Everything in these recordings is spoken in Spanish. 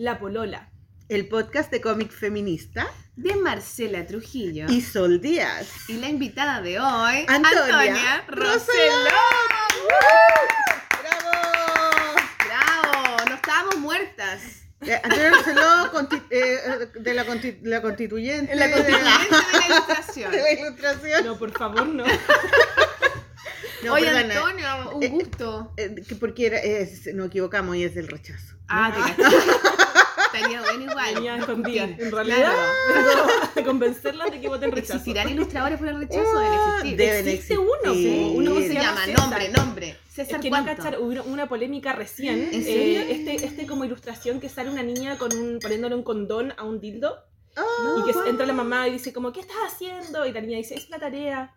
La Polola. El podcast de cómic feminista de Marcela Trujillo. y Sol Díaz. Y la invitada de hoy, Antonia Antonia, Roseló. ¡Bravo! ¡Bravo! No estábamos muertas. Eh, Antonio Roseló, eh, de la, conti- la constituyente. La de constituyente de la ilustración. de la ilustración. No, por favor, no. No, Oye, perdona, Antonio, un Eh, gusto. eh, que porque era, nos equivocamos y es del rechazo. Ah, te caché. Estaría bueno igual. Venía escondida. En Claro. realidad, a convencerlas de que voten rechazo. ¿Existirán ilustradores por el rechazo? Deben existir. Deben Existe uno, po, uno ¿Cómo que se llama llama? César. Nombre, nombre. Es César que no ¿cuánto? cachar, hubo una polémica recién. ¿En eh, este, este como ilustración que sale una niña con un, poniéndole un condón a un dildo Ah, y que entra la mamá y dice como, ¿qué estás haciendo? Y la niña dice, es la tarea.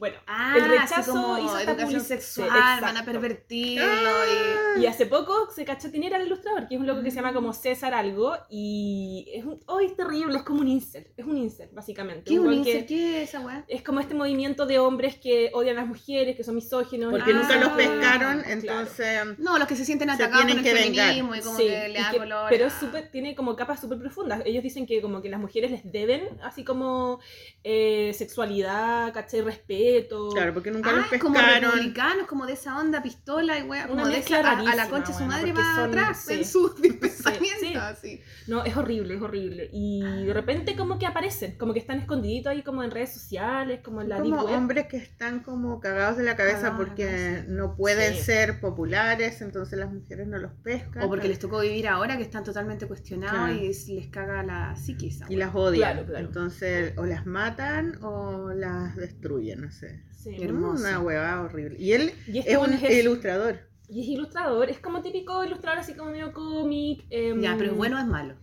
Bueno, Ah, el rechazo como hizo esta educación sexual, van a pervertirlo Ah. y... Y hace poco se cachó quién era el ilustrador, que es un loco que se llama como César algo, y es un, oh, es terrible, es como un incel, es un incel, básicamente. ¿Qué es Un un que- incel? ¿Qué es esa weá? Es como este movimiento de hombres que odian a las mujeres, que son misóginos. Porque nunca Ah, los pescaron, claro. entonces... No, los que se sienten Se atacados por el feminismo y como Sí, que le da que- color. pero es súper- tiene como capas súper profundas. Ellos dicen que como que las mujeres les deben así como eh, sexualidad, ¿cachai? Respeto. Claro, porque nunca Ah, los como pescaron. republicanos, como de esa onda, pistola y wea, como de esa, a, a la concha de su bueno, madre va son- atrás sí. en sus pensamientos. sí. así. No, es horrible, es horrible. Y de repente como que aparecen, como que están escondiditos ahí como en redes sociales, como en la como web. hombres que están como cagados de la cabeza porque no pueden ser populares, entonces las mujeres no los pescan. O porque les tocó vivir ahora que están totalmente cuestionados Claro. y es- les caga la psiquis. y las odian. Claro, claro. Entonces, o las matan o las destruyen, no sé. Sí. Hermoso. Una huevada horrible. Y él Y es un es ilustrador. Y es ilustrador, es como típico ilustrador así como medio cómic. em, Ya, pero es bueno o es malo.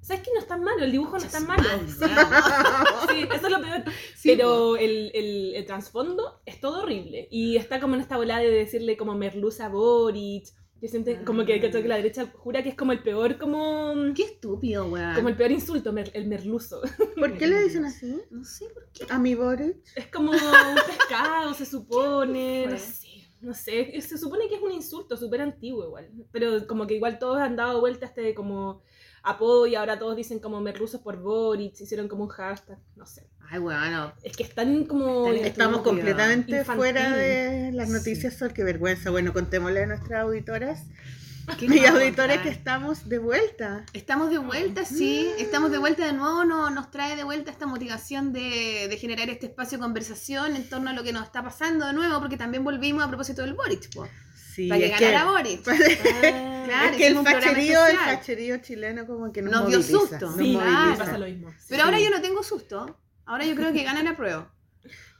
¿Sabes que no es tan malo? El dibujo no es tan malo. Sí, sí, eso es lo peor. Sí, pero el, el, el trasfondo es todo horrible. Y está como en esta volada de decirle como Merluza Boric. Que siente como que, ¿cachai? que la derecha jura que es como el peor, como, Qué estúpido, weón. como el peor insulto, mer- el merluzo. ¿Por qué le dicen así? No sé por qué. A mi Boric. Es como un pescado, se supone. No sé. No sé, se supone que es un insulto súper antiguo igual, pero como que igual todos han dado vuelta a este como apodo y ahora todos dicen como merluzos por Boric, hicieron como un hashtag, no sé. Ay, weón, no. Es que están como... Están Estamos completamente Infantil. fuera de las Sí. noticias, Sol. Qué vergüenza. Bueno, contémosle a nuestras auditoras ¿Qué y nos va a auditores que estamos de vuelta. Estamos de vuelta, sí, estamos de vuelta de nuevo, no, nos trae de vuelta esta motivación de, de generar este espacio de conversación en torno a lo que nos está pasando de nuevo, porque también volvimos a propósito del Boric, po, Sí, para que es que, ganara Boric. Ah, Claro, es que el facherío, el facherío chileno como que nos, Nos dio susto. nos Sí, moviliza. pasa lo mismo. Pero ahora yo no tengo susto, ahora yo creo que gana la prueba.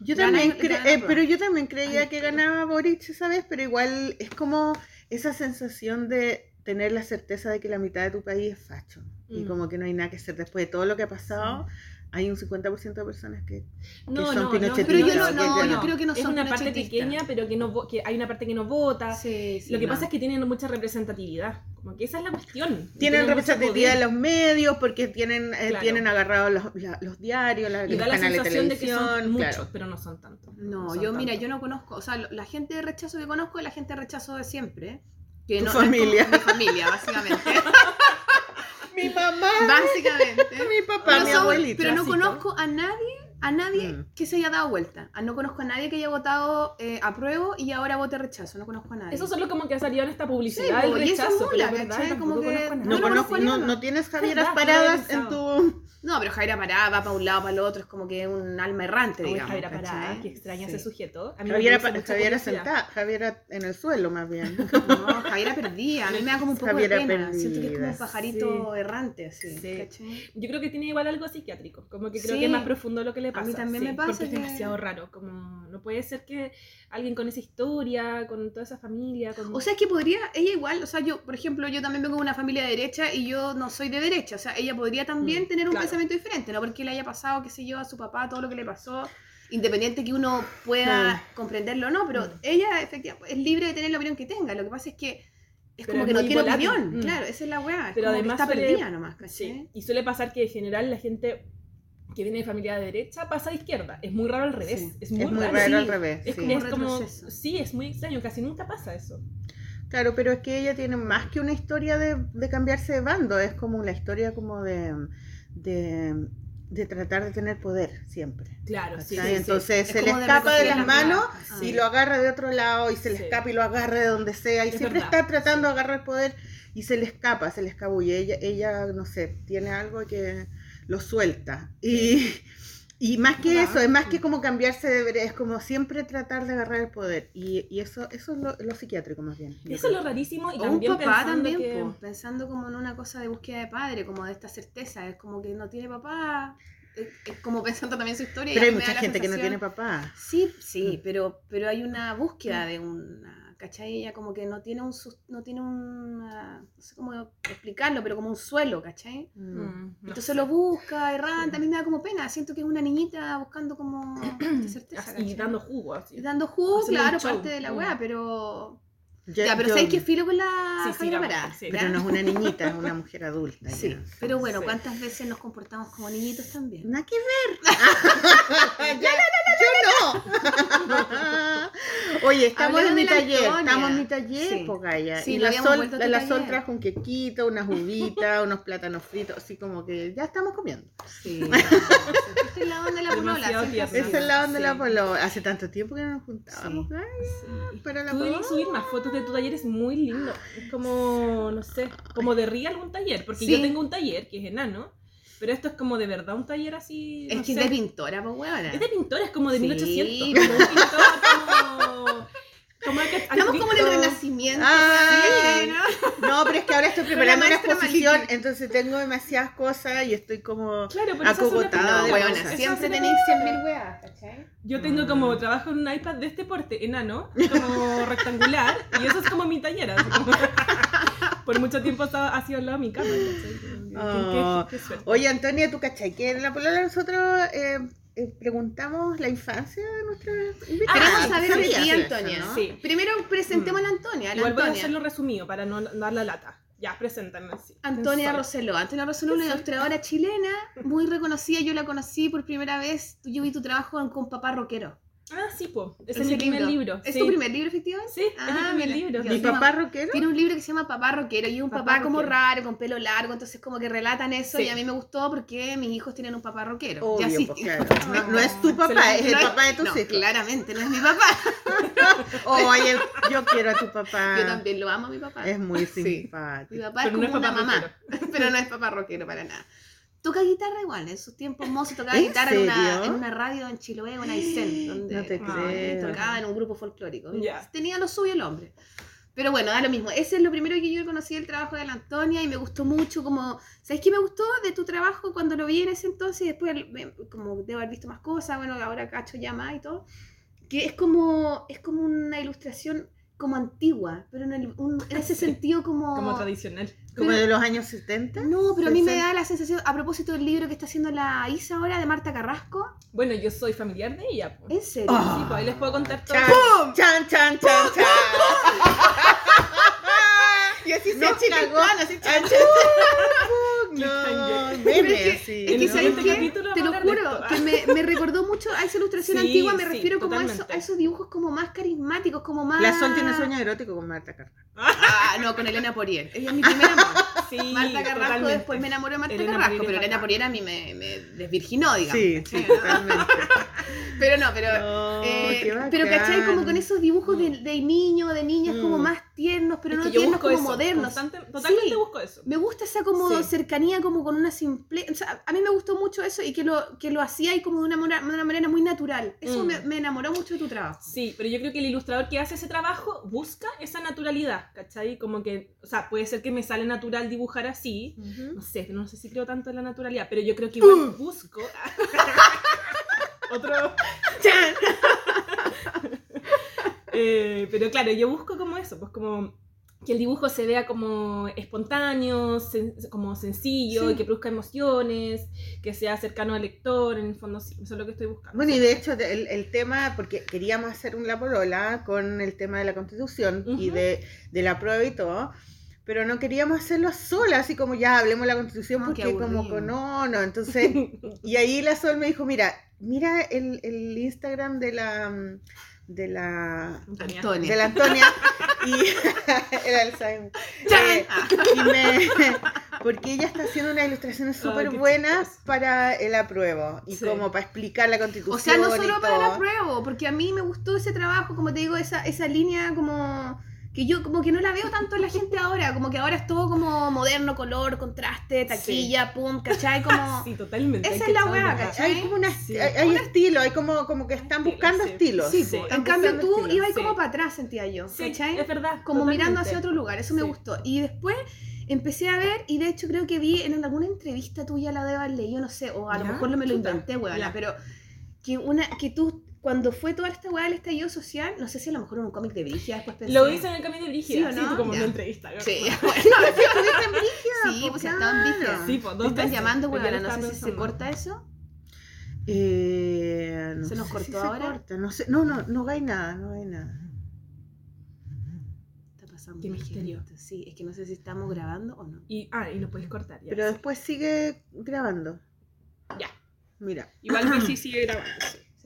Yo Gana- también gana eh, pero yo también creía Ay, que qué ganaba Boric esa vez, pero igual es como esa sensación de tener la certeza de que la mitad de tu país es facho y Mm. como que no hay nada que hacer después de todo lo que ha pasado. Hay un 50% de personas que No, son no, no, pinochetistas, Pero yo no, que no, yo creo que no es son una parte pequeña, pero que, no, que hay una parte que no vota. Sí, sí, Lo que no. pasa es que tienen mucha representatividad. Como que esa es la cuestión. tienen representatividad en los medios porque tienen, eh, Claro. tienen agarrados los, la- los diarios, la- Y los da la de sensación de que son muchos, claro. pero no son tantos. No, son yo mira, yo no conozco, o sea, la gente de rechazo que conozco es la gente de rechazo de siempre. Que Tu no, no es como familia. mi familia, básicamente. Mamá, básicamente. mi papá, No mi son- abuelita. pero no conozco a nadie, a nadie Mm. que se haya dado vuelta. Ah, No conozco a nadie que haya votado eh, apruebo y ahora vote rechazo. No conozco a nadie. Eso solo como que ha salido en esta Sí, publicidad y eso rechazo. Como que No, conozco, tienes Javieras paradas en tu... No, pero Javiera Parada va para un lado, para el otro, es como que es un alma errante, digamos. Javiera ¿cachai? Parada, que extraña Sí. ese sujeto. A mí me Javiera, mucha Javiera sentada, Javiera en el suelo más bien. No, Javiera perdida. A mí me da como un poco Javiera de pena. Siento que es como un perdida. pajarito errante, así. Sí. Yo creo que tiene igual algo psiquiátrico, como que creo Sí. que es más profundo lo que le A pasa. mí también sí, me pasa Porque es que- demasiado raro, como no puede ser que alguien con esa historia, con toda esa familia, con... O sea, es que podría, ella igual, o sea, yo, por ejemplo, yo también vengo de una familia de derecha y yo no soy de derecha, o sea, ella podría también Mm, tener un claro. pensamiento diferente, no porque le haya pasado, qué sé yo, a su papá, todo lo que le pasó, independiente que uno pueda comprenderlo o no, pero Mm. ella efectivamente es libre de tener la opinión que tenga, lo que pasa es que es Pero como es que no tiene volátil. opinión, Mm. claro, esa es la weá, es Pero además está suele- perdida nomás. Sí, y suele pasar que en general la gente que viene de familia de derecha pasa de izquierda. Es muy raro al revés. Sí. Es muy, Es muy raro. raro sí. al revés. Es sí. como, es como- sí, es muy extraño, casi nunca pasa eso. Claro, pero es que ella tiene más que una historia de, de cambiarse de bando, es como una historia como de, de, de tratar de tener poder siempre. Claro, sí. sí, sí. Entonces Es se le de escapa de recoger las manos weas. y Ah. lo agarra de otro lado y se le Sí. escapa y lo agarra de donde sea y Es siempre verdad, está tratando de agarrar poder y se le escapa, se le escabulle. Ella, ella, no sé, tiene algo que lo suelta. Y, y más que eso, es más que como cambiarse de es como siempre tratar de agarrar el poder. Y, y eso, eso es lo, lo psiquiátrico más bien. Eso es lo rarísimo y O un también papá pensando también, que... po, pensando como en una cosa de búsqueda de padre, como de esta certeza, es como que no tiene papá, es, es como pensando también su historia. y Pero hay mucha gente que no tiene papá. Sí, Mm. sí, pero, pero hay una búsqueda de una, ¿cachai? Ella como que no tiene un, sus- no tiene una, no sé cómo explicarlo, pero como un suelo, ¿cachai? Mm. Mm, no Entonces sé. lo busca, errante, a mí me da como pena, siento que es una niñita buscando como certeza, ¿cachai? dando jugo, así. Y dando jugo, un claro, parte de la Mm. weá, pero... Yo- ya, pero yo- ¿sabes qué filo con la Sí. Pero no es una niñita, es una mujer adulta. Sí, ya. pero bueno, Sí. ¿cuántas veces nos comportamos como niñitos también? Nada que ver. Ya, yo no. Oye, estamos en mi taller, Antonia. estamos en mi taller, y la sol, la sol trajo un quequito, unas uvitas, unos plátanos fritos, así como que ya estamos comiendo. Sí. Esta es la onda de la polola. Esa es la onda de la Sí. polo. Hace tanto tiempo que no nos juntábamos. Sí. Ay, la subir más fotos tu taller, es muy lindo. Es como, no sé, como de real un taller. Porque Sí. yo tengo un taller que es enano, pero esto es como de verdad un taller así. Es que es de pintora, pues huevona. Es de pintor, es como de Sí, 1800. pero- Como un pintor como. Como el que- Estamos como en el renacimiento. Ah, sí, ¿no? No, pero es que ahora estoy preparando una exposición, entonces tengo demasiadas cosas y estoy como... Claro, pero acogotada de siempre tenéis pintura. 100.000 weas, ¿cachai? Yo tengo Mm. como, trabajo en un iPad de este porte, enano, como rectangular, y eso es como mi taller. así como- por mucho tiempo estaba así al lado de mi cama. ¿cachai? Oh. qué- qué suerte. Oye, Antonia, ¿tú cachai? Que en la polola nosotros eh, preguntamos la infancia de nuestra invitada. Queremos ¿Tú saber ti, eso, Antonia. no? Sí. Primero presentemos a la Antonia. La Igual voy a hacerlo resumido para no dar la lata. Ya, preséntame. sí. Antonia. Roseló. Antonia Roseló, una ilustradora chilena, muy reconocida. Yo la conocí por primera vez. Yo vi tu trabajo en Con Papá Rockero. Ah, sí, po. Ese es mi primer libro. ¿Es sí. tu primer libro, efectivamente? Sí, es mi Ah, primer mira. libro. ¿Mi papá rockero? Tiene un libro que se llama Papá Rockero y es un papá, Papá como raro, con pelo largo, entonces como que relatan eso Sí. y a mí me gustó porque mis hijos tienen un papá rockero. Obvio, Ya sí. pues, claro. No, no es tu papá, es el No papá de tus no, hijos. claramente, no es mi papá. Oye, yo quiero a tu papá. Yo también lo amo a mi papá. Es muy Sí. simpático. Mi papá Pero es no como una papá mamá, pero no es papá rockero para nada. Toca guitarra igual, en sus tiempos mozos tocaba ¿En guitarra en una, en una radio en Chiloé, en Aysén, donde No te Ay, creo. tocaba en un grupo folclórico. Ya. Tenía lo suyo el hombre. Pero bueno, da lo mismo. Ese es lo primero que yo conocí del trabajo de la Antonia y me gustó mucho como... ¿Sabes qué me gustó de tu trabajo cuando lo vi en ese entonces y después me- como debo haber visto más cosas, bueno, ahora cacho ya más y todo? Que es como, es como una ilustración como antigua, pero en, el- un- en ese sentido como... Como tradicional. Como Pero- de los años 70. No, pero a mí me 60. da la sensación, a propósito del libro que está haciendo la Isa ahora de Marta Carrasco, Bueno, yo soy familiar de ella. po. ¿en serio? Sí, pues ahí les puedo contar todo. Chan, chan, chan, chan, chan. Y así No, cagó. así Chan, chan, No, meme, es que- ¿no? ¿sabes siguiente qué? capítulo Te lo juro, que me, me recordó mucho a esa ilustración Sí, antigua, me sí, refiero como a, eso- a esos dibujos como más carismáticos, como más... La Sol tiene sueño erótico con Marta Carrasco. Ah, no, con Elena Porier. Ella es mi primer amor. Sí, Marta Carrasco totalmente. después me enamoró de Marta Elena Carrasco, pero Elena. Porier a mí me, me desvirginó, digamos. Sí, sí, ¿no? totalmente. Pero no, pero... Eh, pero ¿cachai? Como con esos dibujos de, de niños, de niñas como Mm. más tiernos, pero Es no tiernos como eso, modernos. constante- totalmente Sí. busco eso. Me gusta esa como Sí. cercanía, como con una simple... O sea, a mí me gustó mucho eso y que lo, que lo hacía y como de una, de una manera muy natural. Eso Mm. me, me enamoró mucho de tu trabajo. Sí, pero yo creo que el ilustrador que hace ese trabajo busca esa naturalidad, ¿cachai? Como que, o sea, puede ser que me sale natural dibujar así, no sé, no sé si creo tanto en la naturalidad, pero yo creo que igual busco... Otro... Eh, pero claro, yo busco como eso, pues como que el dibujo se vea como espontáneo, sen- como sencillo, Sí. y que produzca emociones, que sea cercano al lector, en el fondo sí, eso es lo que estoy buscando. Bueno, y de hecho el, el tema, porque queríamos hacer un La Polola con el tema de la constitución y Ujú. de, de la prueba y todo, pero no queríamos hacerlo sola, así como ya hablemos de la constitución, No, qué porque como no, no, entonces, y ahí la Sol me dijo, mira, mira el, el Instagram de la de la Antonia. Antonia. de la Antonia Y el Alzheimer. Eh, y me, porque ella está haciendo unas ilustraciones súper buenas para el apruebo y Sí. como para explicar la constitución. O sea, no solo para el apruebo, porque a mí me gustó ese trabajo, como te digo, esa, esa línea como que yo como que no la veo tanto en la gente ahora, como que ahora es todo como moderno, color, contraste, taquilla, pum, ¿cachai? Como... Sí, totalmente. Esa es la weá, ¿cachai? Hay como una, Sí. hay, hay estilo, hay como, como que están Estilo, buscando sí. estilos. Sí, Sí. Están en cambio tú ibas sí. como para atrás, sentía yo, Sí, ¿cachai? es verdad. como mirando hacia otro lugar, eso me Sí. gustó. Y después empecé a ver, y de hecho creo que vi en alguna entrevista tuya la de haber leído, no sé, o a lo mejor no me lo inventé, Ya. pero que una, que tú, cuando fue toda esta weá del estallido social, no sé si a lo mejor en un cómic de Brigia después pensé. Lo hice en el camino de ¿Sí Brígida, o sí, no? como Ya. una entrevista. ¿no? Sí, bueno, ¿Estuviste en Brígida? sí, Po, pues estaba en Brigia. Sí, pues, dos ¿Te están llamando, yo No sé si se corta eso. Eh, no ¿Se nos sé cortó si se ahora? corta, No, sé, no, no, no hay nada, no hay nada. Está pasando. Qué misterio. Sí, es que no sé si estamos grabando o no. Y, ah, y lo podéis cortar. Ya, Pero sí. después sigue grabando. Ya. Mira. Igual que sí sigue grabando.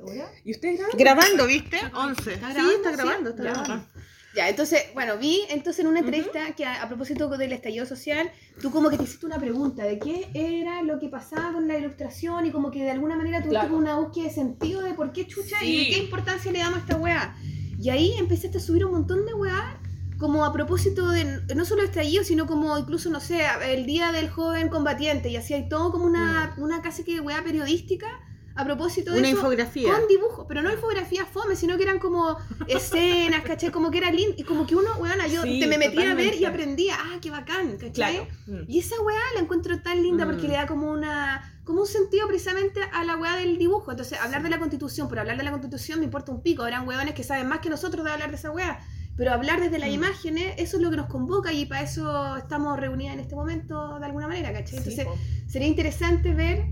Sí. ¿Segura? ¿Y ustedes graban? Grabando, ¿viste? 11. ¿Está sí, grabando, está sí? grabando, está Ya. grabando. Ya, entonces, bueno, vi entonces en una entrevista que a, a propósito del estallido social, tú como que te hiciste una pregunta de qué era lo que pasaba con la ilustración y como que de alguna manera tuviste Claro. como una búsqueda de sentido de por qué chucha y de Sí. qué importancia le damos a esta weá. Y ahí empezaste a subir un montón de weá como a propósito de no solo estallido, sino como incluso, no sé, el día del joven combatiente y así hay todo como una, una casi que weá periodística a propósito de Una eso. infografía. Con dibujos, pero no infografías fome, sino que eran como escenas, ¿cachai? Como que era lindo. Y como que uno, weona, yo Sí, te me metía a ver y aprendía. Ah, qué bacán, ¿cachai? Claro. Mm. Y esa weá la encuentro tan linda porque Mm. le da como una como un sentido precisamente a la weá del dibujo. Entonces, hablar de la constitución, por hablar de la constitución me importa un pico. Eran weones que saben más que nosotros de hablar de esa weá. Pero hablar desde las Mm. imágenes, eso es lo que nos convoca y para eso estamos reunidas en este momento de alguna manera, ¿cachai? Entonces, sería interesante ver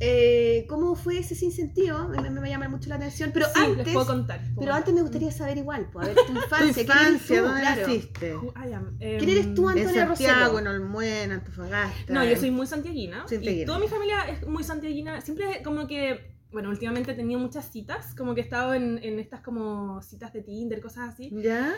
eh, cómo fue ese sinsentido. Me, me va a llamar mucho la atención. Pero Sí, les antes, puedo contar. les puedo pero contar. antes me gustaría saber igual, pues, a ver, tu Tu infancia, ¿quién eres infancia, tú? ¿dónde Claro. em, ¿Quién eres tú, En Antonia Santiago, Rosero? en Olmuén, Antofagasta. No, yo soy muy santiaguina. Santiaguina. Y toda mi familia es muy santiaguina. Siempre como que, bueno, últimamente he tenido muchas citas, como que he estado en, en estas como citas de Tinder, cosas así. ¿Ya?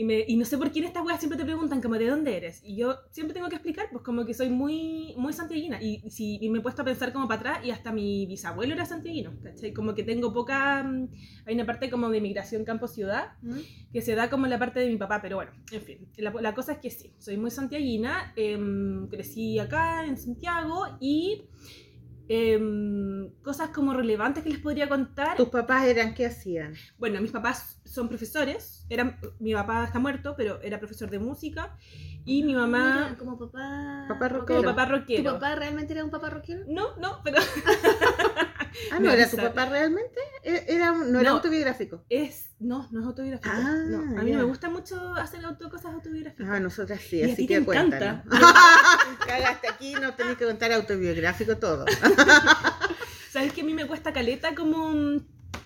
Y, me, y no sé por qué en estas weas siempre te preguntan como de dónde eres. Y yo siempre tengo que explicar, pues como que soy muy, muy santiaguina. Y, si, y me he puesto a pensar como para atrás y hasta mi bisabuelo era santiaguino, ¿cachai? Como que tengo poca... mm, Hay una parte como de migración campo-ciudad ¿Mm? que se da como en la parte de mi papá, pero bueno, en fin, la, la cosa es que sí, soy muy santiaguina, em, crecí acá en Santiago y em, cosas como relevantes que les podría contar. ¿Tus papás eran qué hacían? Bueno, mis papás son profesores, eran, mi papá está muerto, pero era profesor de música y mi mamá Mira, como papá. Papá como rockero. papá ¿Tu rockero. papá realmente era un papá rockero? No, no, pero Ah, ¿no era tu papá realmente? E- Era, no era No. autobiográfico. es no, no es autobiográfico. Ah, no, a mí ya. me gusta mucho hacer auto cosas autobiográficas. Ah, nosotras sí, Y a así ti que te encanta. Cagaste aquí, no tenés que contar autobiográfico todo. ¿Sabes que a mí me cuesta caleta como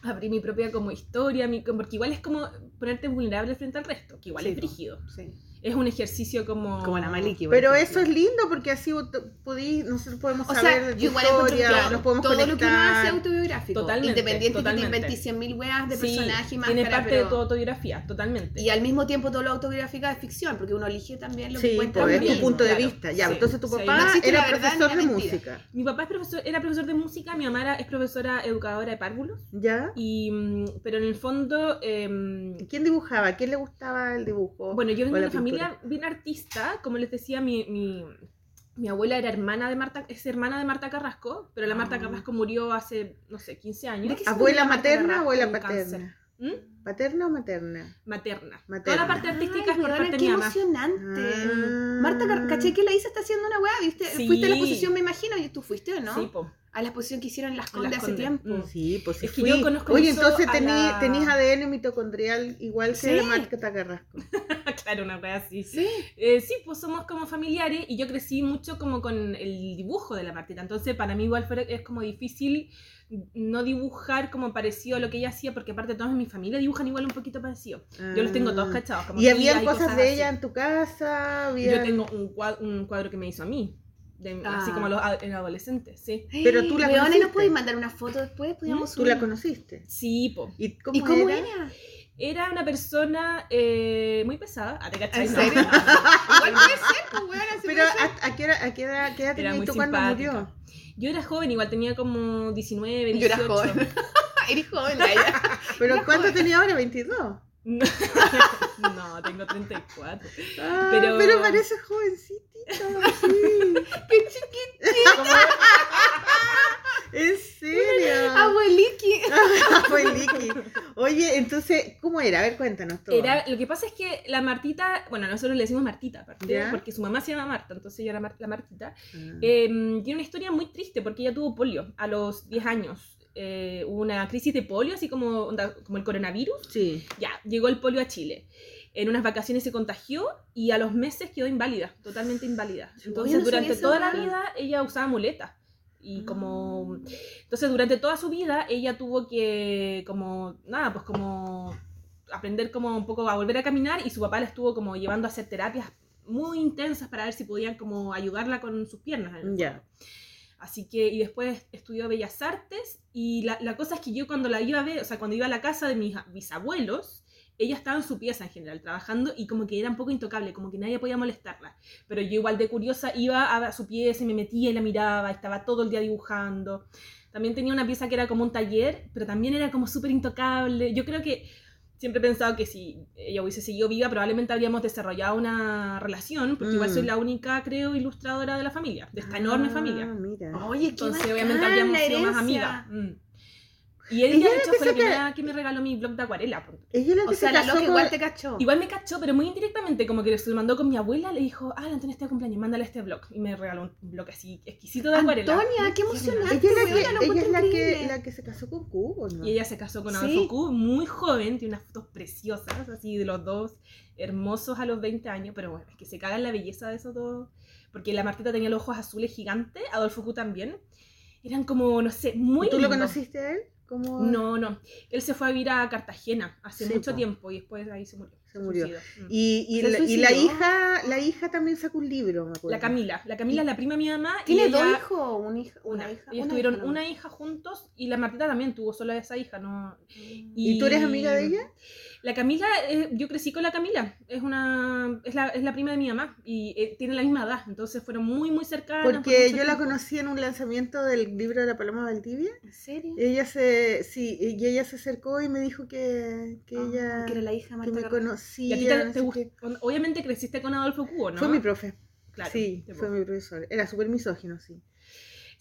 abrir mi propia como historia, mi- porque igual es como ponerte vulnerable frente al resto, que igual Sí, es po. brígido. Sí. Es un ejercicio como... Como la Maliki. Pero ejemplo. eso es lindo porque así ut- podí, nosotros podemos O saber sea, de tu yo igual encuentro historia, claro, nos podemos todo lo que uno hace autobiográfico. Totalmente, Independiente totalmente. que te 100.000 weas de Sí, personaje y tiene máscara, parte pero... de tu autobiografía, totalmente. Y al mismo tiempo todo lo autobiográfico es ficción, porque uno elige también lo que Sí, cuenta pues tu mismo. punto de claro. vista. Ya, Sí, entonces tu papá No era verdad profesor de mentira. música. Mi papá es profesor, era profesor de música, mi mamá era- es profesora educadora de párvulos, ¿Ya? y, mm, pero en el fondo... em, ¿Quién dibujaba? ¿Quién le gustaba el dibujo? Bueno, yo vengo de una familia bien artista, como les decía, mi, mi, mi abuela era hermana de Marta, es hermana de Marta Carrasco, pero la Marta Ah. Carrasco murió hace, no sé, 15 años. ¿De qué se ¿Abuela materna abuela paterna? ¿Mm? ¿Paterna o materna? Materna. Toda la parte artística es por weona, parte de qué mi mamá. emocionante. Ah. Marta, caché que la Isa está haciendo una weá, ¿viste? Sí. Fuiste a la exposición, me imagino, y tú fuiste, ¿o no? Sí, po. A la exposición que hicieron en Las En Las Condes hace Condes. tiempo. Mm. Sí, pues sí Es que fui. yo conozco Oye, entonces la- tenís ADN mitocondrial igual que Sí. de Marta Carrasco. claro, una wea así. Sí. Eh, sí, pues somos como familiares y yo crecí mucho como con el dibujo de la Martita. Entonces, para mí igual fue, es como difícil no dibujar como parecido a lo que ella hacía, porque aparte todos en mi familia dibujan igual un poquito parecido. Yo los tengo todos Ah. cachados. Como ¿Y había cosas de así. ella en tu casa? Había... Yo tengo un cuadro, un cuadro que me hizo a mí, de- así Ah. como los ad- en adolescentes, sí. Pero tú la Weona, ¿y conociste. nos podéis mandar una foto después? Podíamos ¿Tú la conociste? Sí, po. ¿Y cómo, ¿Y cómo era? era? Era una persona eh, muy pesada. Ah, ¿te cachai? ¿En No, serio? no, no, no. Igual puede ser, pues, weón, Pero. ¿a, a qué edad, a qué edad, qué edad Era tenías tú cuando murió? Yo era joven, igual tenía como 19, 18. Yo era joven. Eres joven, Laia. ¿Pero Era cuánto joven. tenía ahora? ¿22? No, no, tengo 34. Ah, Pero- pero... parece jovencitito, sí. Qué chiquito. Como- ¿En serio? Abueliki. Fue Licky. Oye, entonces, ¿cómo era? A ver, cuéntanos todo. Era, lo que pasa es que la Martita, bueno, nosotros le decimos Martita, aparte, Ya. porque su mamá se llama Marta, entonces yo era Mar- la Martita. Ah. Eh, tiene una historia muy triste porque ella tuvo polio a los 10 años. Eh, hubo una crisis de polio, así como, como el coronavirus. Sí. Ya, llegó el polio a Chile. En unas vacaciones se contagió y a los meses quedó inválida, totalmente inválida. Entonces, no durante toda la vida ella usaba muletas. Y Ah. como... Entonces, durante toda su vida ella tuvo que, como, nada, pues como aprender como un poco a volver a caminar y su papá la estuvo como llevando a hacer terapias muy intensas para ver si podían como ayudarla con sus piernas. Ya. fondo. Así que, y después estudió Bellas Artes y la, la cosa es que yo cuando la iba a ver, o sea, cuando iba a la casa de mis bisabuelos, ella estaba en su pieza en general, trabajando y como que era un poco intocable, como que nadie podía molestarla. Pero yo igual de curiosa iba a su pieza y me metía y la miraba, estaba todo el día dibujando. También tenía una pieza que era como un taller, pero también era como súper intocable. Yo creo que siempre he pensado que si ella hubiese seguido viva, probablemente habríamos desarrollado una relación, porque igual Mm. soy la única, creo, ilustradora de la familia, de esta enorme Ah, familia. Mira. Oye, qué Entonces, bacán, obviamente, habríamos sido más amigas. Mm. Y ella, Ella de hecho, fue la primera que me regaló mi blog de acuarela. Ella la que O sea, se la casó loca con- igual te cachó. Igual me cachó, pero muy indirectamente, como que se lo mandó con mi abuela, le dijo, ah, Antonia está de cumpleaños, mándale este blog. Y me regaló un blog así exquisito de acuarela. Antonia, qué emocionante. Ella es la lo que, ella es encuentro la que, increíble. la que se casó con Cubo, ¿no? Y ella se casó con Sí. Adolfo Q, muy joven, tiene unas fotos preciosas, así de los dos, hermosos a los 20 años, pero bueno, es que se cagan la belleza de esos dos, porque la Martita tenía los ojos azules gigantes, Adolfo Q también, eran como, no sé, muy ¿Tú lo lindos. conociste a él? ¿Cómo? No, no, él se fue a vivir a Cartagena hace Sí, mucho po. tiempo y después ahí se murió. Se murió. Mm. Y, y, ¿Se la, y hija, la hija también sacó un libro, me acuerdo. La Camila, la Camila es la prima de mi mamá. y ¿Tiene dos hijos o un hijo? Una, Una hija. Ellos Una tuvieron hija, ¿no? una hija juntos y la Martita también tuvo solo esa hija, ¿no? ¿Y tú eres amiga de ella? La Camila, eh, yo crecí con la Camila, es una es la, es la prima de mi mamá y eh, tiene la misma edad, entonces fueron muy muy cercanas. por Porque yo la tiempo. conocí en un lanzamiento del libro de la Paloma Valdivia. ¿En serio? Ella se, sí, y ella se acercó y me dijo que, que Ah, ella que era la hija de que Marta me conocía. ¿Y a ti te, no. Obviamente creciste con Adolfo Cubo, ¿no? Fue mi profe. Claro, sí, fue mi profesor. Era súper misógino, sí.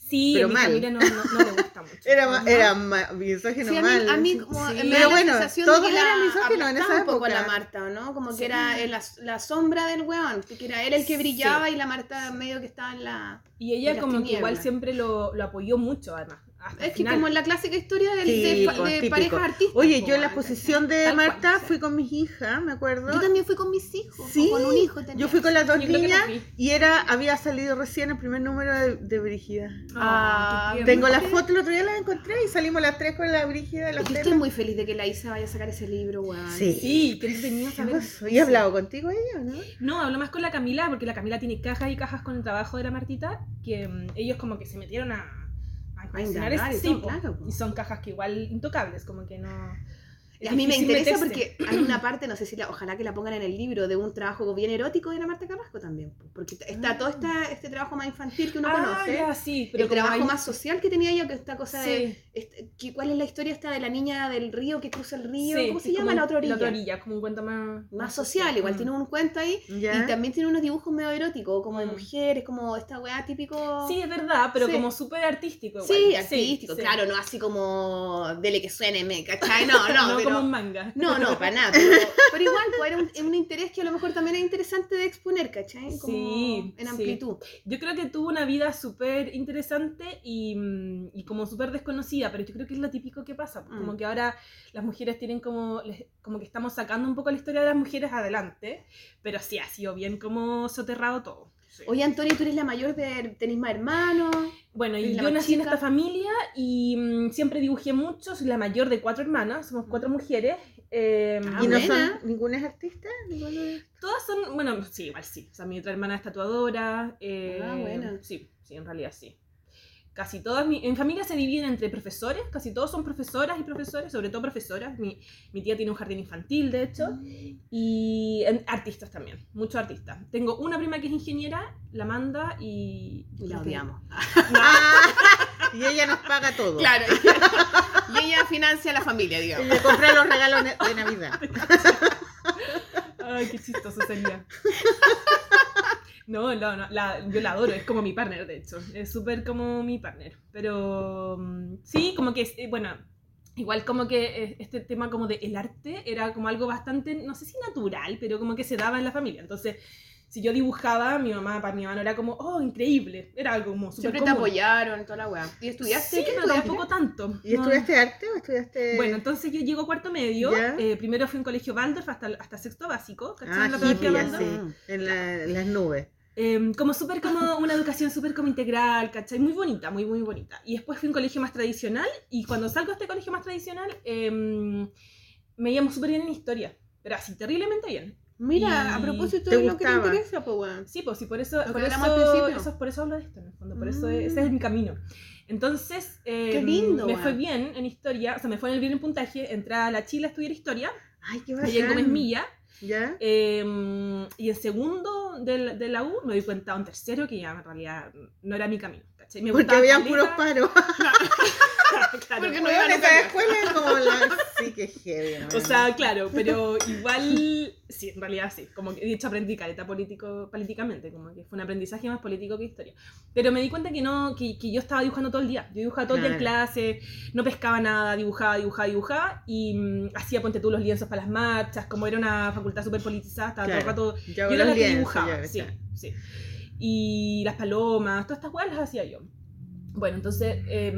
Sí, pero a mi mal. familia no, no, no le gusta mucho. Era, ma- era ma- misógino Sí, a mí, mal. a mí como Sí. me da Pero la bueno, sensación todos de que la eran misóginos en esa un poco época. la Marta, ¿no? Como Sí. que era el- la, la sombra del weón, que era él el que Sí. brillaba y la Marta medio que estaba en la... Y ella como que igual siempre lo, lo apoyó mucho, además. Hasta Es que final. como en la clásica historia del- Sí, de, pues, de parejas artistas. Oye, yo en la exposición de Tal cual, Marta sí. fui con mis hijas, me acuerdo. Yo también fui con mis hijos, Sí, o con un hijo tenía. Yo fui con las dos Yo niñas y era había salido recién el primer número de, de Brígida. Ah, tierno. Tengo las ¿sí? fotos, el otro día las encontré y salimos las tres con la Brígida de las Yo estoy muy feliz de que la Isa vaya a sacar ese libro, weón. Sí. Sí, que entretenido ¿Qué saber. pasó? ¿Y he hablado contigo ella no? No, hablo más con la Camila, porque la Camila tiene cajas y cajas con el trabajo de la Martita, que mm, ellos como que se metieron a, a indagar y todo, claro. Y son cajas que igual intocables, como que no... Y a mí me interesa porque hay una parte, no sé si la, ojalá que la pongan en el libro, de un trabajo bien erótico de la Marta Carrasco también. po, Porque está todo esta, este trabajo más infantil que uno Ah, conoce. ya, sí, pero el trabajo hay- más social que tenía ella, que esta cosa de. Este, que- ¿Cuál es la historia esta de la niña del río que cruza el río? sí, ¿Cómo se llama? La otra orilla. La otra orilla, como un cuento más... Más social, igual Mm. tiene un cuento ahí. Y también tiene unos dibujos medio eróticos, como de Mm. mujeres, como esta weá típico. Sí, es verdad, pero como súper artístico igual. Sí, artístico, claro, no así como dele que suene, me, ¿cachai? No, no, no pero, como manga. no, no, para nada, pero, pero igual, pues era un, es un interés que a lo mejor también es interesante de exponer, ¿cachai? Como Sí, en sí. amplitud. Yo creo que tuvo una vida súper interesante y, mm, y como súper desconocida, pero yo creo que es lo típico que pasa, pues, como Mm. que ahora las mujeres tienen como, como que estamos sacando un poco la historia de las mujeres adelante, pero sí, ha sido bien como soterrado todo. Sí. Oye, Antonio, tú eres la mayor de. ¿Tenéis más hermanos? Bueno, y ¿eres la yo nací en esta familia y mm, siempre dibujé mucho, soy la mayor de cuatro hermanas, somos cuatro mujeres. eh, Ah, ¿Y no buena. son, ninguna es artista? ¿Ninguna es- Todas son, bueno, sí, igual sí. O sea, mi otra hermana es tatuadora. eh, Ah, buena. Sí, sí, en realidad sí. Casi todas, mi, en familia se dividen entre profesores, casi todos son profesoras y profesores, sobre todo profesoras. Mi, mi tía tiene un jardín infantil, de hecho, y en- artistas también, muchos artistas. Tengo una prima que es ingeniera, la manda y... Y la odiamos. Ah, y ella nos paga todo. Claro. y ella financia a la familia, digamos. Ella compra los regalos de Navidad. Ay, qué chistoso sería. No, no, no, la- yo la adoro, es como mi partner, de hecho. Es súper como mi partner. Pero mm, sí, como que, eh, bueno, igual como que eh, este tema como de el arte era como algo bastante, no sé si natural, pero como que se daba en la familia. Entonces, si yo dibujaba, mi mamá, para mi mamá no era como, oh, increíble. Era algo como súper Siempre te común. apoyaron, toda la weá. ¿Y estudiaste? Sí, ¿Qué pero estudiaste? tampoco tanto. ¿Y No. estudiaste arte o estudiaste...? Bueno, entonces yo llego a cuarto medio. Eh, primero fui a un colegio Waldorf hasta, hasta sexto básico. ¿cachai? Ah, En la pedagogía hippie, Waldorf. así, en, la- en las nubes. Eh, como súper como una educación súper como integral, ¿cachai? Muy bonita, muy, muy bonita. Y después fui a un colegio más tradicional y cuando salgo de este colegio más tradicional eh, me llamo súper bien en historia, pero así, terriblemente bien. Mira, a propósito ¿Te de lo que te interesa, pues weón. Sí, pues sí, por eso, por eso, eso- por eso hablo de esto, en el fondo, por eso Mm. ese es mi camino. Entonces, eh, Qué lindo, me fue bien en historia, o sea, me fue bien en puntaje, entré a la Chile a estudiar historia, Ay, qué allá en Gómez bacán. Milla, ¿Ya? Eh, y en segundo de la, de la U me di cuenta en tercero que ya en realidad no era mi camino. ¿cachai? Me Porque habían puros paros. Claro. Porque no iban a esa escuela es como la... Sí, que heavy. O sea, claro, pero igual, sí, en realidad sí. Como que, de hecho, aprendí caleta político, políticamente, como que fue un aprendizaje más político que historia. Pero me di cuenta que no, que, que yo estaba dibujando todo el día. Yo dibujaba todo el día en clase, no pescaba nada, dibujaba, dibujaba, dibujaba, y mm, hacía, ponte tú, los lienzos para las marchas, como era una facultad súper politizada, estaba Claro. todo el rato Yo Yo hago era la que dibujaba, ya, sí, sí. Y las palomas, todas estas weas las hacía yo. Bueno, entonces eh,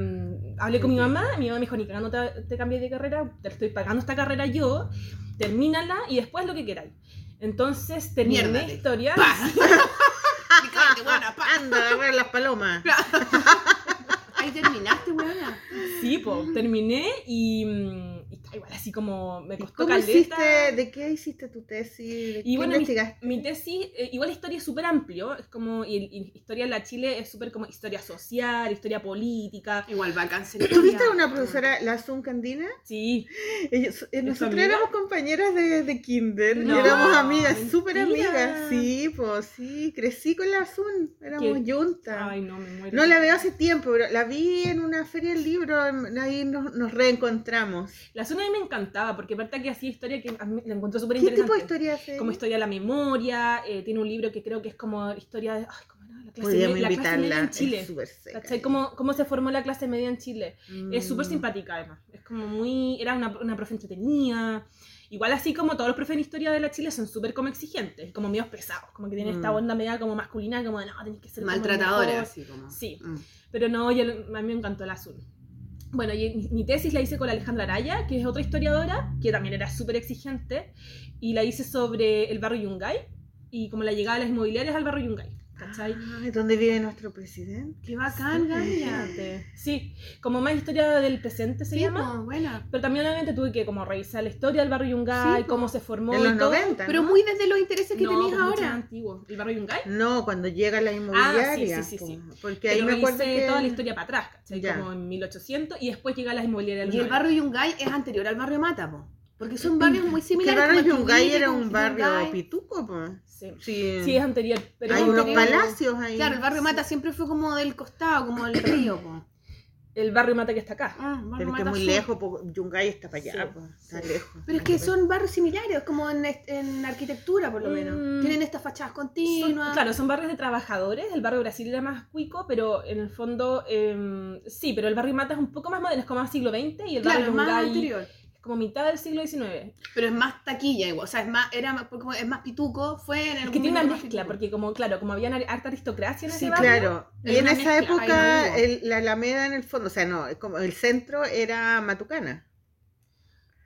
hablé con mi mamá, mi mamá me dijo, ni cagando te, te cambies de carrera, te estoy pagando esta carrera yo, termínala y después lo que queráis. Entonces terminé Miérdate. historia. Cállate, pa. Anda, agarrar las palomas. Ahí terminaste, weona. Sí, pues, terminé y, mm, igual así como me ¿Y costó ¿Cómo caleta. hiciste? ¿De qué hiciste tu tesis? ¿De Y qué bueno, mi, tesis, eh, igual historia es súper amplio, es como, y, y historia en la Chile es súper como historia social, historia política, Igual va a cáncer. ¿Tuviste una profesora, la Zoom Candina? sí, Ellos- eh, ¿Es tu nosotros amiga? éramos compañeras de, de kinder, No, éramos amigas, súper amigas, sí, pues sí, crecí con la Zoom, éramos ¿Qué? juntas. ay no, me muero. No la veo hace tiempo, pero la vi en una feria del libro, en- ahí nos, nos reencontramos. La a mí me encantaba, porque aparte que hacía historia que a mí la encontró súper ¿Qué interesante. tipo de historia hace? Como historia de la memoria, eh, tiene un libro que creo que es como historia de... Ay, ¿cómo era? La clase, Podríamos me- la clase media en es Chile. súper seca. ¿Cómo, ¿Cómo se formó la clase media en Chile? Es súper Mm. simpática además. Es como muy... Era una, una profe entretenida. Igual así como todos los profes en historia de la Chile son súper como exigentes, como medios pesados, como que tienen esta Mm. onda media como masculina, como de no, tenés que ser Maltratadora, mejor". así como. Sí. Mm. Pero no, yo, a mí me encantó el azul. Bueno, y mi, tesis la hice con Alejandra Araya, que es otra historiadora, que también era súper exigente, y la hice sobre el barrio Yungay, y como la llegada de las inmobiliarias al barrio Yungay, ¿cachai? Ay, ¿Dónde vive nuestro presidente? Qué bacán. Fíjate. Sí, como más historia del presente se Sí, llama, po, buena. pero también obviamente tuve que como revisar la historia del barrio Yungay, Sí, cómo se formó En y los todo. 90. Pero ¿no? muy desde los intereses que No, tenías pues ahora. antiguo. ¿El barrio Yungay? No, cuando llega la inmobiliaria. Ah, sí, sí, sí, po, Porque ahí Pero me acuerdo que... toda la historia para atrás, ¿cachai? Ya. Como en 1800, y después llega las inmobiliarias de Y el 90. barrio Yungay es anterior al barrio Mata, po. Porque son barrios muy el similares. barrio el Yungay era un barrio Yungay. pituco, pues. Sí. Sí. Sí, es anterior. Pero Hay es unos palacios ahí. Claro, el barrio Mata siempre fue como del costado, como del río, po. el barrio Mata que está acá. Ah, Pero es que Mata muy Sur. lejos, po, Yungay está para allá, Sí, po, está lejos. Pero es que son barrios similares, como en, en arquitectura, por lo menos. Mm. Tienen estas fachadas Son- continuas. claro, son barrios de trabajadores. El barrio Brasil era más cuico, pero en el fondo em, sí, pero el barrio Mata es un poco más moderno, es como más siglo XX y el Claro, barrio es más Yungay anterior. Como mitad del siglo XIX. Pero es más taquilla igual. O sea, es más, era más, como es más pituco, fue en el Es que tiene una mezcla, porque como, claro, como había harta aristocracia en ese Sí, barrio. claro. Y en esa mezcla, época el- la Alameda en el fondo, o sea, no, es como el centro era Matucana,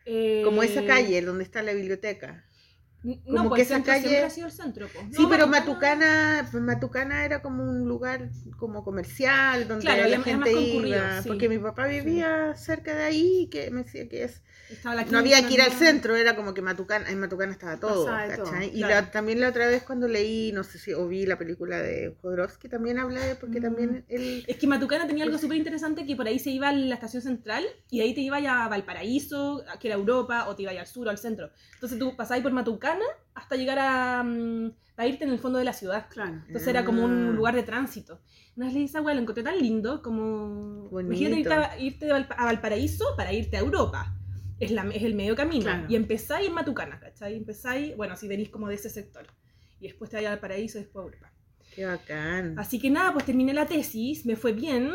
eh, como esa calle donde está la biblioteca. No, Como pues que esa calle- siempre ha sido el centro. po. Sí, No, pero Matucana- Matucana, pues Matucana era como un lugar como comercial donde Claro, la gente iba, sí. porque mi papá vivía cerca de ahí, que me decía que es estaba no había que ir al centro, era como que Matucana, en Matucana estaba todo, de. Y claro. la- también la otra vez cuando leí, no sé si o vi la película de Jodorowsky, también hablé de, porque Mm. también él Es que Matucana tenía algo súper interesante que por ahí se iba a la estación central y ahí te iba ya a Valparaíso, que era Europa, o te iba ya al sur o al centro. Entonces tú pasabas por Matucana hasta llegar a, mm, a irte en el fondo de la ciudad. Claro. Entonces era como Ah. un lugar de tránsito. Una vez esa weá, lo encontré tan lindo como... Bonito. Imagínate irte, a, irte de a Valparaíso para irte a Europa. Es, la, es el medio camino. Claro. Y empezáis en Matucana, ¿cachai? Empezáis, bueno, si venís como de ese sector. Y después te vais a Valparaíso y después a Europa. qué bacán. Así que nada, pues terminé la tesis, me fue bien.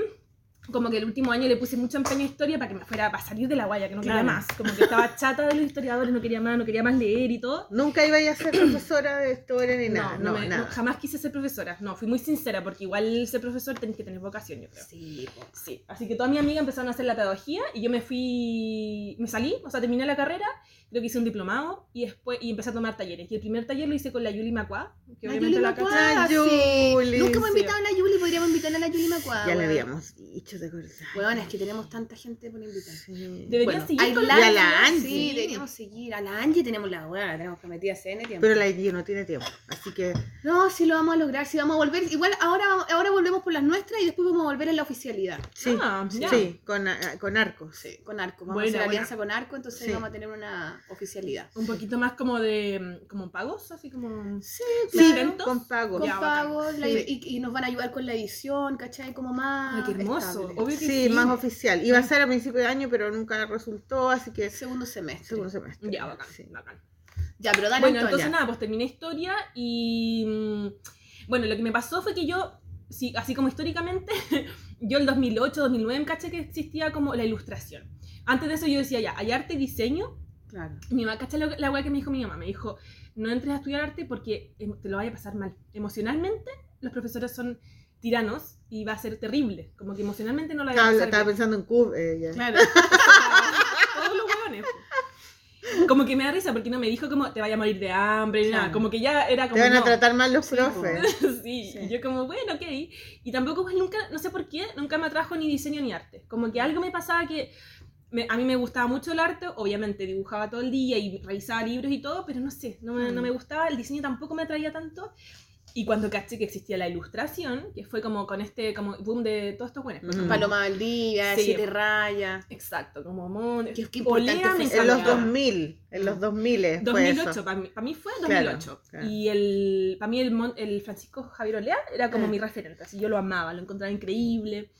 Como que el último año le puse mucho empeño a historia para que me fuera, para salir de la guaya, que no quería Claro. más. Como que estaba chata de los historiadores, no quería más, no quería más leer y todo. Nunca iba a ser profesora de historia ni nada, no, no, me- nada. no, jamás quise ser profesora. No, fui muy sincera porque igual ser profesor tenés que tener vocación, yo creo. Sí. Sí, así que todas mis amigas empezaron a hacer la pedagogía y yo me fui, me salí, o sea, terminé la carrera, creo que hice un diplomado y después y empecé a tomar talleres. Y el primer taller lo hice con la Yuli Macua, que La obviamente Yuli la sí. Yuli, Nunca hemos sí. invitado a la Yuli, podríamos invitar a la Yuli Macua. Ya le weón. habíamos dicho de acordar. Weón, es que tenemos tanta gente por invitar. Sí. Deberían Bueno, seguir con la- la Sí, Angie. deberíamos seguir. A la Angie tenemos la weá, la tenemos prometida hace N tiempo. Pero la Gigi no tiene tiempo, así que No, sí lo vamos a lograr, sí vamos a volver. Igual ahora, ahora volvemos por las nuestras y después vamos a volver en la oficialidad. sí, Ah, sí, con, con arcos. Sí, con Arco. Vamos Buena, a hacer buena. alianza con Arco, entonces Sí. vamos a tener una oficialidad. Un poquito más como de como pagos, así como Sí, claro. con pago. Con Ya, pagos la- Sí. y, y nos van a ayudar con la edición, ¿cachai? Como más. Ay, qué hermoso. Obvio que Sí, sí. más oficial. Iba a ser a principio de año, pero nunca resultó, así que Segundo semestre. segundo semestre. Ya, bacán, Sí. bacán. Ya, pero dale Bueno, entonces nada, pues terminé historia y mm, bueno, lo que me pasó fue que yo, sí, así como históricamente, yo el 2008, 2009 caché que existía como la ilustración. Antes de eso yo decía ya, hay arte y diseño. Claro. Mi mamá, caché la, la weá que me dijo mi mamá, me dijo, no entres a estudiar arte porque em- te lo vaya a pasar mal. Emocionalmente, los profesores son tiranos y va a ser terrible. Como que emocionalmente no lo vaya a Estaba, bien. pensando en Cub. eh. Claro. Todos los hueones. Como que me da risa porque no me dijo como te vaya a morir de hambre ni nada. Claro. Como que ya era como. Te van a no. tratar mal los Sí, profes. sí, Sí. y yo como, bueno, ok. Y tampoco pues nunca, no sé por qué, nunca me atrajo ni diseño ni arte. Como que algo me pasaba que me- a mí me gustaba mucho el arte, obviamente dibujaba todo el día y revisaba libros y todo, pero no sé, no me, no me gustaba, el diseño tampoco me atraía tanto. Y cuando caché que existía la ilustración, que fue como con este como boom de todos estos buenos. Ujú. Paloma Valdivia, Sí. Siete Rayas. Exacto, como mon... Qué- qué importante Olea me En los encantaba. 2000, en los 2000 fue 2008, eso. para mí, para mí fue Claro, 2008. claro. Y el, para mí el, mon- el Francisco Javier Olea era como Ah. mi referente, así yo lo amaba, lo encontraba increíble.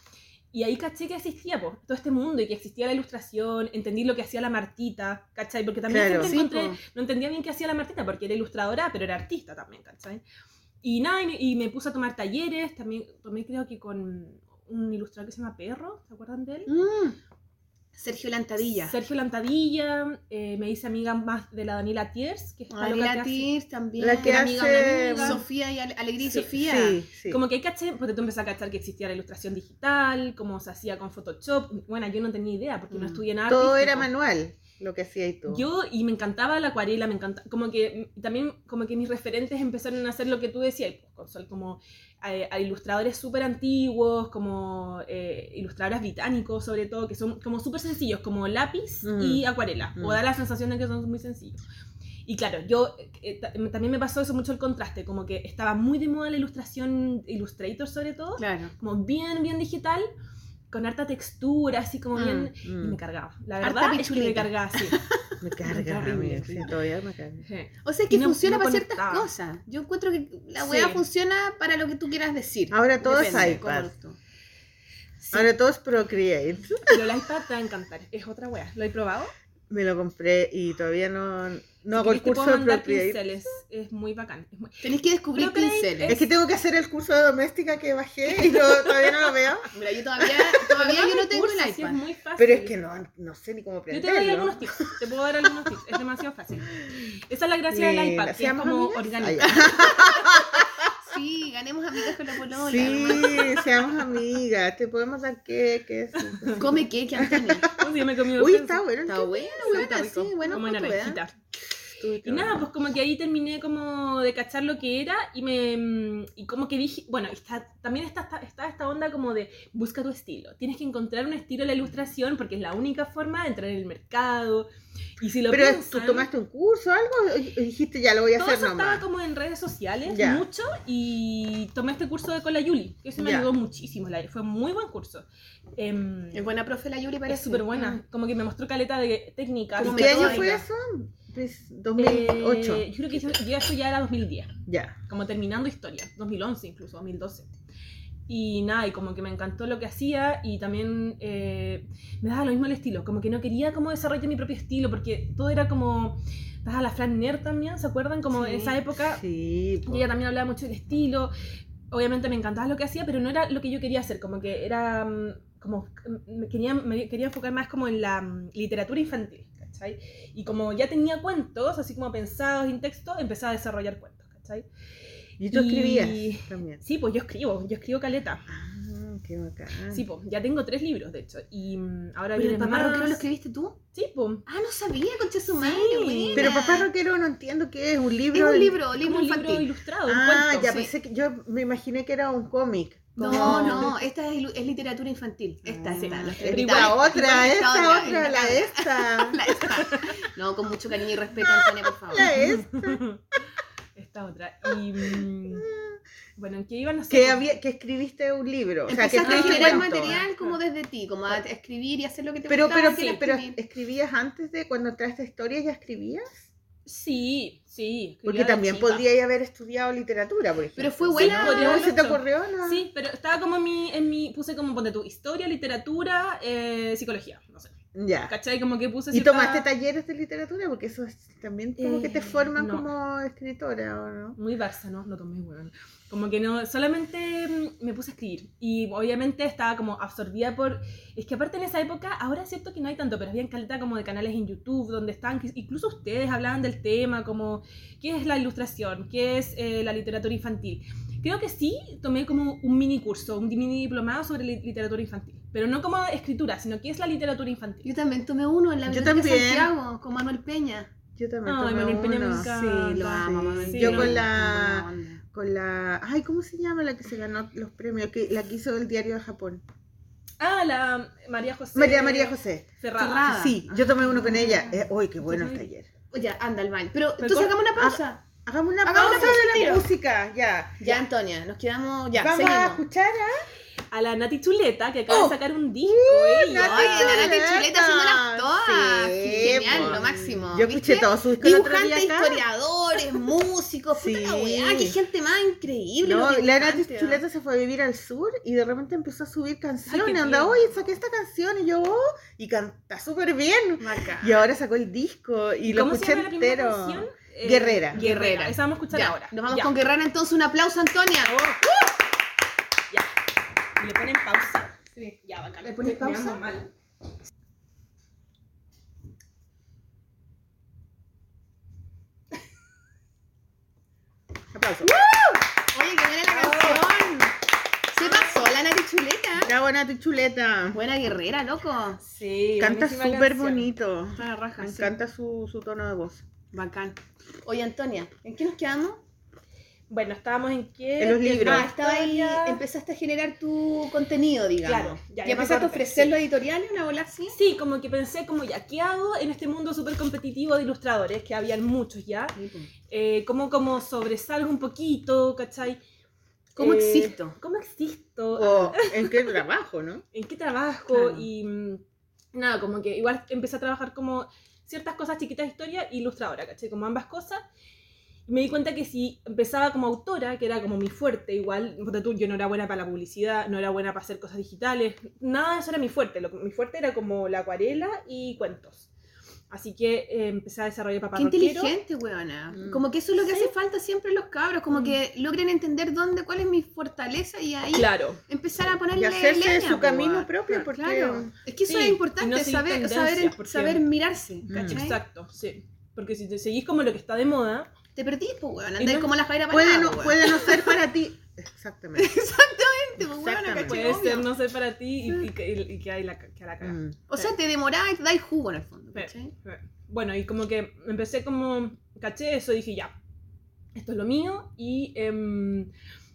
Y ahí caché que existía po, todo este mundo y que existía la ilustración, entendí lo que hacía la Martita, ¿cachai? Porque también Claro. siempre Sí, encontré, po. no entendía bien qué hacía la Martita, porque era ilustradora, pero era artista también, ¿cachai? Y nada, y me, y me puse a tomar talleres, también tomé creo que con un ilustrador que se llama Perro, ¿se acuerdan de él? Mm. Sergio Lantadilla. Sergio Lantadilla, eh, me hice amiga más de la Daniela Tiers, que está hace- Tirs también. La que Una amiga, hace- una amiga. Sofía y Ale- Alegría y Sofía. Sí, sí. Como que caché, porque tú empecé a cachar que existía la ilustración digital, cómo se hacía con Photoshop. Bueno, yo no tenía idea porque no Mm. estudié nada. Todo era manual, lo que hacía y tú. Yo, y me encantaba la acuarela, me encantaba, como que también como que mis referentes empezaron a hacer lo que tú decías, pues, con sol- como a ilustradores súper antiguos, como eh, ilustradores británicos sobre todo, que son como súper sencillos, como lápiz Mm. y acuarela, Mm. o da la sensación de que son muy sencillos. Y claro, yo eh, ta- también me pasó eso mucho el contraste, como que estaba muy de moda la ilustración Illustrator sobre todo, Claro. como bien, bien digital, con harta textura, así como Mm, bien... Mm, Y me cargaba. La verdad es que me cargaba así. me carga, amiga, sí, todavía me carga. Sí. O sea que No- funciona no para ciertas cosas. Yo encuentro que la Sí. weá funciona para lo que tú quieras decir. Ahora todo es Depende, iPad. Ahora todo es Procreate. pero el iPad te va a encantar. Es otra wea. ¿Lo he probado? Me lo compré y todavía no, no hago el curso de Procreate. pinceles. Es muy bacán. Es muy- Tenés que descubrir Procreate pinceles. Es que tengo que hacer el curso de doméstica que bajé y no- todavía no lo veo. Mira, yo todavía, todavía yo no tengo el sí, iPad. es muy fácil. Pero es que no, no sé ni cómo Yo te doy aprenderlo. algunos tips. Te puedo dar algunos tips. Es demasiado fácil. Esa es la gracia del iPad, que es ¿Seamos como amigas? orgánica. Sí, ganemos amigas con la polola. Sí, seamos amigas. Te podemos dar qué, qué sí. Come qué, que Antonio. ¿Cómo se llama? He comido Uy, está bueno. Está bueno, bueno, sí, rico. bueno, Como en ¿eh? Y nada, pues como que ahí terminé como de cachar lo que era y me mm, y como que dije, bueno, está, también está, está, está esta onda como de busca tu estilo. Tienes que encontrar un estilo en la ilustración porque es la única forma de entrar en el mercado. Y si lo Pero piensan, tú tomaste un curso o algo y dijiste ya lo voy a todo hacer eso estaba como en redes sociales Ya. mucho y tomé este curso de con la Yuli, que eso me Ya. ayudó muchísimo, la- fue muy buen curso. Em, Es buena profe la Yuri, parece. es súper buena, como que me mostró caleta de técnicas. Como ¿Y qué año fue eso? Pues, 2008. Eh, yo creo que eso, ya eso ya era 2010, Ya. como terminando historia, 2011 incluso, 2012. Y nada, y como que me encantó lo que hacía y también eh, me daba lo mismo el estilo, como que no quería como desarrollar mi propio estilo porque todo era como, estaba la Fran también, ¿se acuerdan? Como en Sí. esa época Sí. po. y ella también hablaba mucho del estilo. Obviamente me encantaba lo que hacía, pero no era lo que yo quería hacer. Como que era. mm, como mm, me quería, me quería enfocar más como en la mm, literatura infantil, ¿cachai? Y como ya tenía cuentos, así como pensados en texto, empecé a desarrollar cuentos, ¿cachai? ¿Y tú y- escribías también? Sí, pues yo escribo, yo escribo caleta. Ah, qué bacán. Sí, pues ya tengo tres libros, de hecho. Y mm, ahora Pero papá más. rockero lo escribiste tú. Sí, pues. Ah, no sabía, concha su madre. Sí. Pero papá rockero no entiendo qué es, un Es libro. un de- libro, libro un libro infantil. ilustrado, un Ah, cuento. ya sí. pensé que yo me imaginé que era un cómic. No, como- no, esta es, es literatura infantil. Esta, Ah, esta. sí. La gritando. otra, esta esta otra, la esta. La esta. No, con mucho cariño y respeto, Antonia, por favor. La esta. Esta otra. Y. mm, bueno, ¿en qué iban a hacer? Que, había, que escribiste un libro. O sea, que Empezaste a escribiste generar material como desde ti, como a escribir y hacer lo que te Pero, gustaba. pero, que era pero. ¿escribías antes de cuando entraste a historia ya escribías? Sí, sí. Porque también chica. podrías haber estudiado literatura, por ejemplo. Pero fue Sí, buena. podría ¿No se te ocurrió? No. Sí, pero estaba como en mi, en mi puse como, ponte tu historia, literatura, eh, psicología. Ya. ¿Cachai? Como que puse ¿Y cierta- tomaste talleres de literatura? Porque eso es- también como que te Eh, forman no. como escritora, ¿o no? Muy Barça, ¿no? No tomé, weón. Como que no, solamente mm, me puse a escribir. Y obviamente estaba como absorbida por... Es que aparte en esa época, ahora es cierto que no hay tanto, pero había caleta como de canales en YouTube donde estaban, incluso ustedes hablaban del tema, como qué es la ilustración, qué es eh, la literatura infantil. Creo que sí tomé como un mini curso, un mini diplomado sobre li- literatura infantil. Pero no como escritura, sino qué es la literatura infantil. Yo también tomé uno en la Yo Biblioteca de también. Santiago con Manuel Peña. Yo también tomé Manuel Peña me encanta. Sí, lo amo, Sí. Manuel Sí, Yo con la con la ay, ¿cómo se llama la que se ganó los premios? Que la que hizo el diario de Japón. Ah, la María José. María María José. Ferrada. Ferrada. Sí, yo tomé uno con ella. Eh, uy, qué bueno el taller. Oye, anda al baño. Pero entonces hagamos una pausa. Hagamos una Hagamos pausa de la tiro. música, ya. Ya, Antonia, nos quedamos. Ya, Vamos a escuchar a A la Nati Chuleta, que acaba Oh. de sacar un disco. ella. Nati Oye, la Nati Chuleta haciéndolas todas. Sí, Genial, lo máximo. Yo escuché todo su disco el otro Dibujantes, historiadores, músicos, puta la Sí. weá, qué gente más increíble. No, la Nati dibujantes, Chuleta se fue a vivir al sur y de repente empezó a subir canciones. Anda, oye, saqué esta canción y yo, oh, y canta súper bien. Bacán. Y ahora sacó el disco y lo ¿Cómo se escuché entero. Eh, Guerrera. Guerrera. Esa vamos a escuchar Ya, ahora. Nos vamos Ya. con Guerrera entonces. Un aplauso, Antonia. Ya. Le ponen pausa. Sí. Ya, bacán. ¿Le ando pausa? mal. Aplauso. Oye, que buena la canción. Se pasó la Nati Chuleta. Bravo, Nati Chuleta. Buena guerrera, loco. Sí. Canta buenísima súper canción. bonito. Está la raja. Me sí. encanta su, su tono de voz. Bacán. Oye, Antonia, ¿en qué nos quedamos? Bueno, estábamos en qué. En los libros. Ah, estaba ahí, Historia. empezaste a generar tu contenido, digamos. Claro, ya, y empezaste a acordé, ofrecer sí. los editoriales, una bola así. Sí, como que pensé, como ya, ¿qué hago en este mundo súper competitivo de ilustradores? Que habían muchos ya. Eh, ¿Cómo como sobresalgo un poquito, cachai? ¿Cómo Eh, existo? ¿Cómo existo? O en qué trabajo, ¿no? en qué trabajo Claro. y mm, nada, como que igual empecé a trabajar como ciertas cosas chiquitas de historia ilustradora, ¿cachai? Como ambas cosas. Y me di cuenta que si empezaba como autora, que era como mi fuerte, igual, yo no era buena para la publicidad, no era buena para hacer cosas digitales, nada de eso era mi fuerte. Lo, mi fuerte era como la acuarela y cuentos. Así que eh, empecé a desarrollar papá Qué rockero. inteligente, weona. Mm. Como que eso es lo que Sí. hace falta siempre en los cabros, como Mm. que logren entender dónde, cuál es mi fortaleza y ahí Claro. empezar a ponerle Y hacerse leña, su camino weón. propio, porque... Claro. Es que eso Sí, es importante, no saber, saber, porque- saber mirarse, Mm. Exacto, sí. Porque si te seguís como lo que está de moda, Te perdís, pues, weón. Y Andáis no- como la Jaira Puede no, puede no ser para ti. Exactamente. Exactamente, pues, Exactamente. puede Obvio. ser no ser para ti y, y que, y que hay la, que a la cagada. Mm. O sea, te demorás y te dais jugo en el fondo. Bueno, y como que empecé como caché eso dije, ya, esto es lo mío. Y em,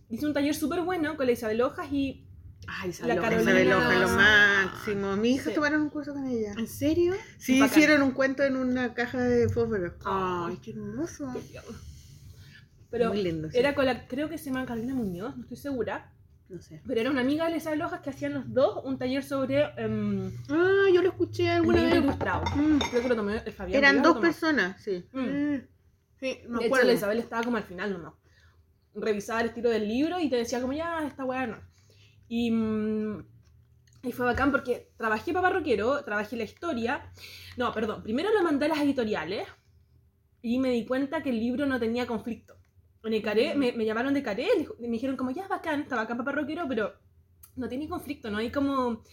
hice un taller súper bueno con la Isabel Hojas y Ay, La Isabel Carolina. Hoja, lo máximo. Mi hija sí. tomaron un curso con ella. ¿En serio? Sí, Bacán. hicieron un cuento en una caja de fósforo. Ay, qué hermoso. Qué. Pero Muy lindo. sí. era con la, creo que se llama Carolina Muñoz, no estoy segura. No sé. Pero era una amiga de la Isabel Hojas que hacían los dos un taller sobre em, Ah, yo lo escuché alguna vez. ilustrado. Mm, Creo que lo tomé el Fabián. Eran dos personas, sí. Mm. mm. Sí, me De hecho, acuerdo. la Isabel estaba como al final nomás. Revisaba el estilo del libro y te decía como, ya, esta weá no. Y, mm, y fue bacán porque trabajé papá rockero, trabajé la historia. No, perdón, primero lo mandé a las editoriales y me di cuenta que el libro no tenía conflicto. Me, llamaron de Caré me dijeron como, ya, bacán, está bacán papá rockero, pero no tiene conflicto, no hay como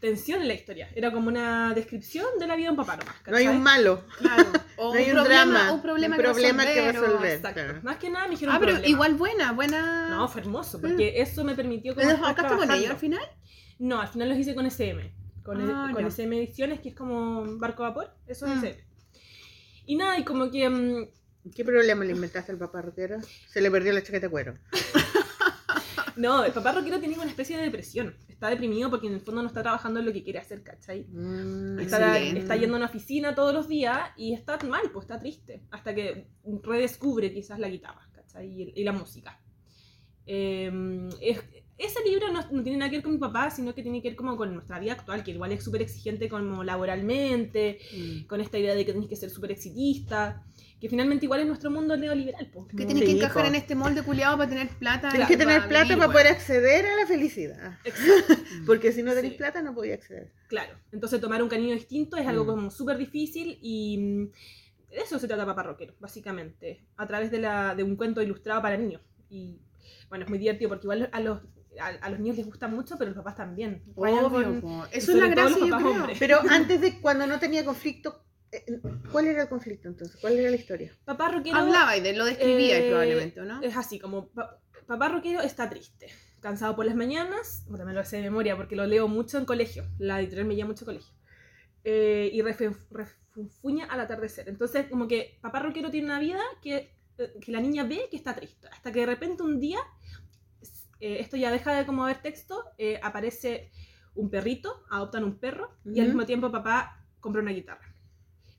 tensión en la historia. Era como una descripción de la vida de un papá nomás. No hay un malo. Claro. O No hay un problema, drama, Un problema, un problema que que resolver. o- resolver. Exacto. claro. Más que nada me dijeron Ah, pero problema. igual buena, buena. No, fue hermoso, porque eso me permitió como ¿Te estar desbancaste con ellos al final? No, al final los hice con SM. Con, Ah, con ya. SM Ediciones, que es como barco a vapor. Eso es Mm. SM. Y nada, y como que... mm, ¿Qué problema le inventaste al papá rockero? Se le perdió la chaqueta de cuero. no, el papá rockero tiene una especie de depresión. Está deprimido porque en el fondo no está trabajando en lo que quiere hacer, ¿cachai? Mm, Está, está yendo a una oficina todos los días y está mal, pues está triste. Hasta que redescubre quizás la guitarra, ¿cachai? Y, y la música. Eh, es- ese libro no, no tiene nada que ver con mi papá, sino que tiene que ver como con nuestra vida actual, que igual es súper exigente como laboralmente, con esta idea de que tenés que ser súper exitista, que finalmente igual es nuestro mundo neoliberal. pues. Que tienes que Sí, encajar po. en este molde culiado para tener plata. Tienes que tener plata vivir, para poder acceder a la felicidad. Exacto, Porque si no tenés Sí. plata no podía acceder. claro. Entonces tomar un camino distinto es algo Mm. como súper difícil y mm, de eso se trata Papá Rockero, básicamente, a través de, la, de un cuento ilustrado para niños. Y bueno, es muy divertido porque igual a los, a, a los niños les gusta mucho, pero los papás también. Obvio, con- Eso es la gracia, yo creo. hombres. Pero antes de cuando no tenía conflicto, ¿cuál era el conflicto entonces? ¿Cuál era la historia? Papá Rockero Hablaba y de, lo describía eh, probablemente, ¿o ¿no? Es así, como pa- papá rockero está triste, cansado por las mañanas, bueno, me lo sé de memoria porque lo leo mucho en colegio, la editorial me lleva mucho colegio, eh, y refunfuña al atardecer. Entonces, como que papá rockero tiene una vida que, eh, que la niña ve que está triste, hasta que de repente un día, eh, esto ya deja de como haber texto, eh, aparece un perrito, adoptan un perro, y al mismo tiempo papá compra una guitarra.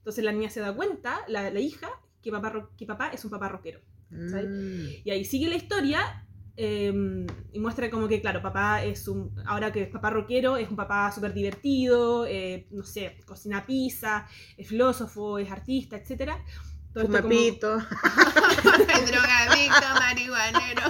Entonces la niña se da cuenta, la, la hija, que papá, ro- que papá es un papá rockero. Mm. Y ahí sigue la historia eh, y muestra como que, claro, papá es un, ahora que es papá rockero, es un papá súper divertido, eh, no sé, cocina pizza, es filósofo, es artista, etc. Fuma como- pito. Drogadicto, marihuanero.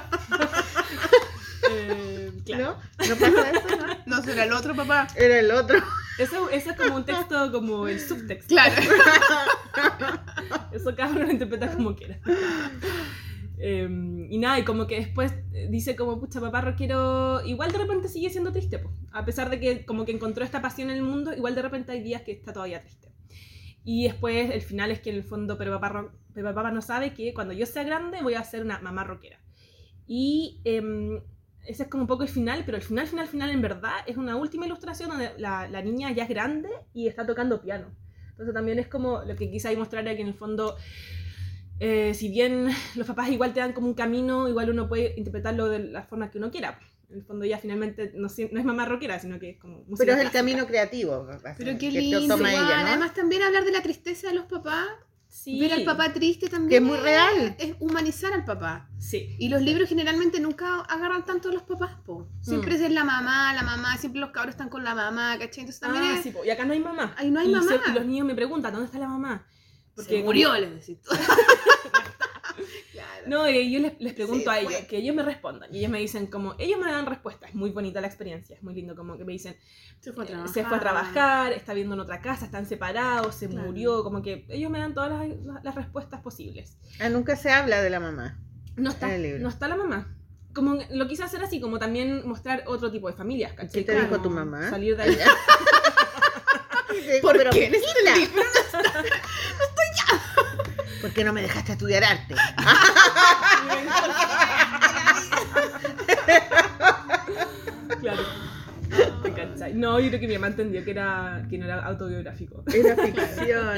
Eh, claro. ¿No? ¿No pasa eso? ¿no? No será el otro papá. Era el otro. Eso, eso es como un texto como el subtexto. Claro. Eso cada uno lo interpreta como quiera. Eh, y nada, y como que después eh, dice como, pucha, papá rockero, igual de repente sigue siendo triste, po. a pesar de que como que encontró esta pasión en el mundo, igual de repente hay días que está todavía triste. Y después el final es que en el fondo, pero papá, ro- pero papá no sabe que cuando yo sea grande voy a ser una mamá rockera. Y em, ese es como un poco el final, pero el final, final, final en verdad es una última ilustración donde la, la niña ya es grande y está tocando piano. Entonces también es como lo que quise ahí mostrar era que en el fondo, eh, si bien los papás igual te dan como un camino, igual uno puede interpretarlo de la forma que uno quiera. En el fondo ya finalmente no, no es mamá rockera, sino que es como música Pero es el clásica. camino creativo. Pero qué que lindo. toma igual. ella, ¿no? Además, también hablar de la tristeza de los papás. Sí. Ver al papá triste también. Que es muy real. Es humanizar al papá. Sí. Y los libros generalmente nunca agarran tanto a los papás, po. Siempre Mm. es la mamá, la mamá, siempre los cabros están con la mamá, ¿cachai? Entonces también Ah, es... sí, po, y acá no hay mamá. Ahí no hay y mamá. se- y los niños me preguntan, ¿dónde está la mamá? Se como- murió, les decís. No, y yo les, les pregunto Sí, a ellos, fue. que ellos me respondan. Y ellos me dicen como, ellos me dan respuesta. Es muy bonita la experiencia, es muy lindo como que me dicen, Se fue a eh, trabajar. se fue a trabajar, está viviendo en otra casa, están separados, se Claro. murió, como que ellos me dan todas las, las- las respuestas posibles. Ah, nunca se habla de la mamá. No está, no está la mamá. Como lo quise hacer así, como también mostrar otro tipo de familias, ¿cachai? ¿Qué te dijo tu mamá? Salir de ahí. ¿Por Pero, qué? Priscila, ¿Por qué no me dejaste estudiar arte? claro. No, yo creo que mi mamá entendió que, era, que no era autobiográfico. Era ficción.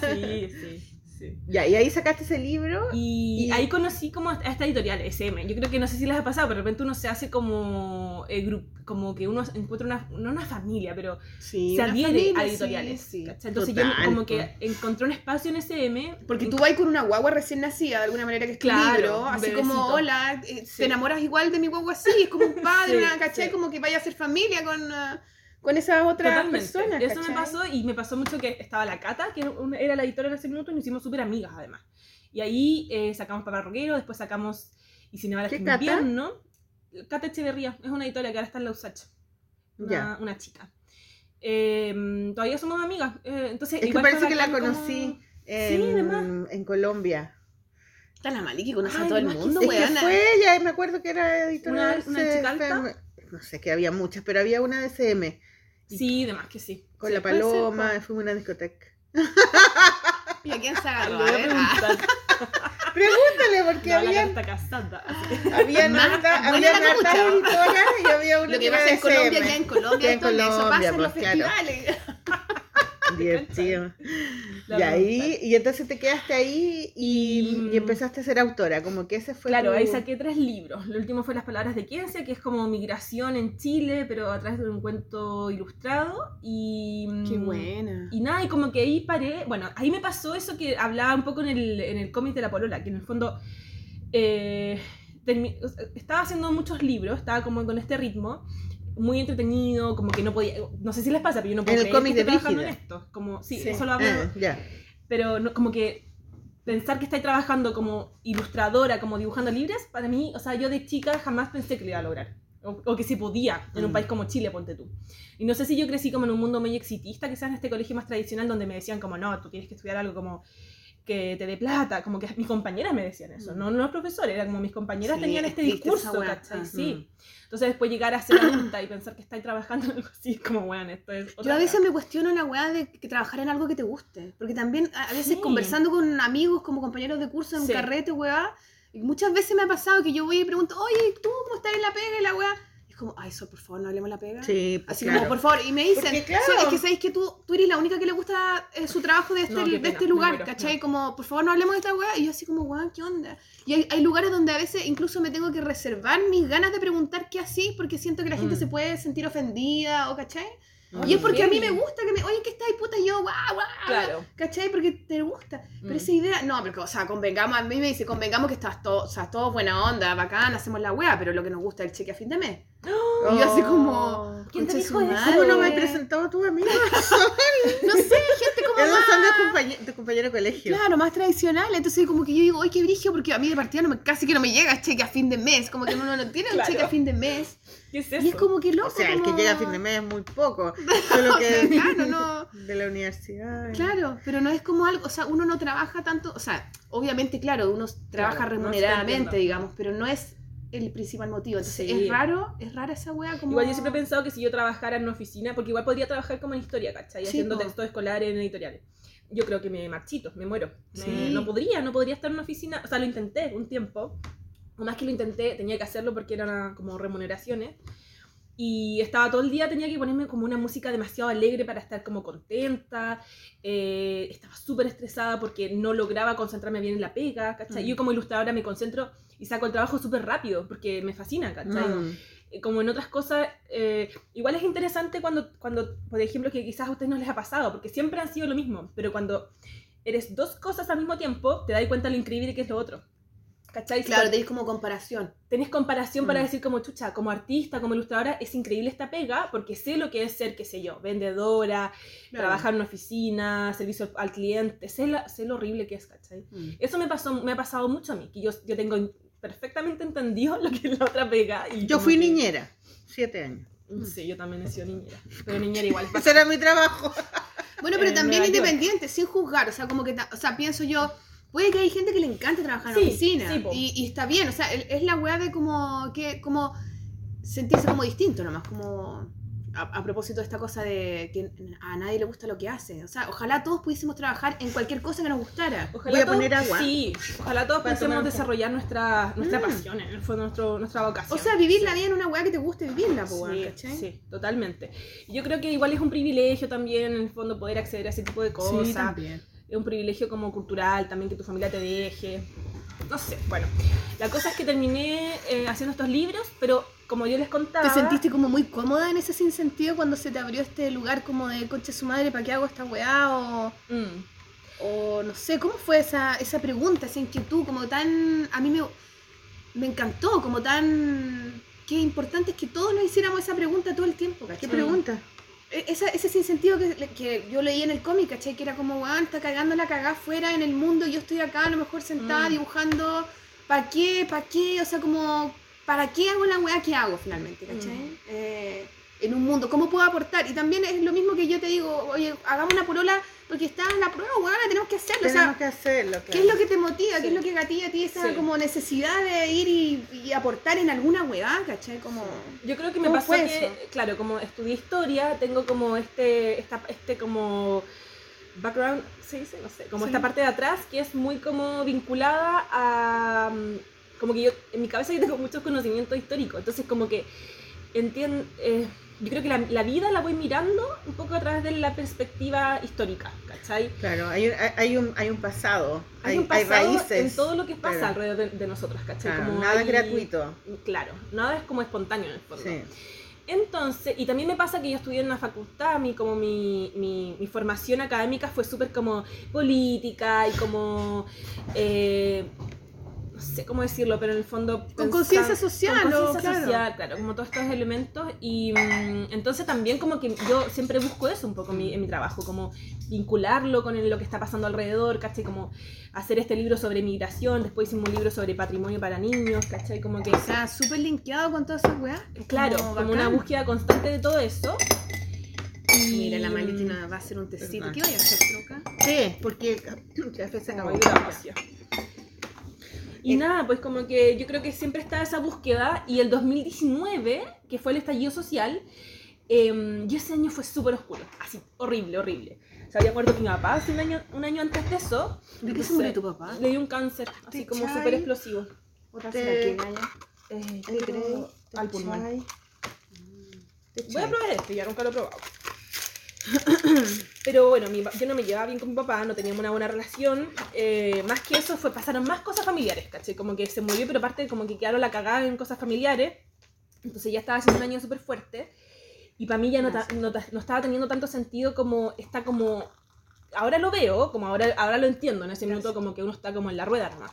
Sí, sí. Sí. Ya, y ahí sacaste ese libro. Y, Y- ahí conocí como a esta editorial, SM. Yo creo que no sé si les ha pasado, pero de repente uno se hace como, eh, gru- como que uno encuentra una, no una familia, pero Sí, se adhiere familia, a editoriales. sí. Entonces Total, yo como que encontré un espacio en SM. Porque tú vas con una guagua recién nacida, de alguna manera que es tu Claro, libro, un así bebecito. como, hola, eh, Sí. te enamoras igual de mi guagua así, es como un padre, Sí, una, ¿cachai? sí. Como que vaya a ser familia con, ah, con esas otras Totalmente. personas, Eso me pasó y me pasó mucho que estaba la Cata, que era la editora de ese minuto, y nos hicimos súper amigas además. Y ahí eh, sacamos Papá Roquero, después sacamos Y Cine Balas ¿Qué en Cata? invierno. Cata Echeverría, es una editora que ahora está en la USACH. Una, Ya. una chica. Eh, todavía somos amigas. eh, entonces, Es que parece que la como- conocí Sí, en, en Colombia. Está la Maliki que conoce Ay, a todo el mundo, sí. Es que fue ella, me acuerdo que era editora Una- una chica alta. No sé, que había muchas, pero había una de CM. Sí, de más que sí. Con Sí, la ser, paloma, fuimos a una discoteca. ¿Y a quién se agarró? A ver. Pregúntale, porque No, Cata está casada. la hartas editoras y había una Lo que pasa en Colombia, en Colombia, Ya en esto- eso Colombia, pasa en los pues, claro. festivales. Divertido. La Y ahí, y entonces te quedaste ahí y, Y- y empezaste a ser autora, como que ese fue Claro, tu- ahí saqué tres libros. El último fue Las Palabras de Quiencia, que es como migración en Chile, pero a través de un cuento ilustrado. Y, Qué mm, buena. Y nada, y como que ahí paré. Bueno, ahí me pasó eso que hablaba un poco en el, en el cómic de la Polola, que en el fondo eh, estaba haciendo muchos libros, estaba como con este ritmo. Muy entretenido, como que no podía. No sé si les pasa, pero yo no puedo En el cómic de trabajando en esto. Como, sí, Sí. eso lo hablo Ah, ya. pero no- como que pensar que estáis trabajando como ilustradora, como dibujando libros, para mí, o sea, yo de chica jamás pensé que lo iba a lograr. O, o que se podía en un Mm. país como Chile, ponte tú. Y no sé si yo crecí como en un mundo muy exitista, quizás en este colegio más tradicional donde me decían como, no, tú tienes que estudiar algo como que te dé plata, como que mis compañeras me decían eso, no, no los profesores, era como mis compañeras Sí, tenían es este discurso. ¿cachai? Sí. Entonces después llegar a ser adulta y pensar que estáis trabajando en algo así, es como, bueno, esto es... Yo otra a wea". veces me cuestiono la weá de que trabajar en algo que te guste. Porque también a a veces Sí. conversando con amigos, como compañeros de curso en un Sí. carrete, weá, y muchas veces me ha pasado que yo voy y pregunto, oye, ¿tú cómo estás en la pega y la weá? Y es como, ay, Sol, por favor, no hablemos de la pega. Sí, pues, Así claro. como, por favor, y me dicen, claro. "Sol, es que sabéis que tú, tú eres la única que le gusta eh, su trabajo de este, No, de pena, este lugar, muero, ¿cachai? no. Como, por favor, no hablemos de esta weá. Y yo así como, weá, ¿qué onda? Y hay, hay lugares donde a veces incluso me tengo que reservar mis ganas de preguntar qué así, porque siento que la gente Mm. se puede sentir ofendida, o ¿cachai? Y es porque a mí me gusta que me, oye, ¿qué está ahí, puta? Y yo, guau, guau. Claro. ¿Cachai? Porque te gusta. Pero Mm. esa idea, no, pero, o sea, convengamos, a mí me dice, convengamos que estás todo, o sea, todo buena onda, bacán, hacemos la weá, pero lo que nos gusta es el cheque a fin de mes. Y yo así como, ¿Quién te dijo eso? ¿Cómo no me presentó a tu amiga? No sé, gente como Esos más... son de compañe- de compañero de colegio. Claro, más tradicional. Entonces, como que yo digo, oye, qué brigio, porque a mí de partida no me, casi que no me llega el cheque a fin de mes. Como que uno no tiene un Claro. cheque a fin de mes. ¿Qué es eso? Y es como que loco. O sea, el que como- llega a fin de mes es muy poco. Solo que Claro, no. de la universidad. Claro, pero no es como algo, o sea, uno no trabaja tanto, o sea, obviamente, claro, uno trabaja Claro, no, remuneradamente, entiendo. digamos, pero no es el principal motivo. Entonces, Sí. es raro, es rara esa wea como... Igual yo siempre he pensado que si yo trabajara en una oficina, porque igual podría trabajar como en historia, ¿cachai? Sí, Haciendo po. textos escolares en editoriales. Yo creo que me marchito, me muero. Me- Sí. no podría, no podría estar en una oficina. O sea, lo intenté un tiempo. O más que lo intenté, tenía que hacerlo porque eran como remuneraciones. Y estaba todo el día, tenía que ponerme como una música demasiado alegre para estar como contenta. Eh, estaba súper estresada porque no lograba concentrarme bien en la pega, ¿cachai? Mm. Yo como ilustradora me concentro y saco el trabajo súper rápido porque me fascina, ¿cachai? Mm. Eh, como en otras cosas, eh, igual es interesante cuando, cuando, por ejemplo, que quizás a ustedes no les ha pasado, porque siempre han sido lo mismo, pero cuando eres dos cosas al mismo tiempo, te das cuenta lo increíble que es lo otro. ¿Cachai? Claro, cuando tenéis como comparación. tenés comparación para Mm. decir como chucha, como artista, como ilustradora, es increíble esta pega, porque sé lo que es ser, qué sé yo, vendedora, trabajar en una oficina, servicio al cliente, sé, la- sé lo horrible que es, ¿cachai? Mm. Eso me, pasó, me ha pasado mucho a mí, que yo, yo tengo perfectamente entendido lo que es la otra pega. Y Yo fui que- niñera, siete años. Sí, yo también he sido niñera. Pero niñera igual. Ese era mi trabajo. Bueno, pero en también independiente, sin juzgar, o sea, como que, o sea, pienso yo, puede que hay gente que le encanta trabajar en Sí, oficina, sí, y, y está bien, o sea, es la weá de como, que, como sentirse como distinto nomás, como a, a propósito de esta cosa de que a nadie le gusta lo que hace, o sea, ojalá todos pudiésemos trabajar en cualquier cosa que nos gustara. Ojalá Voy a todos- poner agua. Sí, ojalá todos pudiésemos desarrollar nuestra, nuestra Mm. pasión, en el fondo, nuestro, nuestra vocación. O sea, vivir la vida en una weá que te guste vivirla, po, Sí, ¿cachai? sí, totalmente. Yo creo que igual es un privilegio también, en el fondo, poder acceder a ese tipo de cosas. también. Es un privilegio como cultural también que tu familia te deje. No sé, bueno. La cosa es que terminé eh, haciendo estos libros, pero como yo les contaba... ¿Te sentiste como muy cómoda en ese sinsentido cuando se te abrió este lugar como de concha su madre, ¿para qué hago esta weá? O, Mm. o no sé, ¿cómo fue esa, esa pregunta, esa inquietud, como tan... A mí me, me encantó, como tan... Qué importante es que todos nos hiciéramos esa pregunta todo el tiempo, ¿cachai? ¿Qué pregunta? E- Esa, ese sinsentido que, que yo leí en el cómic, ¿cachai? Que era como, weón, está cagando la cagada fuera en el mundo y yo estoy acá a lo mejor sentada Mm. dibujando. ¿Para qué? ¿Para qué? O sea, como, ¿para qué hago la weá que hago finalmente, ¿cachai? Mm. Eh, en un mundo, ¿cómo puedo aportar? Y también es lo mismo que yo te digo, oye, hagamos una polola porque está en la prueba, weón, tenemos que hacerlo. O sea, Tenemos que hacerlo. ¿Qué es lo que te motiva? ¿Qué es lo que gatilla a ti esa Sí. como necesidad de ir y, y aportar en alguna weá, ¿cachai? Como... Yo creo que me ¿Cómo pasó que, eso? claro, como estudié historia, tengo como este, esta, este como background, ¿se dice? No sé, como Sí. esta parte de atrás que es muy como vinculada a, mm, como que yo, en mi cabeza yo tengo muchos conocimientos históricos, entonces como que entiendo, yo creo que la, la vida la voy mirando un poco a través de la perspectiva histórica, ¿cachai? Claro, hay un, hay- hay un, hay un pasado, Hay, un pasado raíces. en todo lo que pasa Claro. alrededor de, de nosotros, ¿cachai? Claro, Como nada hay- gratuito. Claro, nada es como espontáneo en el fondo. Sí. Entonces, y también me pasa que yo estudié en una facultad, mi, como mi, mi, mi formación académica fue súper como política y como, eh, no sé cómo decirlo, pero en el fondo... Con conciencia social, Con conciencia claro. social, claro, como todos estos elementos. Y mm, entonces también como que yo siempre busco eso un poco en mi, en mi trabajo, como vincularlo con el- lo que está pasando alrededor, ¿cachai? Como hacer este libro sobre migración, después hicimos un libro sobre patrimonio para niños, ¿cachai? Como que... O sea, súper linkeado con todas esas weas. Claro, Como una búsqueda constante de todo eso. Y- Mira, la Malitina va a hacer un tecito. ¿Qué voy a hacer, troca? Sí, porque el café se acabó. Y nada, pues como que yo creo que siempre está esa búsqueda y el 2019, que fue el estallido social, em, yo ese año fue súper oscuro, así, horrible, horrible. Se había muerto mi papá hace un año, un año antes de eso. ¿De qué se murió tu papá? Le dio un cáncer, así ¿Te como súper explosivo. Eh, ¿Te creo- crees? ¿Te al pulmón. Voy a probar este, ya nunca lo he probado. Pero bueno, mi yo no me llevaba bien con mi papá, no teníamos una buena relación. eh, más que eso, fue, pasaron más cosas familiares, ¿cachai? Como que se murió, pero aparte como que quedaron la cagada en cosas familiares. Entonces ya estaba haciendo un año súper fuerte. Y para mí ya no, ta- no, no estaba teniendo tanto sentido como está como... Ahora lo veo, como ahora, ahora lo entiendo, en ese minuto como que uno está como en la rueda nomás.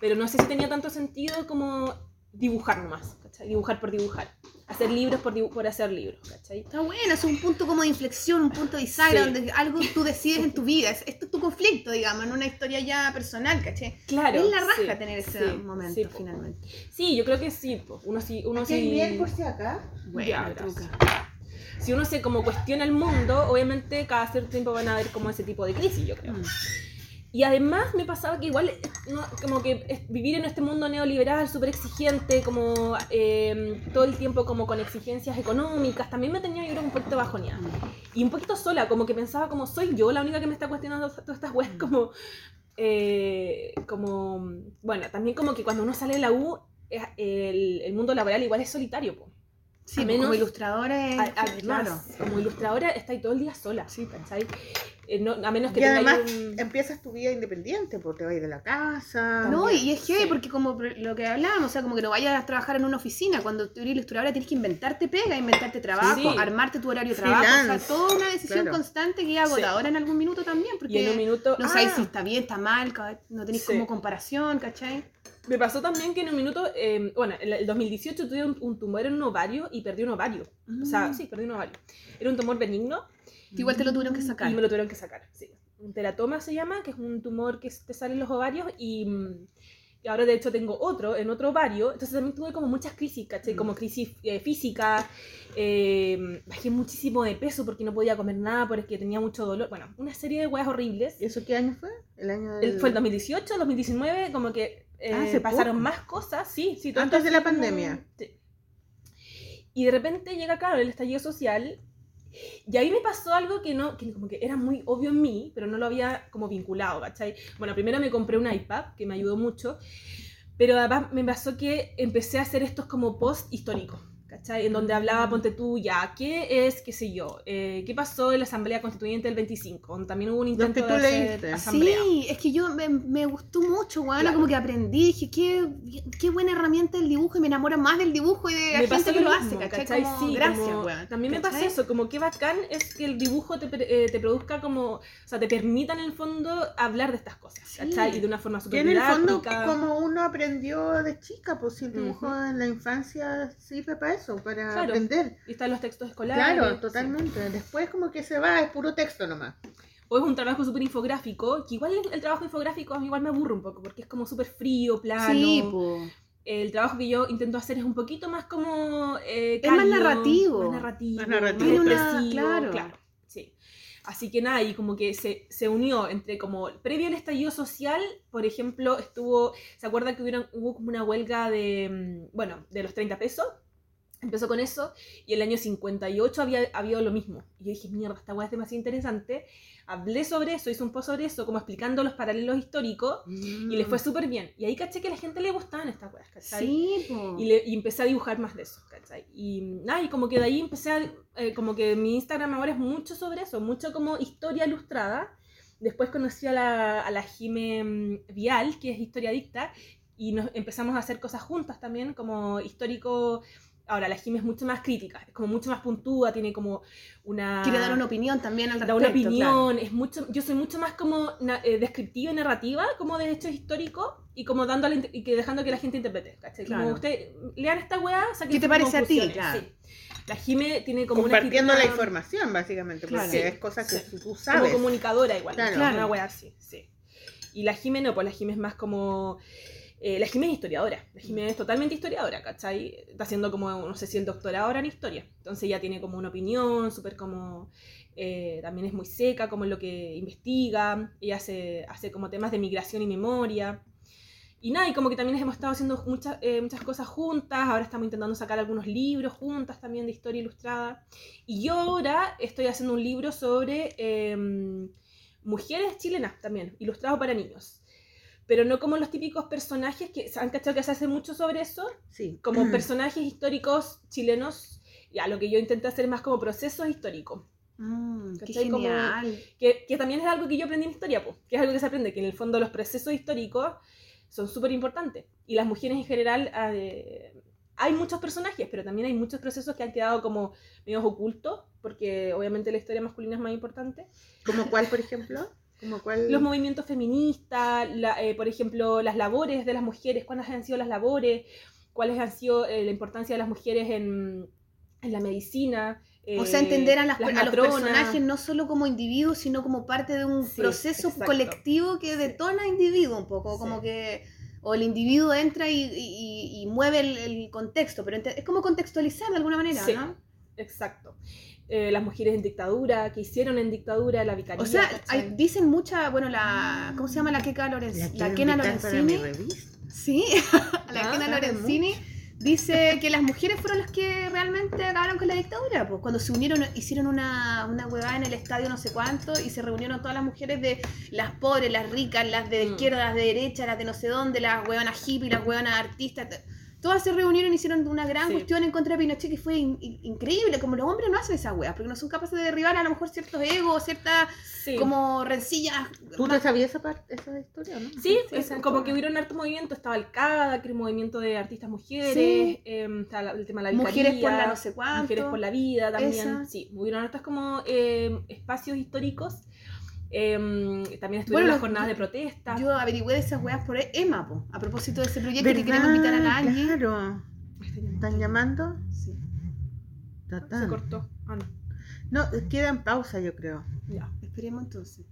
Pero no sé si tenía tanto sentido como dibujar nomás, ¿cachai? Dibujar por dibujar. Hacer libros por, dibu- por hacer libros, ¿cachai? Está bueno, es un punto como de inflexión, un punto de bisagra Sí. donde algo tú decides en tu vida. Es, esto es tu conflicto, digamos, en una historia ya personal, ¿caché? Claro. es la raja sí, tener ese sí, momento finalmente. Sí, yo creo que sí. po. Uno sí, uno ¿Aquí hay sí. miel por si acá? Bueno, Ya. Si uno se como cuestiona el mundo, obviamente cada cierto tiempo van a haber como ese tipo de crisis, yo creo. Mm. Y además me pasaba que igual, no, como que vivir en este mundo neoliberal súper exigente, como eh, todo el tiempo como con exigencias económicas, también me tenía yo creo un poquito bajoneada. Y un poquito sola, como que pensaba como soy yo la única que me está cuestionando todas estas weas, como, eh, como, bueno, también como que cuando uno sale de la U, el, el mundo laboral igual es solitario, po. Sí, pues, como menos- ilustradora es... A- claro. como ilustradora estáis todo el día sola, Sí. ¿cachai? Eh, no- a menos que Y además un... empiezas tu vida independiente, porque te vas de la casa. No, y, También, y es que, sí. porque como lo que hablábamos, o sea, como que no vayas a trabajar en una oficina, cuando tú eres ilustradora tienes que inventarte pega, inventarte trabajo, Sí. armarte tu horario de trabajo, o sea, Freelance, toda una decisión claro. constante que es agotadora en algún minuto también, porque Y en un minuto... no sabes Ah, si está bien, está mal, no tenéis Sí. como comparación, ¿cachai? Me pasó también que en un minuto, eh, bueno, en el 2018 tuve un, un tumor en un ovario y perdí un ovario. O sea, Mm. sí, perdí un ovario. Era un tumor benigno Igual te lo tuvieron que sacar. y me lo tuvieron que sacar, sí. Un teratoma se llama, que es un tumor que te sale en los ovarios y, mm, y ahora de hecho tengo otro en otro ovario. Entonces también tuve como muchas crisis, ¿cachai? Como crisis eh, física. eh, bajé muchísimo de peso porque no podía comer nada porque tenía mucho dolor. Bueno, una serie de weas horribles. ¿Y eso qué año fue? El año del... El- fue el 2018, 2019, como que eh, Ah, hace pasaron poco. más cosas, sí, sí. Antes de la como- pandemia. sí. Y de repente llega, claro, el estallido social. Y ahí me pasó algo que no, que como que era muy obvio en mí, pero no lo había como vinculado, ¿cachai? Bueno, primero me compré un iPad, que me ayudó mucho, pero además me pasó que empecé a hacer estos como post históricos, En donde hablaba, ponte tú, ya, ¿qué es, qué sé yo? eh, ¿Qué pasó en la Asamblea Constituyente del 25? Donde también hubo un intento que tú de hacer leíste. asamblea. Sí, es que yo me, me gustó mucho, weón. Claro. Como que aprendí, dije, qué, qué buena herramienta el dibujo y me enamora más del dibujo y de la Me gente que lo mismo, hace, ¿cachai? ¿cachai? Como, Sí, gracias, como- weón. También me pasa eso, como qué bacán es que el dibujo te, eh, te produzca como, o sea, te permita en el fondo hablar de estas cosas, Sí. ¿cachai? Y de una forma súper en el fondo, didáctica. como uno aprendió de chica, pues si el dibujo en la infancia sirve para eso, para Claro. aprender. Y están los textos escolares. Claro, sí. totalmente. Después como que se va, es puro texto nomás. O es un trabajo súper infográfico, que igual el, el trabajo infográfico igual me aburre un poco, porque es como súper frío, plano. Sí, po. El trabajo que yo intento hacer es un poquito más como... eh, Es más cálido, narrativo. Más narrativo. Más narrativo. Tiene una- expresivo, claro. sí. Así que nada, y como que se, se unió entre como... Previo al estallido social, por ejemplo, estuvo... ¿Se acuerdan que hubieron, hubo como una huelga de... mm, Bueno, de los 30 pesos? Empezó con eso y el año 58 había habido lo mismo. Y yo dije, mierda, esta weá es demasiado interesante. Hablé sobre eso, hice un post sobre eso, como explicando los paralelos históricos y le fue Mm. súper bien. Y ahí caché que a la gente le gustaban estas weas, ¿cachai? Sí, po. Y, le- y empecé a dibujar más de eso, ¿cachai? Y nada, y como que de ahí empecé a, eh, como que mi Instagram ahora es mucho sobre eso, mucho como historia ilustrada. Después conocí a la, a la Jime mm, Vial, que es historia dicta, y nos empezamos a hacer cosas juntas también, como histórico. Ahora, la Jime es mucho más crítica, es como mucho más puntúa, tiene como una... Quiere dar una opinión también al da respecto. una opinión, claro. es mucho, yo soy mucho más como na- eh, descriptiva y narrativa, como de hechos históricos, y como dando a la inter- y que dejando que la gente interprete, ¿cachai? Como usted, lean esta weá, saquen ¿Qué te parece a ti? conclusiones, Claro. sí. La Jime tiene como una Compartiendo la escritura información, básicamente, porque Claro. es cosas que Sí. tú como sabes. comunicadora igual, Claro. una weá así, sí. Y la Jime no, pues la Jime es más como... eh, la Jime es historiadora, la Jime es totalmente historiadora, ¿cachai? Está haciendo como, no sé si el doctorado ahora en historia. Entonces ya tiene como una opinión, súper como... eh, también es muy seca como lo que investiga, ella hace, hace como temas de migración y memoria. Y nada, y como que también hemos estado haciendo muchas, eh, muchas cosas juntas, ahora estamos intentando sacar algunos libros juntas también de historia ilustrada. Y yo ahora estoy haciendo un libro sobre em, mujeres chilenas también, ilustrado para niños. Pero no como los típicos personajes que se han cachado que se hace mucho sobre eso, Sí. como personajes históricos chilenos. Ya, lo que yo intenté hacer más como procesos históricos. Mm. Que, que también es algo que yo aprendí en historia, po, que es algo que se aprende, que en el fondo los procesos históricos son súper importantes. Y las mujeres en general, eh, hay muchos personajes, pero también hay muchos procesos que han quedado como medios ocultos, porque obviamente la historia masculina es más importante. ¿Como cuál, por ejemplo? ¿Como cuál? Los movimientos feministas, la- eh, por ejemplo, las labores de las mujeres, cuáles han sido las labores, cuáles han sido eh, la importancia de las mujeres en, en la medicina. O sea, eh, entender a, las- las a los personajes no solo como individuos, sino como parte de un Sí, proceso exacto. colectivo que detona individuo un poco, Sí. como que o el individuo entra y, y- mueve el, el contexto, pero es como contextualizar de alguna manera, Sí. ¿no? Exacto. Eh, las mujeres en dictadura, que hicieron en dictadura, la vicaría. O sea, hay- dicen mucha, bueno, la, ¿cómo se llama la Keka Lorenzini? La Kena Lorenzini. Sí, la Ah, Kena Lorenzini dice que las mujeres fueron las que realmente acabaron con la dictadura, pues cuando se unieron, hicieron una, una huevada en el estadio no sé cuánto y se reunieron todas las mujeres de las pobres, las ricas, las de Mm. izquierda, las de derecha, las de no sé dónde, las huevanas hippies, las huevanas artistas. t- Todas se reunieron y hicieron una gran Sí. cuestión en contra de Pinochet que fue in- in- increíble. Como los hombres no hacen esas weas, porque no son capaces de derribar a lo mejor ciertos egos, ciertas Sí. como rencillas. ¿Tú más- te sabías esa, parte, esa historia no? Sí, es como que hubieron harto movimiento, estaba el CADA, que era un movimiento de artistas mujeres, Sí. em, el tema de la Mujeres por la no sé cuánto. Mujeres por la vida también, Esa. sí, hubieron hartos como em, espacios históricos, em, también estuvieron Bueno, las jornadas de protesta, Yo averigüé de esas weas por Emma, po, a propósito de ese proyecto que ¿Verdad? queremos invitar a la Angie. Claro. ¿Están llamando? Sí. Se cortó, ah no, No, queda en pausa, yo creo. ya. Esperemos entonces.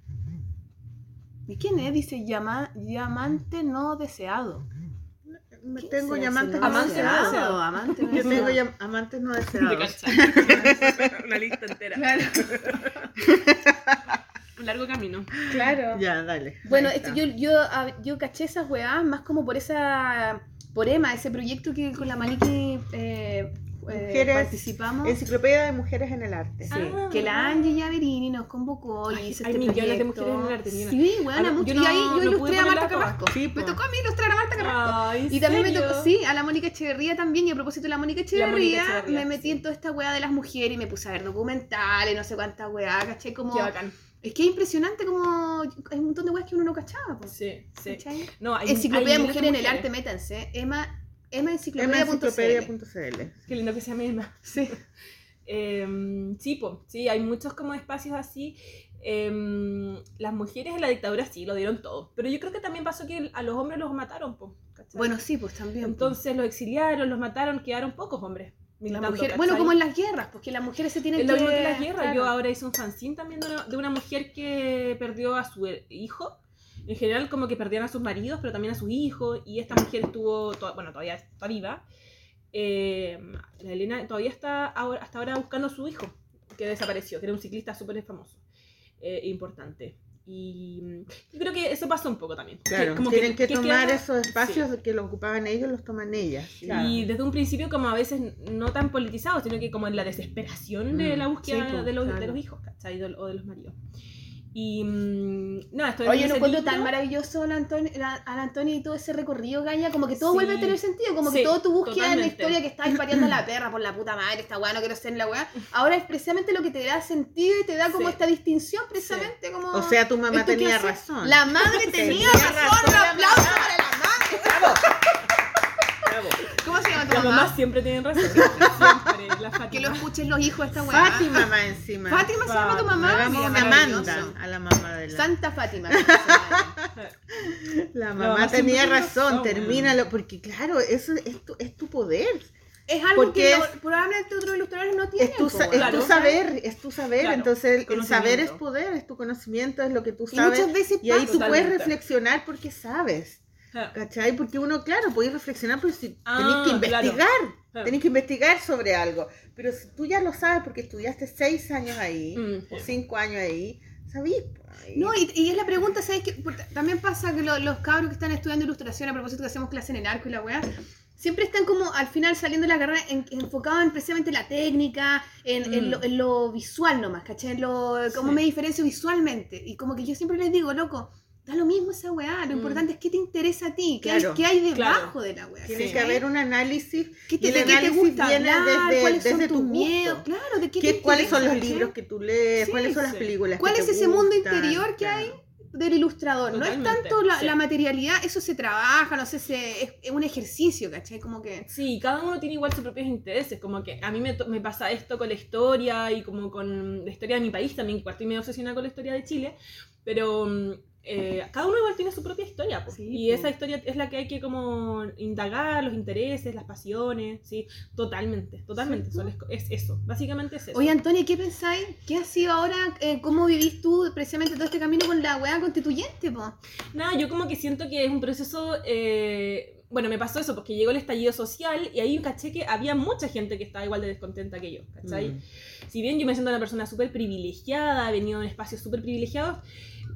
¿Y quién es? Dice llama, llamante no deseado. Me ¿Quién tengo llamantes no Amante no deseados. deseado. Amante no Yo tengo deseado. llam- amantes no deseados. Una lista entera. Claro, Un largo camino. claro. Ya, dale. Bueno, esto, yo, yo, a- yo caché esas weas más como por esa. por Emma, ese proyecto que con la Maliki eh, eh, Mujeres- participamos. Enciclopedia de Mujeres en el Arte. Sí, Ah, que la. Angie Yaverini nos convocó y Ay, hizo hay este millones de mujeres en el arte, millones. Sí, bueno, Ah, mucho. yo y ahí no- yo no ilustré a Marta Carrasco. Sí, Me tocó a mí ilustrar a Marta Carrasco. Ay, Y también me tocó, sí, a la Mónica Echeverría también, y a propósito de la Mónica Echeverría, Echeverría, me metí sí. en toda esta weá de las mujeres y me puse a ver documentales, no sé cuántas weá, ¿cachai? Como, Qué bacán. Es que es impresionante como hay un montón de weas que uno no cachaba, pues. Sí, sí. ¿cachai? No, hay, Enciclopedia hay de miles Mujeres en el Arte, métanse. Emma, Emma Enciclopedia.cl. Qué lindo que se llame Emma. Sí. Eh, sí, po, sí, hay muchos como espacios así. Eh, las mujeres en la dictadura sí, lo dieron todo. Pero yo creo que también pasó que a los hombres los mataron, po, ¿cachai? Bueno, sí, pues también. Entonces los exiliaron, los mataron, quedaron pocos hombres. Bueno, como en las guerras, porque las mujeres se tienen Es lo que... mismo que las guerras. claro. Yo ahora hice un fanzine también de una, mujer que perdió a su hijo. En general, como que perdían a sus maridos, pero también a sus hijos. Y esta mujer estuvo, to- bueno, todavía está viva. Eh, la Elena todavía está ahora, hasta ahora buscando a su hijo, que desapareció, que era un ciclista súper famoso, eh, importante. Y mm, yo creo que eso pasó un poco también. Claro, como tienen que, que tomar queda- esos espacios que lo ocupaban ellos, los toman ellas. Claro. Y desde un principio como a veces no tan politizados, sino que como en la desesperación de Mm, la búsqueda sí, pues, de, los, claro. de los hijos, ¿cachai? De- o de los maridos. Y mm, nada, estoy Oye, no encuentro tan maravilloso al Antonio, al Antonio y todo ese recorrido, Gaya, como que todo Sí. vuelve a tener sentido, como que Sí, toda tu búsqueda en la historia que estabas pateando a la perra por la puta madre, esta weá, no quiero ser la weá, ahora es precisamente lo que te da sentido y te da como Sí. esta distinción, precisamente como... O sea, tu mamá ¿Esto qué tenía razón. La madre tenía razón, un la aplauso para la madre. Bravo. ¿Cómo se llama tu Las mamá? mamás siempre tienen razón. Siempre, la Fátima. Que lo escuchen los hijos de esta weá. Fátima más encima. Fátima se llama tu mamá. Hagamos Mira, una maravilloso. manda a la mamá de la... Santa Fátima. La mamá tenía razón, razón, termínalo, porque claro, eso es tu, es tu poder. Es algo Porque que es- lo- probablemente otros ilustradores no tienen. Es tu, es Claro. tu saber, es tu saber, Claro, entonces el, el saber es poder, es tu conocimiento, es lo que tú Y sabes. muchas veces Y ahí tú puedes reflexionar porque sabes, ¿cachai? Porque uno, claro, puedes reflexionar porque si Ah, tenés que investigar, Claro. tenés que investigar sobre algo. Pero si tú ya lo sabes porque estudiaste seis años ahí, Mm. o cinco años ahí, sabís. po, ahí. No, y, y es la pregunta, ¿sabes qué? Porque También pasa que lo- los cabros que están estudiando ilustración, a propósito que hacemos clase en el arco y la weá, siempre están como al final saliendo de la carrera en- enfocados en precisamente la técnica, en, en Mm. lo, en lo visual nomás, ¿cachai? En lo, cómo Sí. me diferencio visualmente. Y como que yo siempre les digo, loco, da lo mismo esa weá, lo Mm. importante es qué te interesa a ti, qué, Claro. hay, qué hay debajo Claro. de la weá. Tiene Sí. que haber un análisis. ¿Qué y te, el de qué te gusta viene hablar? desde- ¿Cuáles son tus tu miedos? Claro, ¿de qué, ¿Qué- te ¿Cuáles son los libros que tú lees? Sí, ¿Cuáles son las películas ¿Cuál que es te ese mundo interior que hay del ilustrador? No es tanto la, materialidad, eso se trabaja, no sé, se, es, es un ejercicio, ¿cachai? Como que... Sí, cada uno tiene igual sus propios intereses, como que a mí me pasa esto con la historia y como con la historia de mi país también, que estoy medio obsesionada con la historia de Chile, pero mm, eh, cada uno igual tiene su propia historia, po. Sí, y po. esa historia es la que hay que como indagar, los intereses, las pasiones, sí, totalmente, totalmente, son es eso, básicamente es eso. Oye, Antonio, ¿qué pensáis? ¿Qué ha sido ahora? eh, ¿Cómo vivís tú precisamente todo este camino con la weá constituyente, po? Nada, yo como que siento que es un proceso. eh, bueno, me pasó eso porque llegó el estallido social y ahí caché que había mucha gente que estaba igual de descontenta que yo, ¿cachai? Mm. Si bien yo me siento una persona súper privilegiada, he venido en espacios súper privilegiados,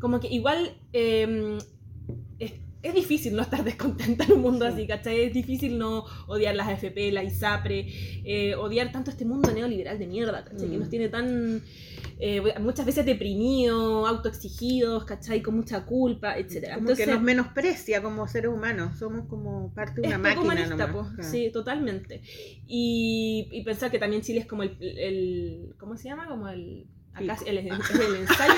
como que igual eh, es, es difícil no estar descontenta en un mundo Sí. así, ¿cachai? Es difícil no odiar las AFP, la ISAPRE, eh, odiar tanto este mundo neoliberal de mierda, ¿cachai? Que Mm. nos tiene tan. eh, muchas veces deprimidos, autoexigidos, ¿cachai? Con mucha culpa, etc. Como que nos menosprecia como seres humanos, somos como parte de es una poco máquina humanista, nomás. po. Claro. sí, totalmente. Y, y pensar que también Chile es como el, el- ¿cómo se llama? Como el, acá el, el, el ensayo.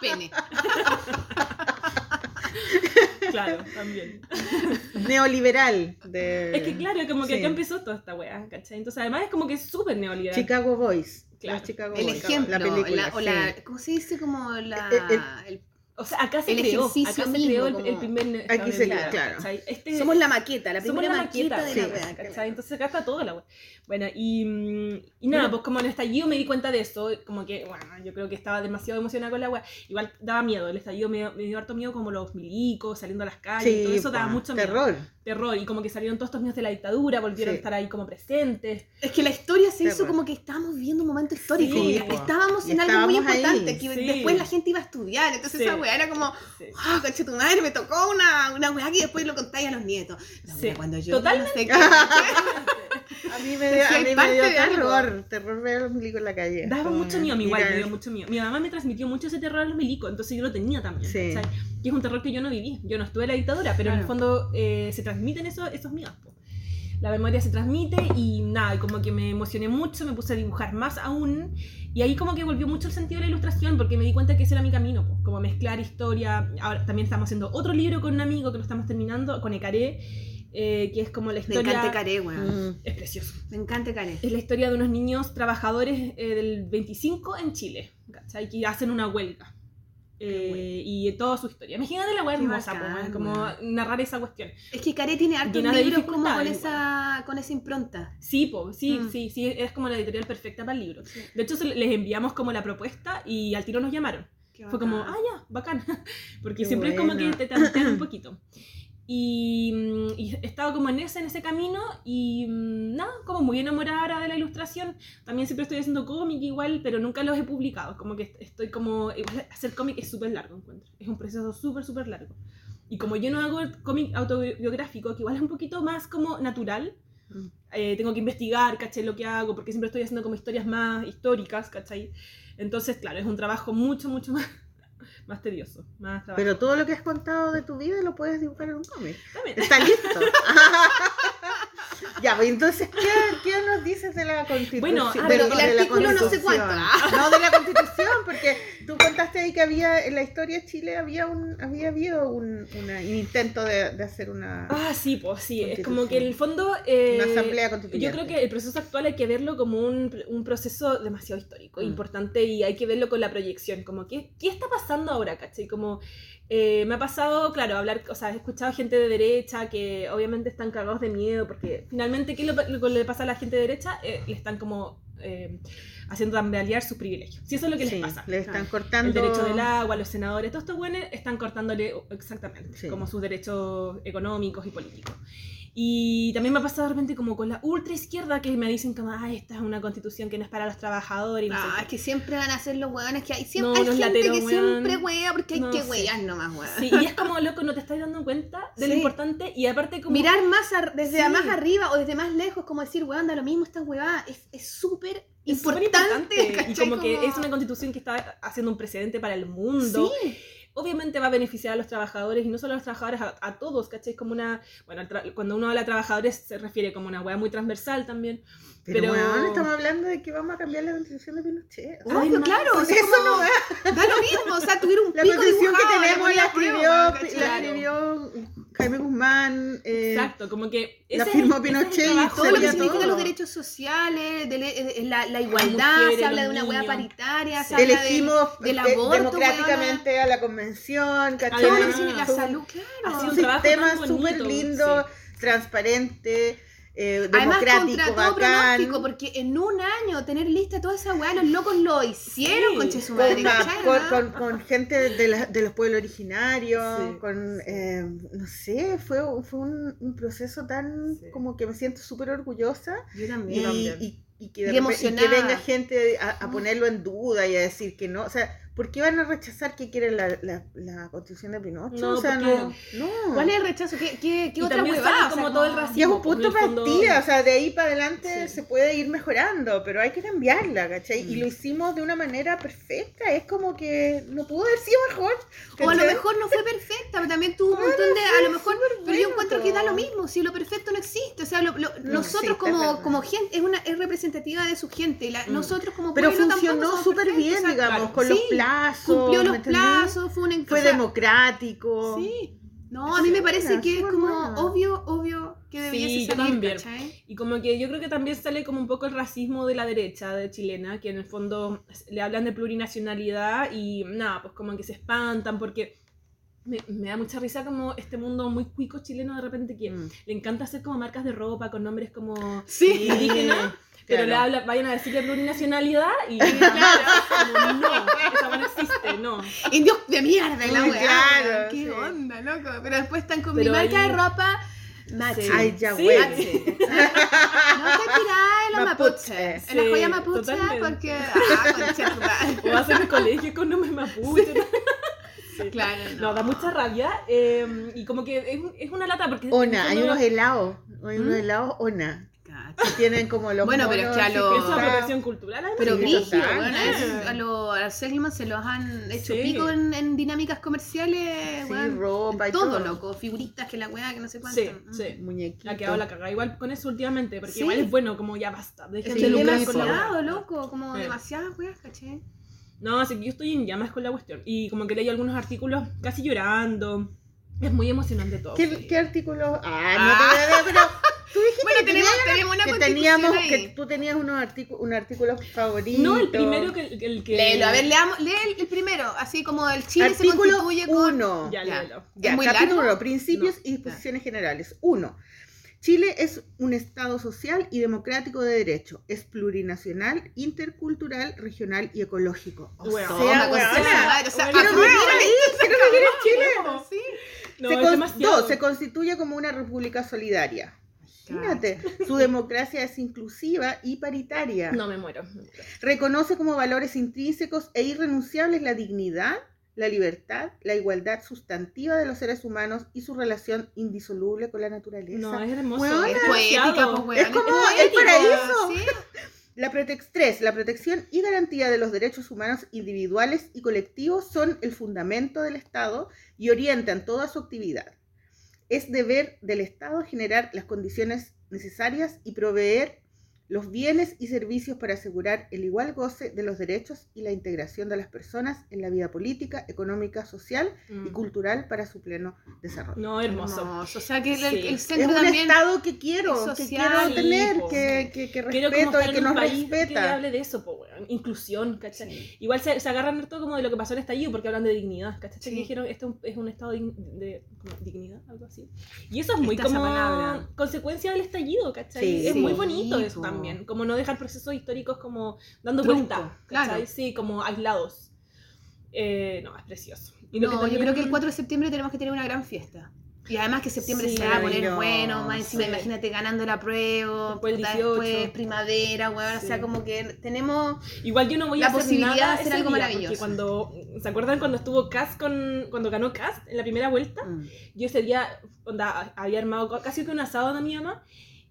Pene. claro, también. Neoliberal de Es que claro, como que Sí. acá empezó toda esta weá, ¿cachai? Entonces además es como que es súper neoliberal. Chicago Boys. Claro. Chicago El Boys, ejemplo, la película. la- o sí. la, ¿cómo se dice? Como la... El- el- O sea, acá se El creó, ejercicio acá se mismo, creó el, como- el primer Aquí se claro. ¿cachai? Este, somos la maqueta, la somos primera la maqueta, maqueta, de sí, la. ¿cachai? Entonces acá está toda la wea. Bueno, y, y nada, pues como en el estallido me di cuenta de eso, como que, bueno, yo creo que estaba demasiado emocionada con la wea. Igual daba miedo, el estallido me, me dio harto miedo como los milicos saliendo a las calles, Sí, todo eso daba mucho miedo. terror. Terror, y como que salieron todos estos miedos de la dictadura, volvieron Sí. a estar ahí como presentes. Es que la historia se hizo Terror. como que estábamos viviendo un momento histórico. Y estábamos Y en algo muy estábamos ahí. importante, que Sí. después la gente iba a estudiar. Entonces Sí. esa weá era como, Sí. ah, caché tu madre, me tocó una, una weá que después lo contáis a los nietos. Sí. cuando yo Totalmente. no sé. A mí me, Sí, dio- a hay mí me parte dio de algo. terror, terror ver a los milicos en la calle. Daba mucho miedo, a mí igual, me dio mucho miedo. Mi mamá me transmitió mucho ese terror a los milicos, entonces yo lo tenía también. Sí. Y es un terror que yo no viví. Yo no estuve en la dictadura, pero en el fondo eh, se transmiten esos, esos miedos. po. La memoria se transmite y nada, como que me emocioné mucho, me puse a dibujar más aún. Y ahí como que volvió mucho el sentido de la ilustración porque me di cuenta que ese era mi camino, po, como mezclar historia. Ahora también estamos haciendo otro libro con un amigo que lo estamos terminando, con Ecaré, eh, que es como la Me historia... encanta Caré, weón. Mm. Es precioso. Me encanta Caré. Es la historia de unos niños trabajadores eh, del 25 en Chile, ¿cachai? Que hacen una huelga. Eh, y toda su historia. Imagínate la Qué hermosa, bacán, como weón. narrar esa cuestión. Es que Caré tiene hartos Llena de libros como con esa, con esa impronta. Sí, po, sí, Mm. sí, sí, es como la editorial perfecta para el libro. De hecho, les enviamos como la propuesta y al tiro nos llamaron. Fue como, ah, ya, bacán. Porque Qué siempre es como que te tantean un poquito. Y, mm, y he estado como en ese, en ese camino y mm, nada, como muy enamorada ahora de la ilustración. También siempre estoy haciendo cómic igual, pero nunca los he publicado. Como que estoy como... hacer cómic es súper largo, encuentro. Es un proceso súper, súper largo. Y como yo no hago cómic autobiográfico, que igual es un poquito más como natural, Mm. eh, tengo que investigar, ¿cachai? Lo que hago, porque siempre estoy haciendo como historias más históricas, ¿cachai? Entonces, claro, es un trabajo mucho, mucho más, más tedioso, más trabajo. Pero todo lo que has contado de tu vida lo puedes dibujar en un cómic. También. Está listo. ya, pues entonces, ¿qué, qué nos dices de la constitución? Bueno, ah, el artículo no sé cuánto. No, de la constitución, porque tú contaste ahí que había, en la historia de Chile había un, había habido un, una- un intento de, de hacer una, Ah, sí, pues sí, es como que en el fondo... eh, una asamblea Yo constituyente. creo que el proceso actual hay que verlo como un, un proceso demasiado histórico, Mm. importante, y hay que verlo con la proyección, como ¿qué, qué está pasando ahora, ¿cachai? Como eh, me ha pasado, claro, hablar, o sea, he escuchado gente de derecha que obviamente están cagados de miedo, porque finalmente, ¿qué es lo, lo que le pasa a la gente de derecha? Eh, le están como eh, haciendo tambalear sus privilegios. Si eso es lo que Sí, les pasa. le están Ah, cortando El derecho del agua, los senadores, todos estos buenos están cortándole exactamente, Sí. como sus derechos económicos y políticos. Y también me ha pasado de repente como con la ultra izquierda que me dicen como, ay, esta es una constitución que no es para los trabajadores. Y no sé Ah, qué". es que siempre van a ser los hueones que hay. Siempre No, hay gente lateros, que weón. siempre huea porque hay que huear nomás, weón. Sí, y es como, loco, no te estás dando cuenta de lo importante y aparte como... Mirar más ar- desde Sí. más arriba o desde más lejos, como decir, weón, da lo mismo esta huevada, es es súper es importante. importante, y ¿cachai? como que es una constitución que está haciendo un precedente para el mundo. Sí, obviamente va a beneficiar a los trabajadores y no solo a los trabajadores, a, a todos, ¿cachai? Como una, bueno, cuando uno habla de trabajadores se refiere como una hueá muy transversal también. Pero, pero- weón, estamos hablando de que vamos a cambiar la constitución de Pinochet. Ay, no, claro. o sea, eso como- no va. Da lo mismo, o sea, tuvieron un La pico constitución que tenemos la ponía escribió, prueba, la ¿cachai? escribió Jaime Guzmán. eh, Exacto, como que... la es- firmó ese es el Pinochet y trabajo todo lo que significa todo. los derechos sociales, de le- eh, la, la igualdad, mujeres, se habla de una hueá paritaria, se Sí. habla de Elegimos del eh, aborto, democráticamente a la convención, ¿cachai? todo lo que significa la salud, ha claro. sido Un un sistema súper lindo, transparente, eh, Además, democrático, todo bacán. porque en un año tener lista toda esa weá, los locos lo hicieron, Sí. conche su Con, con, con- con gente de, la- de los pueblos originarios, Sí, con, eh, no sé, fue, fue un, un proceso tan Sí. como que me siento súper orgullosa Yo y, también. también. y- y que, Y y que venga gente a, a Mm. ponerlo en duda y a decir que no, o sea, ¿por qué van a rechazar que quieren la, la, la constitución de Pinochet? No, o sea, no, no. ¿Cuál es el rechazo? ¿Qué, qué, qué Y otra huevada? sale O sea, como todo el racismo. Y es un punto fondo- partida, o sea, de ahí para adelante Sí. se puede ir mejorando, pero hay que cambiarla, ¿cachai? Y Mm. lo hicimos de una manera perfecta, es como que no pudo haber sido mejor. O a lo mejor no fue perfecta, pero también tuvo un montón de. A lo mejor. Pero yo encuentro que da lo mismo, si lo perfecto no existe. O sea, lo- lo- No nosotros existe, como, como gente, es, una, es representativa de su gente. la- Mm. Nosotros como Pero funcionó súper bien, o sea, digamos, claro. con los Sí, plazos. Cumplió ¿me los plazos, fue un Fue o sea, democrático. Sí. No, a mí me Sí, parece que es como buena. obvio, obvio que Sí, debiese yo salir, también. ¿cachai? Y como que yo creo que también sale como un poco el racismo de la derecha de chilena, que en el fondo le hablan de plurinacionalidad y nada, pues como que se espantan porque me, me da mucha risa como este mundo muy cuico chileno de repente que Mm. le encanta hacer como marcas de ropa con nombres como Sí. indígenas, pero claro. le habla, vayan a decirle plurinacionalidad y claro, como no, esa no existe, no. Indios de mierda, la weá. claro, Qué sí. onda, loco. Pero después están con Pero mi marca ahí- de ropa. Machi. Sí. Ay, ya, Sí. güey. No te tirás en los Mapuche. mapuches. Sí, en la joya mapuche totalmente. porque. Ah, madre. O hacen el colegio con nombres mapuche. Sí. Claro, no. No, da mucha rabia. eh, y como que es, es una lata porque. en Ona, hay unos helados. Hay unos ¿Mm? helados Ona. Que tienen como los Bueno, pero es que a así lo- Eso es apropiación cultural. Pero brígido, Ah. es- a los a los Seligman se los han hecho Sí. pico en, en dinámicas comerciales, Sí, weón. ropa y todo, todo. loco, figuritas que la weá, que no sé cuánto. Sí, Mm. sí. Muñequitos. Ha quedado la cagada igual con eso últimamente, porque Sí. igual es bueno, como ya basta. Dejen Sí, de demasiado, loco, como Sí. demasiadas weas, caché. No, así que yo estoy en llamas con la cuestión. Y como que leí algunos artículos casi llorando. Es muy emocionante todo. ¿Qué, qué artículo? Ah, Ah. no te voy a pero tú dijiste Bueno, que tenemos, tenemos una que teníamos ahí. que tú tenías unos artículos un artículo favorito. No, el primero que... El que... Léelo, a ver, leamos, lee el, el primero, así como el Chile se artículo constituye con... 1. Ya, Ya. léelo. Ya, ¿Es muy capítulo largo? uno, principios No, y disposiciones generales. 1. Chile es un Estado social y democrático de derecho. Es plurinacional, intercultural, regional y ecológico. O sea, Toma, weona, concha de madre, o sea, Quiero apruebo vivir ahí, quiero vivir en Chile. sí. No, Se es con- demasiado. dos, se constituye como una república solidaria. Imagínate, su democracia es inclusiva y paritaria. No, me muero. Reconoce como valores intrínsecos e irrenunciables la dignidad, la libertad, la igualdad sustantiva de los seres humanos y su relación indisoluble con la naturaleza. No, es hermoso. Es poética, pues. Es como el paraíso. Sí. La protec- tres, la protección y garantía de los derechos humanos individuales y colectivos son el fundamento del Estado y orientan toda su actividad. Es deber del Estado generar las condiciones necesarias y proveer los bienes y servicios para asegurar el igual goce de los derechos y la integración de las personas en la vida política, económica, social y Mm. cultural para su pleno desarrollo. No, hermoso. Hermoso. O sea que el, Sí. el Es centro un también... Estado que quiero, es que quiero tener, po, que, que, respeto y que nos país que respeta. hable de eso, po, weón. Inclusión, ¿cachai? Igual se, se agarran harto como de lo que pasó en el estallido porque hablan de dignidad, ¿cachai? Sí. Que dijeron, esto es un estado de, como dignidad, algo así. Y eso es muy Está esa como palabra. consecuencia del estallido, ¿cachai? Sí. es Sí, muy bonito eso po. También, como no dejar procesos históricos como dando Trunco, vuelta, claro. Sí, como aislados. Eh, no, es precioso. Y No, que yo también- creo que el 4 de septiembre tenemos que tener una gran fiesta. Y además que septiembre Sí, se va a poner bueno, más encima Sí. imagínate ganando la prueba, Después el puta, 18. después primavera, weón, o sea, Sí. como que tenemos... Igual yo no voy la a hacer posibilidad nada de hacer algo día, maravilloso. Cuando, ¿se acuerdan cuando estuvo Cast con, cuando ganó Cast en la primera vuelta? Mm. Yo ese día onda, había armado casi que un asado de mi mamá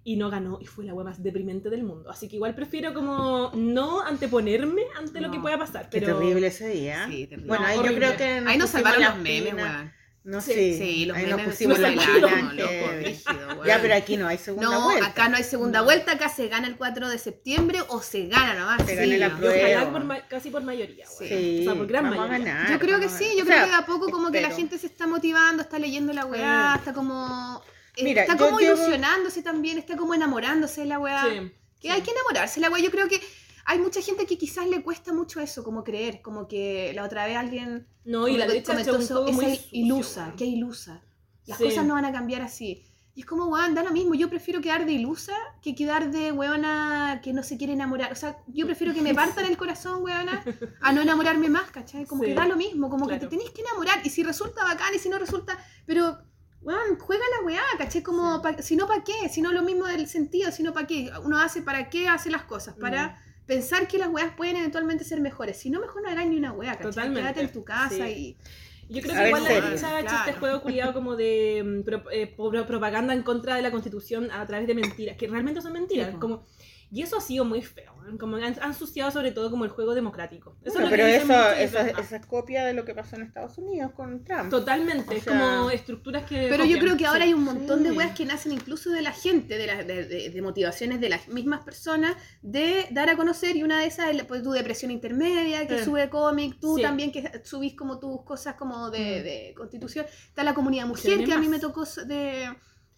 y no ganó y fue la wea más deprimente del mundo. Así que igual prefiero como no anteponerme ante lo No, que pueda pasar. Qué Pero terrible ese día. Sí, terrible. Bueno, No, ahí yo horrible. creo que Ahí nos salvaron los memes, weón. No Sí, sé. Sí, los ahí memes nos pusimos salvaron, pilas. loco. Ya, pero aquí no hay segunda No, vuelta. acá no hay segunda No. vuelta, acá se gana el 4 de septiembre o se gana nomás. Se sí. gana la prueba. ojalá por ma- casi por mayoría. wea. Sí, O sea, por gran vamos a mayoría. ganar. Yo creo que a sí, yo O creo sea, que de a poco como que la gente se está motivando, está leyendo la weá, Sí. está como... eh, Mira, está como llevo- ilusionándose también, está como enamorándose de la weá. Sí, Que sí. hay que enamorarse de la weá. Yo creo que hay mucha gente que quizás le cuesta mucho eso, como creer, como que la otra vez alguien No, y la que derecha comentó eso, muy sucio, ilusa, weón. que ilusa. Las Sí. cosas no van a cambiar así. Y es como, weón, da lo mismo. Yo prefiero quedar de ilusa que quedar de weona que no se quiere enamorar. O sea, yo prefiero que me partan el corazón, weona, a no enamorarme más, ¿cachai? Como Sí. que da lo mismo, como que Claro. te tenés que enamorar. Y si resulta bacán y si no resulta. Pero, weón, juega la weá, ¿cachai? Como, Sí. pa- si no, ¿para qué? Si no, lo mismo del sentido, si no, ¿para qué? Uno hace para qué hace las cosas. Para. Mm. Pensar que las weas pueden eventualmente ser mejores. Si no, mejor no hagáis ni una wea, ¿cachai? Totalmente. Quédate en tu casa Sí. y. Yo creo que igual la derecha ha hecho este juego culiado como de mm, eh, pro- propaganda en contra de la constitución a través de mentiras, que realmente son mentiras. Sí, como, y eso ha sido muy feo, ¿eh? como han, han ensuciado sobre todo como el juego democrático. Eso Bueno, es lo pero que eso, es- esa es copia de lo que pasó en Estados Unidos con Trump. Totalmente, O es sea, como estructuras que... Pero yo creo que ahora sí. hay un montón de weas que nacen incluso de la gente, de, la- de, de- de motivaciones de las mismas personas, de dar a conocer, y una de esas es pues, tu depresión intermedia, que Sí. sube cómic, tú Sí. también que subís como tus cosas como de, Mm. de constitución. Está la comunidad mujer, que a mí me tocó de...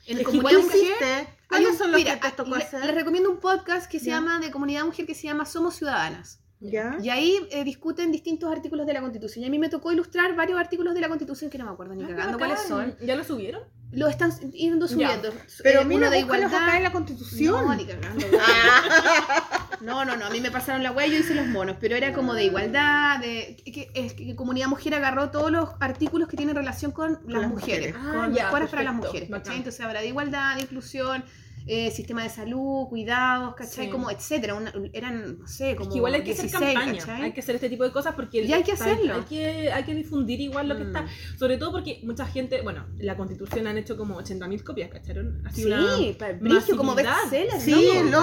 En Es que comunidad igual mujer... hiciste? hay ¿Cuáles un- son los mira, que te tocó le- hacer? Les recomiendo un podcast que se Ya. llama de comunidad mujer que se llama Somos Ciudadanas. ¿Ya? Y ahí eh, discuten distintos artículos de la Constitución. Y a mí me tocó ilustrar varios artículos de la Constitución que no me acuerdo ni Ah, qué cagando cuáles son. ¿Ya lo subieron? Lo están yendo Ya. subiendo. Pero Eh, mira, de igualdad. acá en la Constitución. No, ni cagando. No, no, no. A mí me pasaron la wea y yo hice los monos. Pero era como de igualdad, de que, que- es que Comunidad Mujer agarró todos los artículos que tienen relación con las las mujeres. mujeres. Ah, con ya, para las mujeres. Entonces habrá de igualdad, de inclusión. Eh, sistema de salud, cuidados, ¿cachai? Sí. Como etcétera. Una- eran, no sé, Es como que igual hay que hacer 16, campaña, ¿cachai? hay que hacer este tipo de cosas porque Y hay que hacerlo. Hay que, hay que difundir igual lo que Mm. está. Sobre todo porque mucha gente, bueno, la constitución han hecho como 80.000 copias, ¿cacharon? Ha Sí, brillo, como masividad. bestseller, Sí, el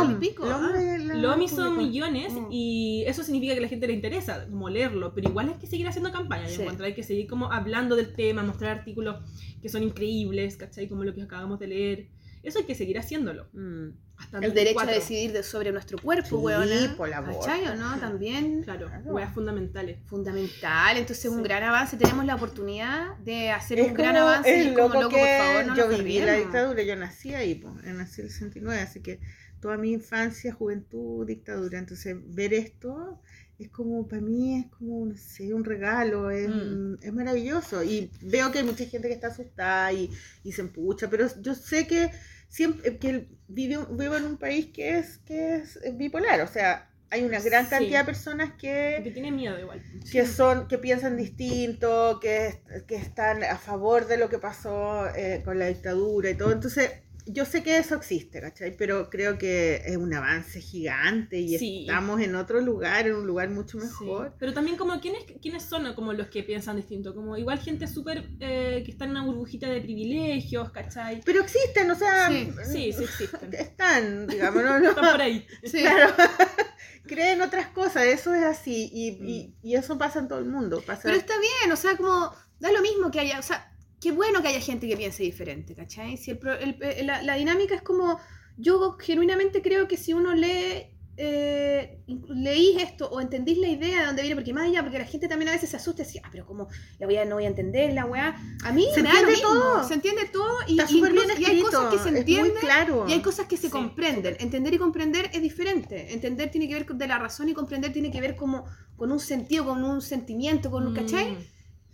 ah. millones Mm. y eso significa que a la gente le interesa como leerlo, pero igual hay que seguir haciendo campaña, Sí. yo encuentro, hay que seguir como hablando del tema, mostrar artículos que son increíbles, ¿cachai? Como lo que acabamos de leer. Eso hay que seguir haciéndolo. Mm. Hasta El derecho a 2004. decidir de- sobre nuestro cuerpo, Sí, weona. por la voz. ¿Cachai o no? También Claro, Claro. weas fundamentales. fundamental. Entonces, un Sí. gran avance. Tenemos la oportunidad de hacer Es un gran avance. es como loco que por favor, no yo viví la dictadura, yo nací ahí, yo nací en el 69, así que toda mi infancia, juventud, dictadura, entonces ver esto es como, para mí es como, no sé, un regalo, es, Mm. es maravilloso y veo que hay mucha gente que está asustada y, y se empucha, pero yo sé que siempre que vive, vivo en un país que es, que es bipolar, o sea, hay una gran Sí. cantidad de personas que Que tiene miedo igual. que son que piensan distinto, que, que están a favor de lo que pasó eh, con la dictadura y todo. Entonces, yo sé que eso existe, ¿cachai? Pero creo que es un avance gigante y Sí. estamos en otro lugar, en un lugar mucho Sí. mejor. Pero también como quiénes, quiénes son como los que piensan distinto, como igual gente súper eh, que está en una burbujita de privilegios, ¿cachai? Pero existen, o sea, Sí, Sí, sí existen. están, digamos, no, no. Están por ahí. Sí. Claro. Creen otras cosas, eso es así y, Mm. y, y eso pasa en todo el mundo. Pasa... Pero está bien, o sea, como da lo mismo que haya, o sea, qué bueno que haya gente que piense diferente, ¿cachai? Si el, la, la dinámica es como, yo genuinamente creo que si uno lee, eh, leís esto o entendís la idea de dónde viene, porque más allá, porque la gente también a veces se asusta y dice, ah, pero como la voy a, no voy a entender la weá, a mí Se me da lo entiende mismo, todo. se entiende todo y, Está bien y hay cosas que se entienden claro. y hay cosas que se Sí, comprenden. Entender y comprender es diferente. Entender tiene que ver con de la razón y comprender tiene que ver como con un sentido, con un sentimiento, con un, ¿cachai?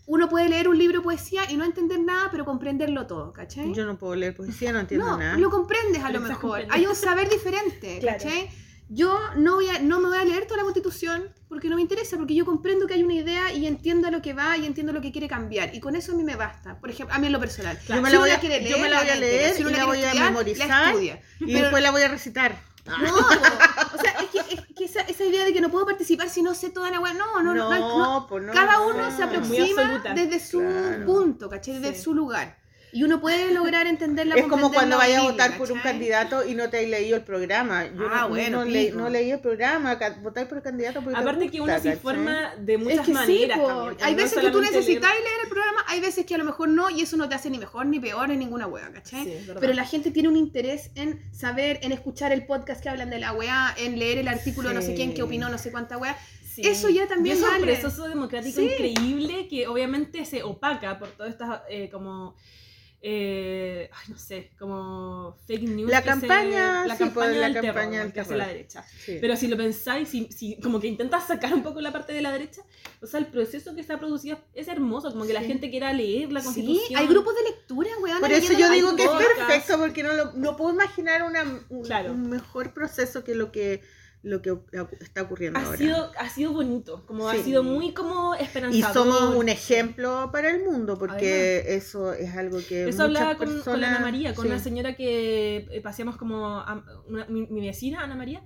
Uno puede leer un libro de poesía y no entender nada, pero comprenderlo todo, ¿cachai? Yo no puedo leer poesía, no entiendo no, nada. lo comprendes a Pero lo mejor. Hay un saber diferente, Claro. ¿cachai? Yo no, voy a, no me voy a leer toda la constitución porque no me interesa, porque yo comprendo que hay una idea y entiendo a lo que va y entiendo lo que quiere cambiar. Y con eso a mí me basta. Por ejemplo, a mí en lo personal. Yo me Si la voy la a- quiere yo me la voy a lee, leer si y la voy a estudiar, memorizar. La. Y Pero- después la voy a recitar. No, o sea, es que, es que esa, esa idea de que no puedo participar si no sé toda la weá, no, no, no, no, no. no, Cada no, uno no. se aproxima desde su Claro. punto, ¿cachai? Desde Sí. su lugar. Y uno puede lograr entenderla Es como cuando vayas a votar por un candidato y no te has leído el programa. Yo Ah, no, bueno, no, leí, pico. no leí el programa, votar por el candidato porque te Aparte que uno se informa de Es muchas que maneras. sí, también, hay veces que tú necesitas leer- leer el programa, hay veces que a lo mejor no, y eso no te hace ni mejor, ni peor, ni ninguna wea, ¿cachai? Sí. Pero la gente tiene un interés en saber, en escuchar el podcast que hablan de la wea, en leer el artículo de no sé Sí. quién que opinó no sé cuánta wea. Sí. Eso ya también es un proceso democrático Sí. increíble que obviamente se opaca por todas estas eh, como eh, ay, no sé, como fake news. La campaña, se, la sí, campaña pues, la del campaña terror del que hace la derecha. Sí. Pero si lo pensáis, si, si como que intentas sacar un poco la parte de la derecha, o sea, el proceso que ha producido es hermoso, como que la Sí. gente quiera leer la Sí, constitución. hay grupos de lectura, weón. Por eso yo digo que es podcast. perfecto porque no, lo, no puedo imaginar una, un, Claro. un mejor proceso que lo que, lo que está ocurriendo ha ahora. sido, ha sido bonito, como ha Sí. sido muy como y esperanzador. somos un ejemplo para el mundo porque eso es algo que Eso hablaba muchas con, con personas- la Ana María, con sí. una señora que eh, paseamos como a- una- mi, mi vecina, Ana María.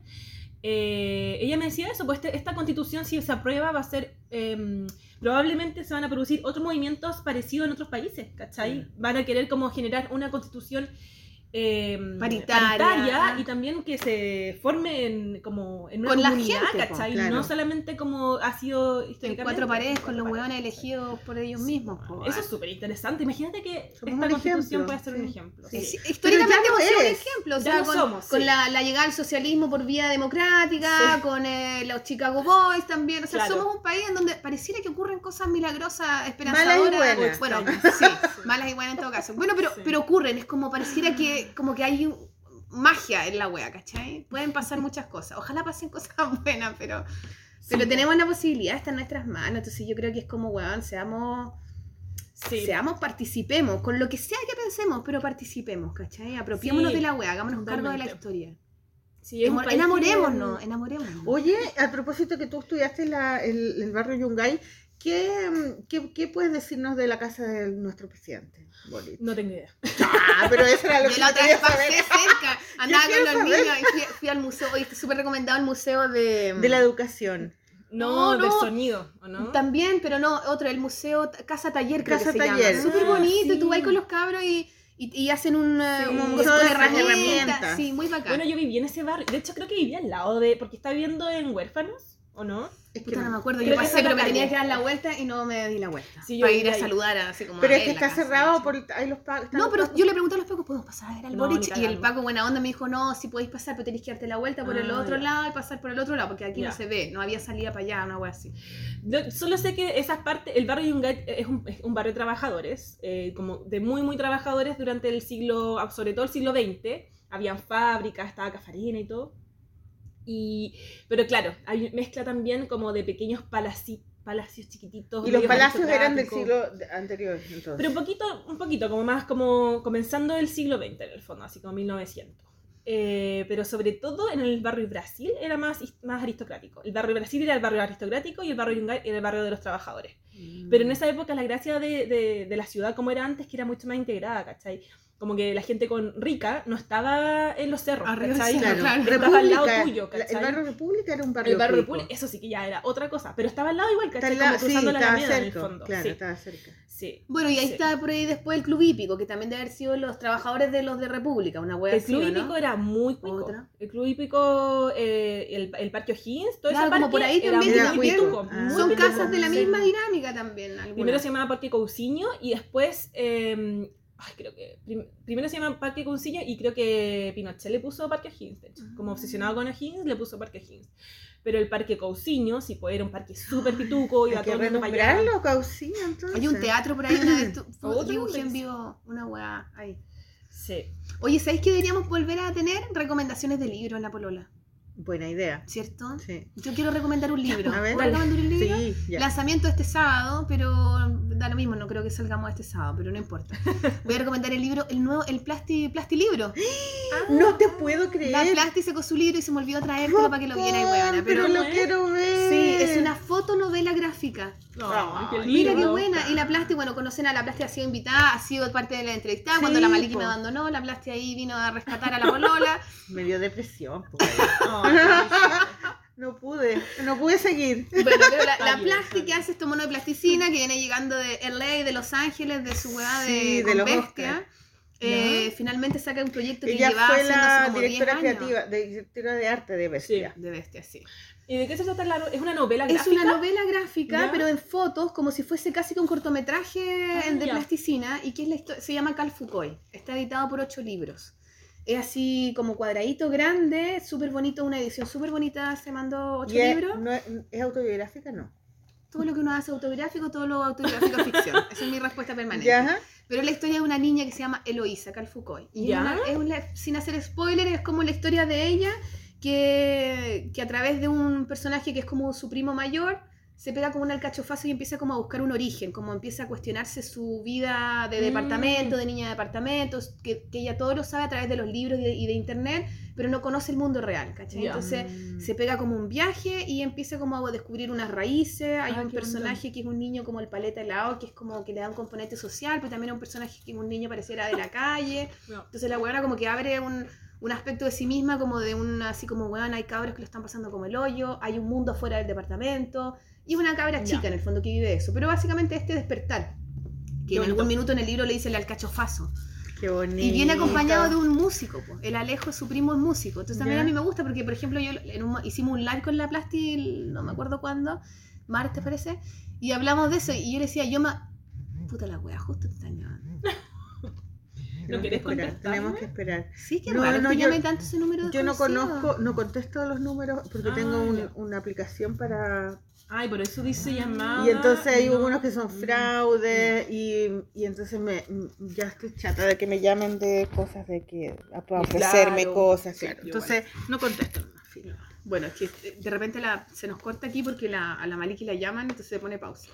Eh, ella me decía eso, pues este- esta constitución si se aprueba va a ser, eh, probablemente se van a producir otros movimientos parecidos en otros países, ¿cachai? Mm. Van a querer como generar una constitución eh, Paritaria. y también que se forme en, como en una Con la comunidad, gente, po, ¿cachai? claro. No solamente como ha sido En históricamente. cuatro paredes con los paredes. elegidos por ellos mismos. po, Eso ah. es súper interesante. Imagínate que Somos esta constitución ejemplo, puede ser un ejemplo. Sí. Sí. Sí, históricamente hemos sido un ejemplo, o sea, con, somos, con la, la llegada al socialismo por vía democrática, con eh, los Chicago Boys también, o sea, Claro. somos un país en donde pareciera que ocurren cosas milagrosas, Malas y esperanzadoras. buenas. Bueno, sí, malas y buenas en todo caso. Bueno, pero, pero ocurren, es como pareciera que, como que hay un- magia en la wea, ¿cachai? Pueden pasar muchas cosas, ojalá pasen cosas buenas, pero, pero Sí. tenemos la posibilidad, está en nuestras manos, entonces yo creo que es como, weón, seamos... Sí. Seamos, participemos, con lo que sea que pensemos, pero participemos, ¿cachai? Apropiémonos Sí, de la wea, hagámonos cargo de la totalmente. historia. Sí, enamorémonos, enamorémonos. Oye, a propósito que tú estudiaste en la- el, el barrio Yungay, ¿Qué, qué, qué puedes decirnos de la casa de nuestro presidente? Boric? No tengo idea. Ah, pero eso era lo Yo que la yo otra quería vez pasé cerca, andaba con los saber. niños y fui, fui al museo, está súper recomendado el museo de... De la educación. No, No, del no. sonido, ¿o no? También, pero no, otro, el museo Casa Taller, creo Casa que se Taller. llama. Súper Ah, bonito, y tú sí. vas con los cabros y, y, y hacen un, eh, Sí, un un museo de de herramientas. herramientas. Sí, muy bacán. Bueno, yo viví en ese barrio. De hecho, creo que vivía al lado de. Porque está viviendo en huérfanos, ¿o no? Es que Puta, no me acuerdo, yo que pasé, pero me tenía que dar la vuelta y no me di la vuelta. Sí, yo para ir a ahí. saludar así como Pero a es que está casa, cerrado sí. por ahí los No, los pero yo le pregunté a los pacos, ¿podemos pasar a ver al No, Boric? Y el. Paco, buena onda, me dijo, no, si podéis pasar, pero tenéis que darte la vuelta por el Ah, otro ya. lado y pasar por el otro lado, porque aquí Ya. no se ve, no había salida para allá, una wea así. Solo sé que esas partes, el barrio Yungay es un, es un barrio de trabajadores, eh, como de muy, muy trabajadores durante el siglo, sobre todo el siglo XX. Habían fábricas, estaba Cafarina y todo. Y, pero claro, hay mezcla también como de pequeños palaci- palacios chiquititos. Y los palacios eran del siglo anterior, entonces. Pero un poquito, un poquito, como más como comenzando el siglo XX en el fondo, así como 1900. Eh, pero sobre todo en el barrio Brasil era más, más aristocrático. El barrio Brasil era el barrio aristocrático y el barrio Yungay era el barrio de los trabajadores. Mm. Pero en esa época la gracia de, de- de la ciudad como era antes, que era mucho más integrada, ¿cachai? Como que la gente con rica no estaba en los cerros, Arriba ¿cachai? Claro, claro. Estaba al lado tuyo, el barrio República era un barrio El barrio rico. República, eso sí que ya era otra cosa, pero estaba al lado igual, ¿cachai? Como cruzando sí, la alameda en el fondo. Claro, sí, estaba cerca. sí. Bueno, y ahí Sí. está por ahí después el Club Hípico, que también debe haber sido los trabajadores de los de República, una wea El club hípico era muy cuico. Otra. El club hípico, eh, el, el parque O'Higgins, todo Claro, ese como parque por ahí también muy Era pituco, Ah. muy Son pituco. casas de la Sí. misma dinámica también. algunas. Primero se llamaba Parque Cousiño y después, eh, ay, creo que, prim- primero se llama Parque Cousiño y creo que Pinochet le puso Parque O'Higgins, de hecho. Como Ah. obsesionado con O'Higgins, le puso Parque O'Higgins. Pero el Parque Cousiño, sí, pues era un parque súper pituco, iba Hay que todo el mundo para allá. renombrarlo, Caucía, entonces. Hay un teatro por ahí, una vez tu- Otro dibujé en vivo una weá ahí. Sí. Oye, ¿sabéis que deberíamos volver a tener recomendaciones de libros en la polola? Buena idea. ¿Cierto? Sí. Yo quiero recomendar un libro. A ver, ¿Puedo dale. recomendar un libro? Sí, ya. Lanzamiento este sábado, pero da lo mismo, no creo que salgamos este sábado, pero no importa. Voy a recomendar el libro, el nuevo, el Plasti, Plasti Libro. No te puedo creer. La Plasti sacó su libro y se me olvidó traértelo para que lo viera y pero, pero lo ¿eh? quiero ver. sí, es una fotonovela gráfica. Ay, qué Mira qué buena. Y la Plasti, bueno, conocen a la Plasti, ha sido invitada, ha sido parte de la entrevista. Sí, Cuando la Maliki po. me abandonó, la Plasti ahí vino a rescatar a la polola. Me dio depresión. po. No pude, no pude seguir. Bueno, pero la, la está que hace estos monos de plasticina, que viene llegando de LA, de Los Ángeles, de su weá de, Sí, de con los bestia. Eh, finalmente saca un proyecto que Ella llevaba fue la como 10 directora años. creativa, de- directora de arte de Bestia. De bestia, sí. ¿Y de qué se trata la no- ¿Es una novela Es gráfica? una novela gráfica, ¿Ya? pero en fotos, como si fuese casi que un cortometraje Ah, de ya. plasticina, y que es la se llama Cal Foucault. Está editado por ocho libros. Es así como cuadradito grande, súper bonito, una edición súper bonita, se mandó ocho ¿Y es, libros. no es, es autobiográfica? No. Todo lo que uno hace autobiográfico, todo lo autobiográfico es ficción. Esa es mi respuesta permanente. ¿Ya? Pero es la historia de una niña que se llama Eloísa Cal Foucault. Y es ¿Ya? una- es una- sin hacer spoiler, es como la historia de ella que, que a través de un personaje que es como su primo mayor, se pega como un alcachofazo y empieza como a buscar un origen, como empieza a cuestionarse su vida de Mm. departamento, de niña de departamentos, que, que ella todo lo sabe a través de los libros y de, y de internet, pero no conoce el mundo real, ¿cachai? Entonces Mm. se pega como un viaje y empieza como a descubrir unas raíces. Hay Ah, un personaje que es un niño como el paleta helado, que es como que le da un componente social, pero también hay un personaje que es un niño pareciera de la calle. No. Entonces la weona como que abre un, un aspecto de sí misma, como de un, así como, weón, hay cabros que lo están pasando como el hoyo, hay un mundo fuera del departamento, y una cabra Ya. chica en el fondo que vive eso. Pero básicamente este despertar, que en algún minuto en el libro le dice el alcachofazo. Qué bonito. Y viene acompañado de un músico, po. el Alejo, su primo es músico. Entonces también Ya. a mí me gusta porque, por ejemplo, yo en un- hicimos un live con la Plasti, no me acuerdo cuándo, martes parece, y hablamos de eso. Y yo le decía, yo me. Puta la wea, justo te están llamando. Tenemos que querés esperar? Tenemos que esperar. Sí, qué No, raro no, que yo- tanto ese número Yo no conozco, no contesto los números porque Ah, tengo un- ya. una aplicación para... Ay, por eso dice llamada. Y entonces hay no. unos que son fraude y, y entonces me, ya estoy chata de que me llamen de cosas de que para ofrecerme Claro, cosas. sí, claro. Entonces no contesto. filo. Bueno, es que de repente la, se nos corta aquí porque la, a la Maliki la llaman, entonces se pone pausa.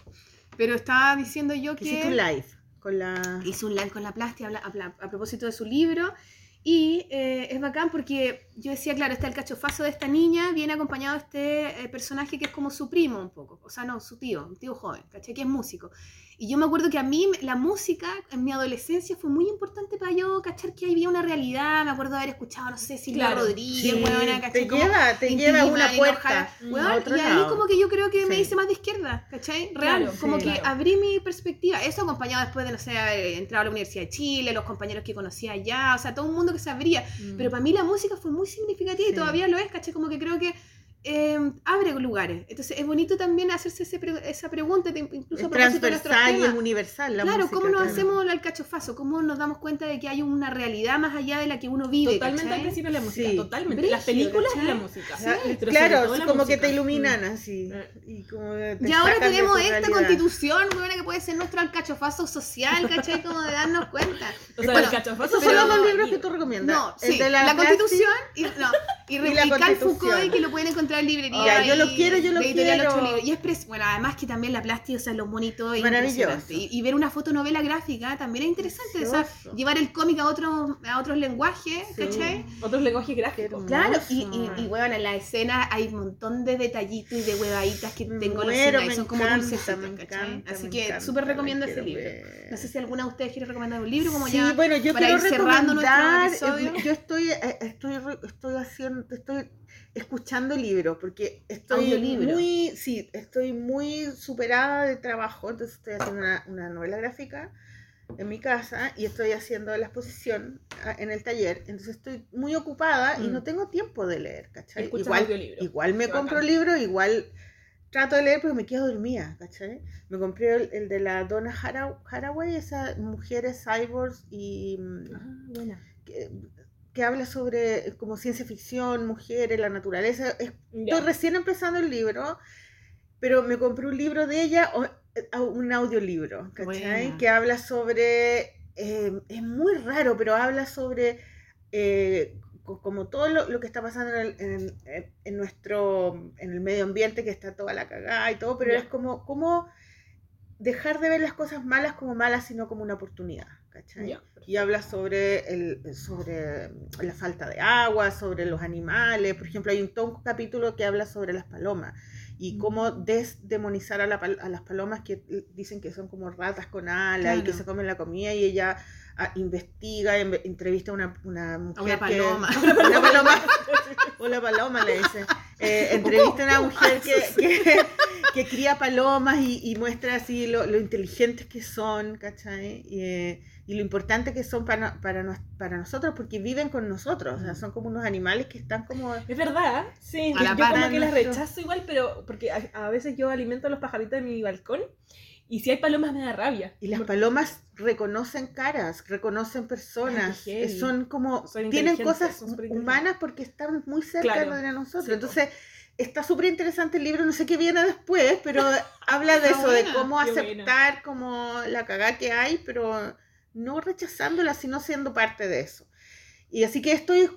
Pero estaba diciendo yo Hiciste un que live con la... hizo un live con la Plasti a, habla- a a propósito de su libro Y eh, es bacán porque yo decía, claro, está el cachofazo de esta niña, viene acompañado de este eh, personaje que es como su primo un poco, o sea, no, su tío, un tío joven, ¿cachai? Que es músico. Y yo me acuerdo que a mí la música en mi adolescencia fue muy importante para yo cachar que había una realidad. Me acuerdo de haber escuchado, no sé, Silvia Claro. Rodríguez, Sí, weona, ¿cachai? te lleva, te lleva a una puerta. Y ahí lado. como que yo creo que me hice más de izquierda, ¿cachai? Real, Claro, como sí. que Claro. abrí mi perspectiva. Eso acompañado después de, no sé, haber entrado a la Universidad de Chile, los compañeros que conocía allá, o sea, todo un mundo que se abría. Pero para mí la música fue muy significativa y todavía lo es, ¿cachai? Como que creo que eh, abre lugares. Entonces es bonito también hacerse ese pre- esa pregunta, de- incluso Es a propósito de nuestros transversal y es temas. universal. La Claro, música, ¿cómo nos claro. hacemos al cachofazo? ¿Cómo nos damos cuenta de que hay una realidad más allá de la que uno vive? Totalmente ¿cachai? al principio la música, Sí. totalmente. Brígido, Las películas y la música. Sí, Pero sobre claro, la como que te iluminan así. Eh. Y como te Y ahora de tenemos esta realidad. constitución, weona, que puede ser nuestro alcachofazo social, ¿cachai? Como de darnos cuenta. O sea, Bueno, el cachofazo Esos Pero- son los dos libros y- que tú recomiendas. No, El sí, de la, constitución y, no, y Y Constitución. Foucault que lo pueden encontrar librería. Yo lo y quiero, yo lo quiero. Y es pres- bueno, además que también la plástica, o sea, los monitos es Maravilloso. Y, y ver una fotonovela gráfica también es interesante. O sea, llevar el cómic a otros, a otros lenguajes, Sí. ¿cachai? Otros lenguajes gráficos. Hermoso. Claro, y, y, y bueno, en la escena hay un montón de detallitos y de huevaditas que tengo en y me son como dulcecitos, me ¿cachai? encanta, Así que súper la recomiendo ese libro. ver. No sé si alguna de ustedes quiere recomendar un libro como Sí, ya. bueno, yo para quiero ir cerrando nuestro episodio. yo estoy, eh, estoy, estoy haciendo, estoy escuchando libros, porque estoy muy, sí, estoy muy superada de trabajo, entonces estoy haciendo una, una novela gráfica en mi casa y estoy haciendo la exposición ah, en el taller, entonces estoy muy ocupada y Mm. no tengo tiempo de leer, ¿cachai? Igual, me Qué compro bacán. libros, igual trato de leer, pero me quedo dormida, ¿cachai? Me compré el, el de la Donna Hara- Haraway, esas mujeres cyborgs y mm, Ah, que, que habla sobre eh, como ciencia ficción, mujeres, la naturaleza. Estoy recién empezando el libro, pero me compré un libro de ella, eh, un audiolibro, ¿cachai? Que habla sobre, eh, es muy raro, pero habla sobre eh, co- como todo lo, lo que está pasando en, el- en- nuestro, en el medio ambiente, que está toda la cagada y todo, pero es como, como dejar de ver las cosas malas como malas, sino como una oportunidad, ¿cachai? Y habla sobre, el, sobre la falta de agua, sobre los animales. Por ejemplo, hay un, todo un capítulo que habla sobre las palomas y Mm. cómo desdemonizar a, la a las palomas que dicen que son como ratas con alas y que se comen la comida y ella ah, investiga, entrevista a una, una mujer una que- paloma. una paloma. Hola paloma, le dice. Eh, entrevista a una mujer que, que, que cría palomas y, y muestra así lo, lo inteligentes que son, ¿cachai? Y, eh, y lo importante que son para, para, nos- para nosotros, porque viven con nosotros, o sea, son como unos animales que están como... Es verdad, sí. Yo par como que las rechazo igual, pero porque a, a veces yo alimento a los pajaritos de mi balcón y si hay palomas me da rabia. Y las palomas reconocen caras, reconocen personas, Ay, son como... Son tienen cosas son humanas porque están muy cerca Claro. de nosotros. Sí. Entonces... Está súper interesante el libro, no sé qué viene después, pero habla de eso, de buena, cómo qué buena. aceptar como la cagada que hay, pero no rechazándola, sino siendo parte de eso. Y así que estoy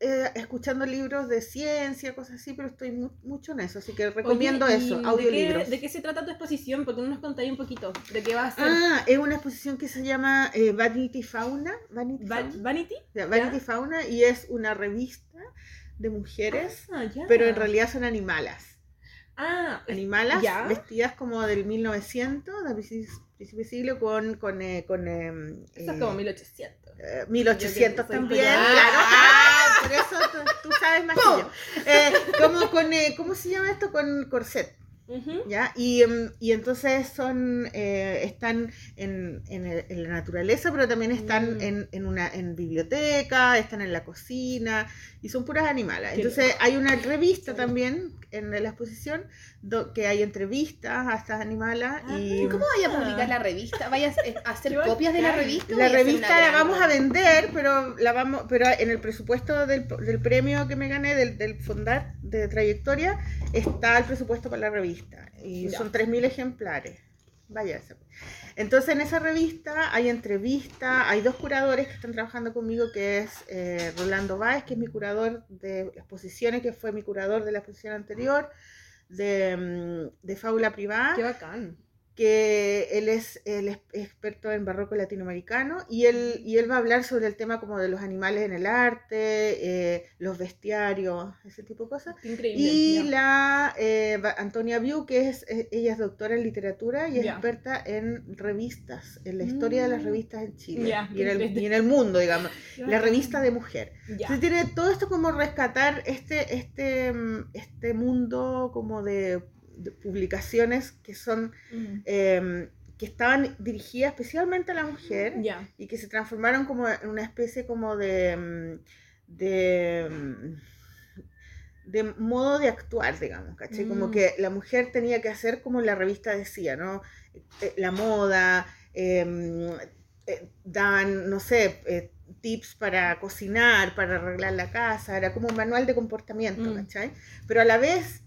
eh, escuchando libros de ciencia, cosas así, pero estoy mu- mucho en eso, así que recomiendo Oye, ¿y eso, de audiolibros. qué- ¿De qué se trata tu exposición? Porque no nos contáis un poquito. ¿De qué va a ser? Ah, es una exposición que se llama eh, Vanity Fauna, Vanity, Va- Fauna, ¿Vanity? Vanity Fauna, y es una revista de mujeres, Ah, pero en realidad son animalas. Ah, animalas vestidas como del 1900, del principio siglo, con, con, eh, con eh, eso es eh, como 1800. Eh, 1800 Yo que soy también, claro. Ah, por eso tú, tú sabes más que yo. Eh, como con, eh, ¿Cómo se llama esto? Con corset. ¿ya? Y, em, y entonces son, eh, están en, en el- en la naturaleza, pero también están Mm. en, en una en biblioteca, están en la cocina, y son puras animales. Entonces hay una revista también en la exposición do- que hay entrevistas a estas animales. Ah, y ¿Cómo vaya a publicar la revista? ¿Vayas a hacer copias de la revista? la revista la vamos a vender, pero la vamos, pero en el presupuesto del, del premio que me gané del, del Fondar de trayectoria está el presupuesto para la revista y Ya. son 3.000 ejemplares. Vaya esa. Entonces en esa revista hay entrevistas, hay dos curadores que están trabajando conmigo, que es eh, Rolando Báez, que es mi curador de exposiciones, que fue mi curador de la exposición anterior, de, mm, de Fábula Privada Qué bacán. Que él es, es experto en barroco latinoamericano y él, y él va a hablar sobre el tema como de los animales en el arte, eh, los bestiarios, ese tipo de cosas. Increíble. Y la eh, Antonia Biu, que es, eh, ella es doctora en literatura y es experta en revistas, en la historia de las Mm. revistas en Chile y, en el, qué y en el mundo, digamos. La revista de mujer. Entonces tiene todo esto como rescatar este, este, mm, este mundo como de publicaciones que son Mm. eh, que estaban dirigidas especialmente a la mujer y que se transformaron como en una especie como de mm, de mm, de modo de actuar, digamos, ¿cachai? Como Mm. que la mujer tenía que hacer como la revista decía, ¿no? Eh, La moda, eh, eh, daban, no sé, eh, tips para cocinar, para arreglar la casa, era como un manual de comportamiento, Mm. ¿cachai? Pero a la vez,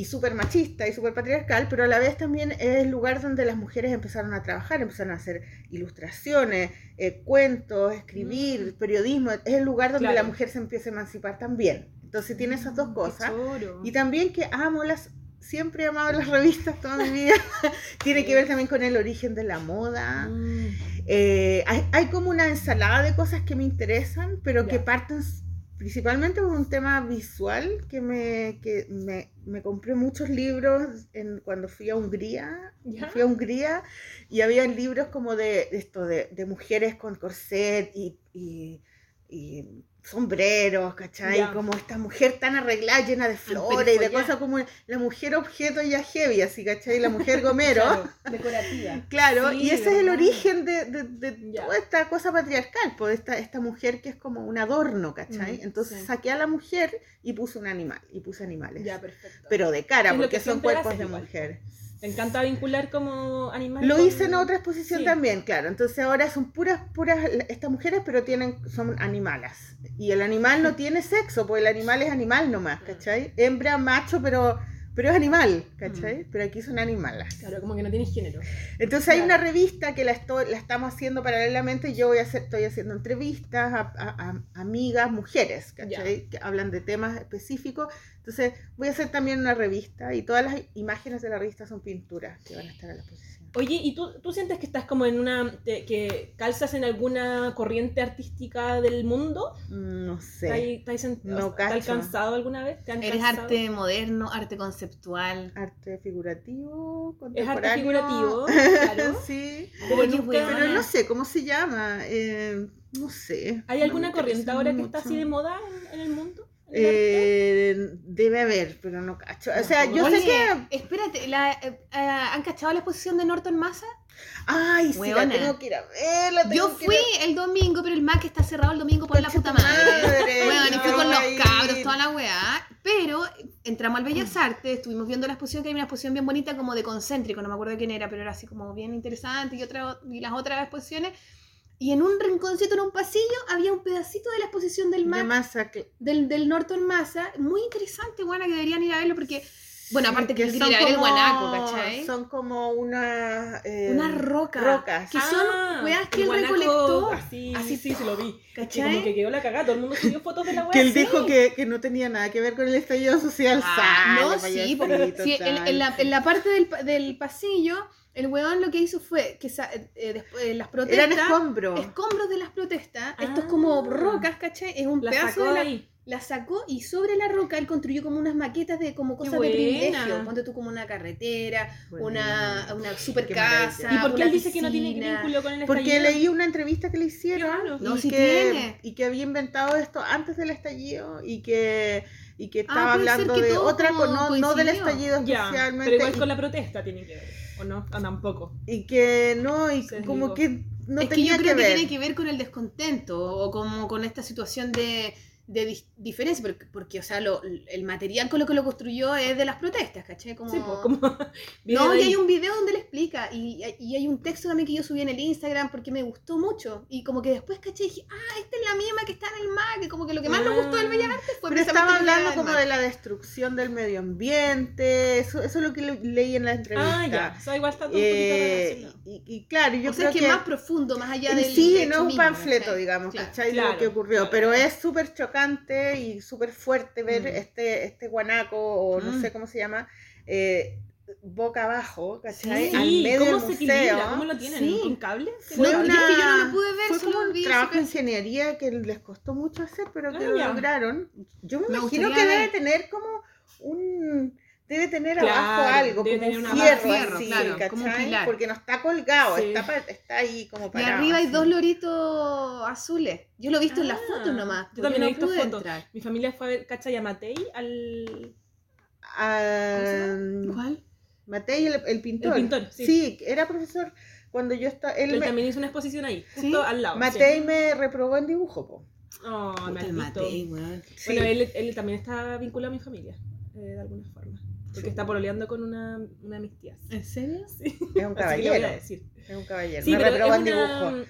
y súper machista y súper patriarcal, pero a la vez también es el lugar donde las mujeres empezaron a trabajar, empezaron a hacer ilustraciones, eh, cuentos, escribir, Mm. periodismo, es el lugar donde Claro. la mujer se empieza a emancipar también. Entonces tiene esas dos Qué cosas. Y también que amo las, siempre he amado las revistas toda mi vida. Tiene que ver también con el origen de la moda. Mm. Eh, hay, hay como una ensalada de cosas que me interesan, pero que parten principalmente por un tema visual, que me, que me, me compré muchos libros en, cuando fui a Hungría. Ya. Fui a Hungría y había libros como de, esto, de, de mujeres con corset y, y- y sombreros, ¿cachai? Como esta mujer tan arreglada, llena de flores y de cosas como la mujer objeto ya heavy, así, ¿cachai? La mujer gomero. Claro, decorativa. Claro, Sí, y ese es el origen de, de- de toda esta cosa patriarcal, pues esta, esta mujer que es como un adorno, ¿cachai? Mm, Entonces sí. saqué a la mujer y puse un animal, y puse animales. Ya, perfecto. Pero de cara, Es porque que son cuerpos de igual. mujer. Me encanta vincular como animales. Lo con- hice en otra exposición Sí. también, claro. Entonces ahora son puras, puras estas mujeres, pero tienen, son animalas. Y el animal no tiene sexo, porque el animal es animal nomás, ¿cachai? Hembra, macho, pero, pero es animal, ¿cachai? Pero aquí son animalas. Claro, como que no tiene género. Entonces hay una revista que la, estoy, la estamos haciendo paralelamente yo voy a hacer, estoy haciendo entrevistas a, a- a amigas, mujeres, ¿cachai? Que hablan de temas específicos. Entonces voy a hacer también una revista y todas las imágenes de la revista son pinturas que van a estar a la exposición. Oye, ¿y tú, tú sientes que estás como en una. te- que calzas en alguna corriente artística del mundo? Mm, No ¿Te sé. te No ¿Te has cacho. alcanzado alguna vez? ¿Te han Eres cansado? arte moderno, arte conceptual. Arte figurativo, Es arte figurativo, claro. sí. Pero Oye, nunca- weona. Pero no sé cómo se llama. eh, no sé. ¿Hay alguna corriente ahora que está así de moda en, en el mundo? Eh, debe haber, pero no cacho. O No, sea, yo Oye, sé que. espérate, la, eh, ¿han cachado la exposición de Norton Massa? Ay, sí, la tengo que ir a ver. la Yo tengo que fui ir el domingo, pero el Mac está cerrado el domingo por la puta madre. madre, Bueno, y fui no con los cabros, toda la weá. Pero entramos al Bellas Artes, estuvimos viendo la exposición, que hay una exposición bien bonita como de concéntrico, no me acuerdo quién era, pero era así como bien interesante y, otra, y las otras exposiciones. Y en un rinconcito, en un pasillo, había un pedacito de la exposición del De Mac, masa que. del, del Norton Massa, muy interesante, buena, que deberían ir a verlo porque, bueno, aparte que, el son grita, el como- guanaco, ¿cachai? Son como unas. eh, Unas rocas. Rocas. Que son weas que el él guanaco, recolectó. Así, Así, sí, sí, lo vi. Que ¿Cachai? como que quedó la cagada, todo el mundo subió fotos de la wea. Que él sí. dijo que, que no tenía nada que ver con el estallido social. Ah, no, sí, porque sí, en, en la, en la parte del, pa- del pasillo, el weón lo que hizo fue que sa- eh, eh, después, eh, las protestas, Eran escombros. escombros de las protestas, esto es Ah. como rocas, ¿cachai? Es un La pedazo sacó de la, ahí. la sacó y sobre la roca él construyó como unas maquetas de como cosas de privilegio. Ponte tú como una carretera, una, Bueno. una super Qué casa. maravilla. ¿Y por qué una él dice que no tiene vínculo con el Porque estallido? leí una entrevista que le hicieron Claro. No, y, que, tiene. y que había inventado esto antes del estallido y que, y que Ah, estaba hablando que de otra no, no del estallido Ya, especialmente. pero igual y- con la protesta tiene que ver, ¿o no? Ah, tampoco. y que no, y Se como digo. que no es que tenía yo creo que, ver. tiene que ver con el descontento o como con esta situación de, de dis- diferencia, porque, porque, o sea, lo- el material con lo que lo construyó es de las protestas, ¿cachai? Como... Sí, pues como... No, y hay un video donde le explica, y, y hay un texto también que yo subí en el Instagram porque me gustó mucho, y como que después, ¿cachai? Dije, ah, esta es la misma que está en el MAC, que como que lo que más nos gustó del Bellas Artes fue Pero estaba hablando como de la destrucción del medio ambiente, eso, eso es lo que le- leí en la entrevista. Ah, ya. O sea, igual está todo un Eh, poquito y, y claro, yo o sea, creo es que, que, más profundo, más allá del sí no un mismo, panfleto, ¿cachai? digamos, Claro. ¿cachai? Claro, lo que ocurrió, claro. pero es súper chocante y súper fuerte ver Mm. este, este guanaco, o no Mm. sé cómo se llama, eh, boca abajo, ¿cachai? Sí, Al medio ¿cómo del se museo. equilibra? ¿Cómo lo tienen? Sí. ¿Con cable? Fue, No, una, es que yo no lo pude ver, fue solo como un trabajo de ingeniería que les costó mucho hacer, pero que Ah, lo lograron. Yo me, Me imagino que debe ver. tener como un... Debe tener Claro, abajo algo, como un una fierro. Fierro, así, claro, como un pilar. Porque no está colgado, Sí. está, pa- está ahí como Y parado. arriba hay así. dos loritos azules. Yo lo he visto en las Ah, fotos nomás. yo también he visto fotos. entrar. Mi familia fue a ver, ¿cachai? A Matei al... ¿Cuál? Matei, el, el pintor. El pintor, sí. era profesor cuando yo estaba... Él Él me- también hizo una exposición ahí, ¿Sí? justo al lado. Matei me reprobó en dibujo, po. Sí. Oh, maldito. Matei. Sí. Bueno, él, él también está vinculado a mi familia, eh, de alguna forma. Porque está pololeando con una, una de mis tías. ¿En serio? Sí. Es un Así que le voy caballero. a decir. Es un caballero. Sí, me pero es una, dibujo.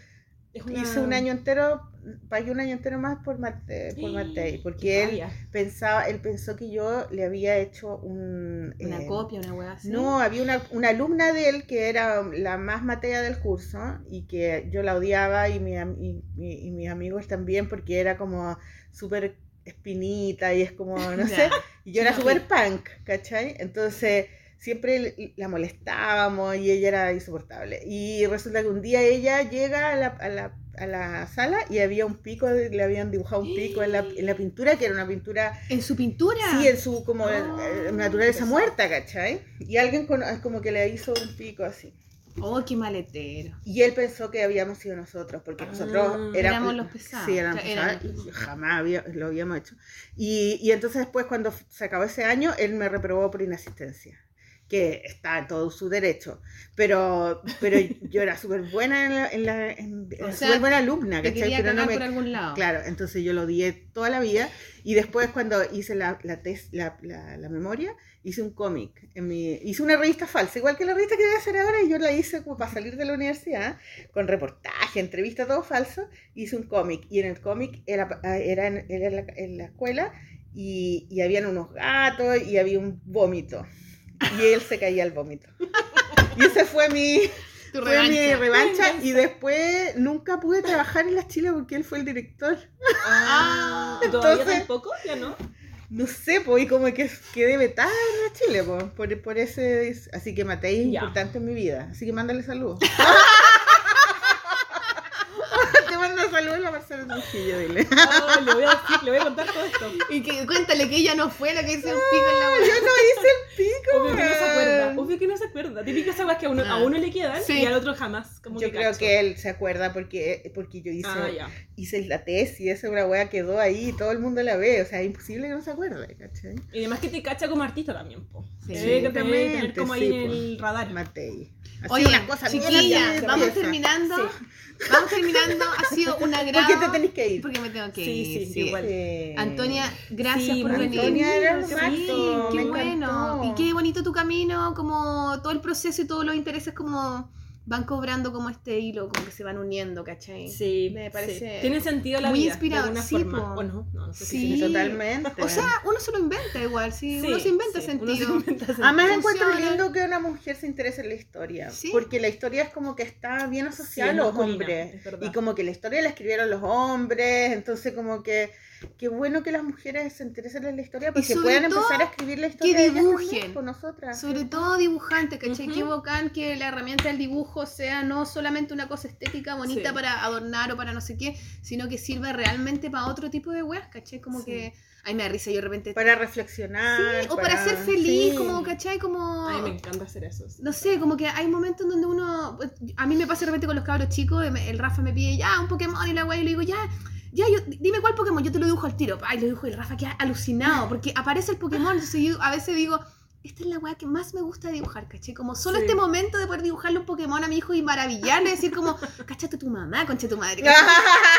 es una... Hice un año entero, pagué un año entero más por, Mate, por Matei, porque él pensaba, él pensó que yo le había hecho un... Una eh, copia, una weá así. No, había una, una alumna de él que era la más matea del curso y que yo la odiaba y, mi, am- y, mi- y mis amigos también porque era como súper espinita y es como, no sé, y yo era súper punk, ¿cachai? Entonces siempre la molestábamos y ella era insoportable. Y resulta que un día ella llega a la, a la, a la sala y había un pico, le habían dibujado un pico en la, en la pintura, que era una pintura ¿En su pintura? Sí, en su como Ah, eh, naturaleza muerta, ¿cachai? Y alguien con- como que le hizo un pico así. Oh, qué maletero. Y él pensó que habíamos sido nosotros, porque nosotros Ah, éramos, éramos los pesados. Sí, éramos Claro, eran pesados, jamás había- lo habíamos hecho. Y, y entonces después cuando se acabó ese año, él me reprobó por inasistencia, que está en todo su derecho. Pero, pero yo era súper buena en la, en la en- O sea, buena alumna, quería Pero no me por algún lado. Claro, entonces yo lo odié toda la vida y después cuando hice la, la, la, la- la memoria, hice un cómic, hice una revista falsa, igual que la revista que voy a hacer ahora y yo la hice como para salir de la universidad, con reportaje, entrevista, todo falso, hice un cómic y en el cómic era, era, en, era en la, en la escuela y, y habían unos gatos y había un vómito y él se caía al vómito. Y ese fue mi, Tu fue mi revancha. revancha y después nunca pude trabajar en las Chile porque él fue el director. Ah, ¿y ¿Todavía entonces- tampoco? ¿Ya no? No sé, pues, y como que quedé vetada en Chile, pues, por, por ese... Así que Matei es Ya. importante en mi vida, así que mándale saludos. Te mando saludos a la Marcela Trujillo, dile. Oh, le voy a decir, le voy a contar todo esto. Y que cuéntale que ella no fue la que hizo un pico en la Yo no hice el pico, Obvio que no se acuerda, obvio que no se acuerda. Típicas aguas que a uno, a Ah. uno le quedan Sí. y al otro jamás. Como Yo que creo cacho. que él se acuerda porque, porque yo hice, Ah, hice la tesis, esa una wea quedó ahí y todo el mundo la ve, o sea, es imposible que no se acuerde, ¿cachai? Y además que te cacha como artista también, po. Sí. Debe que tener, como sí, ahí en po. el radar. Matei. Así Oye, chiquillas, así de vamos terminando. Sí. Vamos terminando. Ha sido un agrado. ¿Por qué te tenés que ir? Porque me tengo que Sí, ir. sí, igual. Sí. Antonia, gracias Sí, por venir. Antonia era Sí, qué me bueno. encantó. Y qué bonito tu camino, como todo el proceso y todos los intereses como van cobrando como este hilo, como que se van uniendo, ¿cachai? Sí, Me sí. parece Tiene sentido la muy vida. inspirador. De Sí, forma. O no, no, no sé Sí. si Sí, totalmente. O sea, uno se lo inventa igual, sí, Sí, uno se inventa sí, sentido. uno se inventa sentido. Además encuentro lindo que una mujer se interese en la historia, Sí. porque la historia es como que está bien asociada Sí, a los hombres y como que la historia la escribieron los hombres, entonces como que qué bueno que las mujeres se interesen en la historia porque puedan empezar a escribir la historia ellas dibujen. también, por nosotras. Sobre todo dibujantes, ¿cachai? Ujú. Qué bacán que la herramienta del dibujo sea no solamente una cosa estética bonita Sí. para adornar o para no sé qué, sino que sirva realmente para otro tipo de weas, ¿cachai? Como Sí. que, ay, me da risa, yo de repente... para reflexionar. Sí, o para, ser feliz, sí. como, ¿cachai? Como... A mí me encanta hacer eso. sí. No sé, como que hay momentos donde uno. pues, A mí me pasa de repente con los cabros chicos, el Rafa me pide ya un Pokémon y la weá, y le digo ya. Ya, yo, dime cuál Pokémon, yo te lo dibujo al tiro. Ay, lo dibujo y Rafa queda alucinado porque aparece el Pokémon. Entonces a veces digo, esta es la weá que más me gusta dibujar, ¿cachai? Como solo Sí. este momento de poder dibujarle un Pokémon a mi hijo y maravillarle, decir como, cachate tu mamá, concha tu madre, ¿cachai?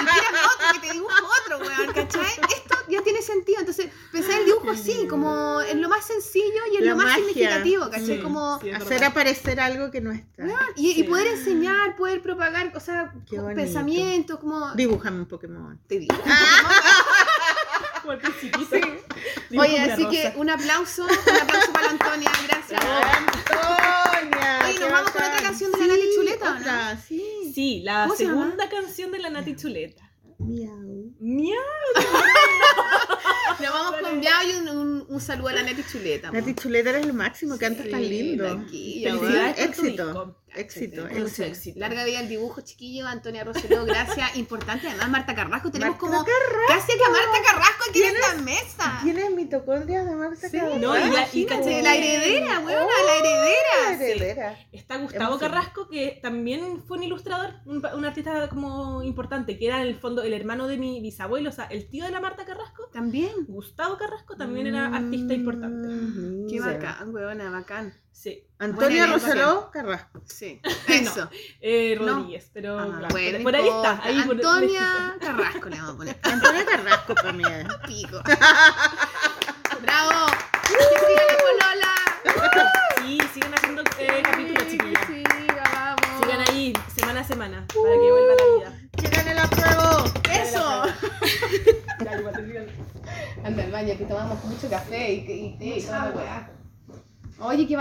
Y tírame otro, que te dibujo otro, weón, ¿cachai? Esto ya tiene sentido. Entonces, pensar el dibujo así, como en lo más sencillo y en La lo más magia. significativo, ¿cachai? Sí, como, sí, Hacer verdad. aparecer algo que no está. y, poder enseñar, poder propagar, o sea, pensamientos, como... Dibújame un Pokémon. Te digo. Como el Dibujo Oye, así rosa. que un aplauso, un aplauso para la Antonia, gracias. Antonia. Oye, ¿nos vamos con otra canción de la Nati Chuleta, o no? otra, sí. Sí, la segunda canción de la Nati Chuleta. Miau. Miau. Nos vamos con Miau y un, un, un saludo a la Neti Chuleta. Nati Chuleta eres el máximo, cantas tan Sí, lindo. Felicidades Sí, tu éxito. Éxito. Larga vida al dibujo, chiquillo. Antonia Roseló, gracias. Importante, además, Marta Carrasco. Tenemos Marta como casi que Marta Carrasco aquí en la mesa. ¿Tienes mitocondrias de Marta Sí, Carrasco? no, y la- y Imagínate, caché- la heredera, weona, Oh, la heredera. La heredera. Está Gustavo. Carrasco, que también fue un ilustrador, un, artista como importante, que era en el fondo el hermano de mi bisabuelo, o sea, el tío de la Marta Carrasco. También. Gustavo Carrasco también era artista importante. Mm, Qué sí. bacán, weona, bacán. Sí. Antonia Bueno, Rosaló Carrasco. Sí, eso. Eh, No. Rodríguez, pero Ah, bueno, por, por ahí está. Ahí por- Antonia Carrasco le vamos a poner. Antonia Carrasco para mí. es. Pico. ¡Bravo! ¡Que siga la polola! Sí, sigan haciendo eh, capítulos, Sí, chiquillas. siga, vamos. Sigan ahí, semana a semana, para que vuelva la vida. ¡Llegan el apruebo! ¡Eso! Ya, igual. Anda al baño, que tomamos mucho café y, y y weá. Oye, qué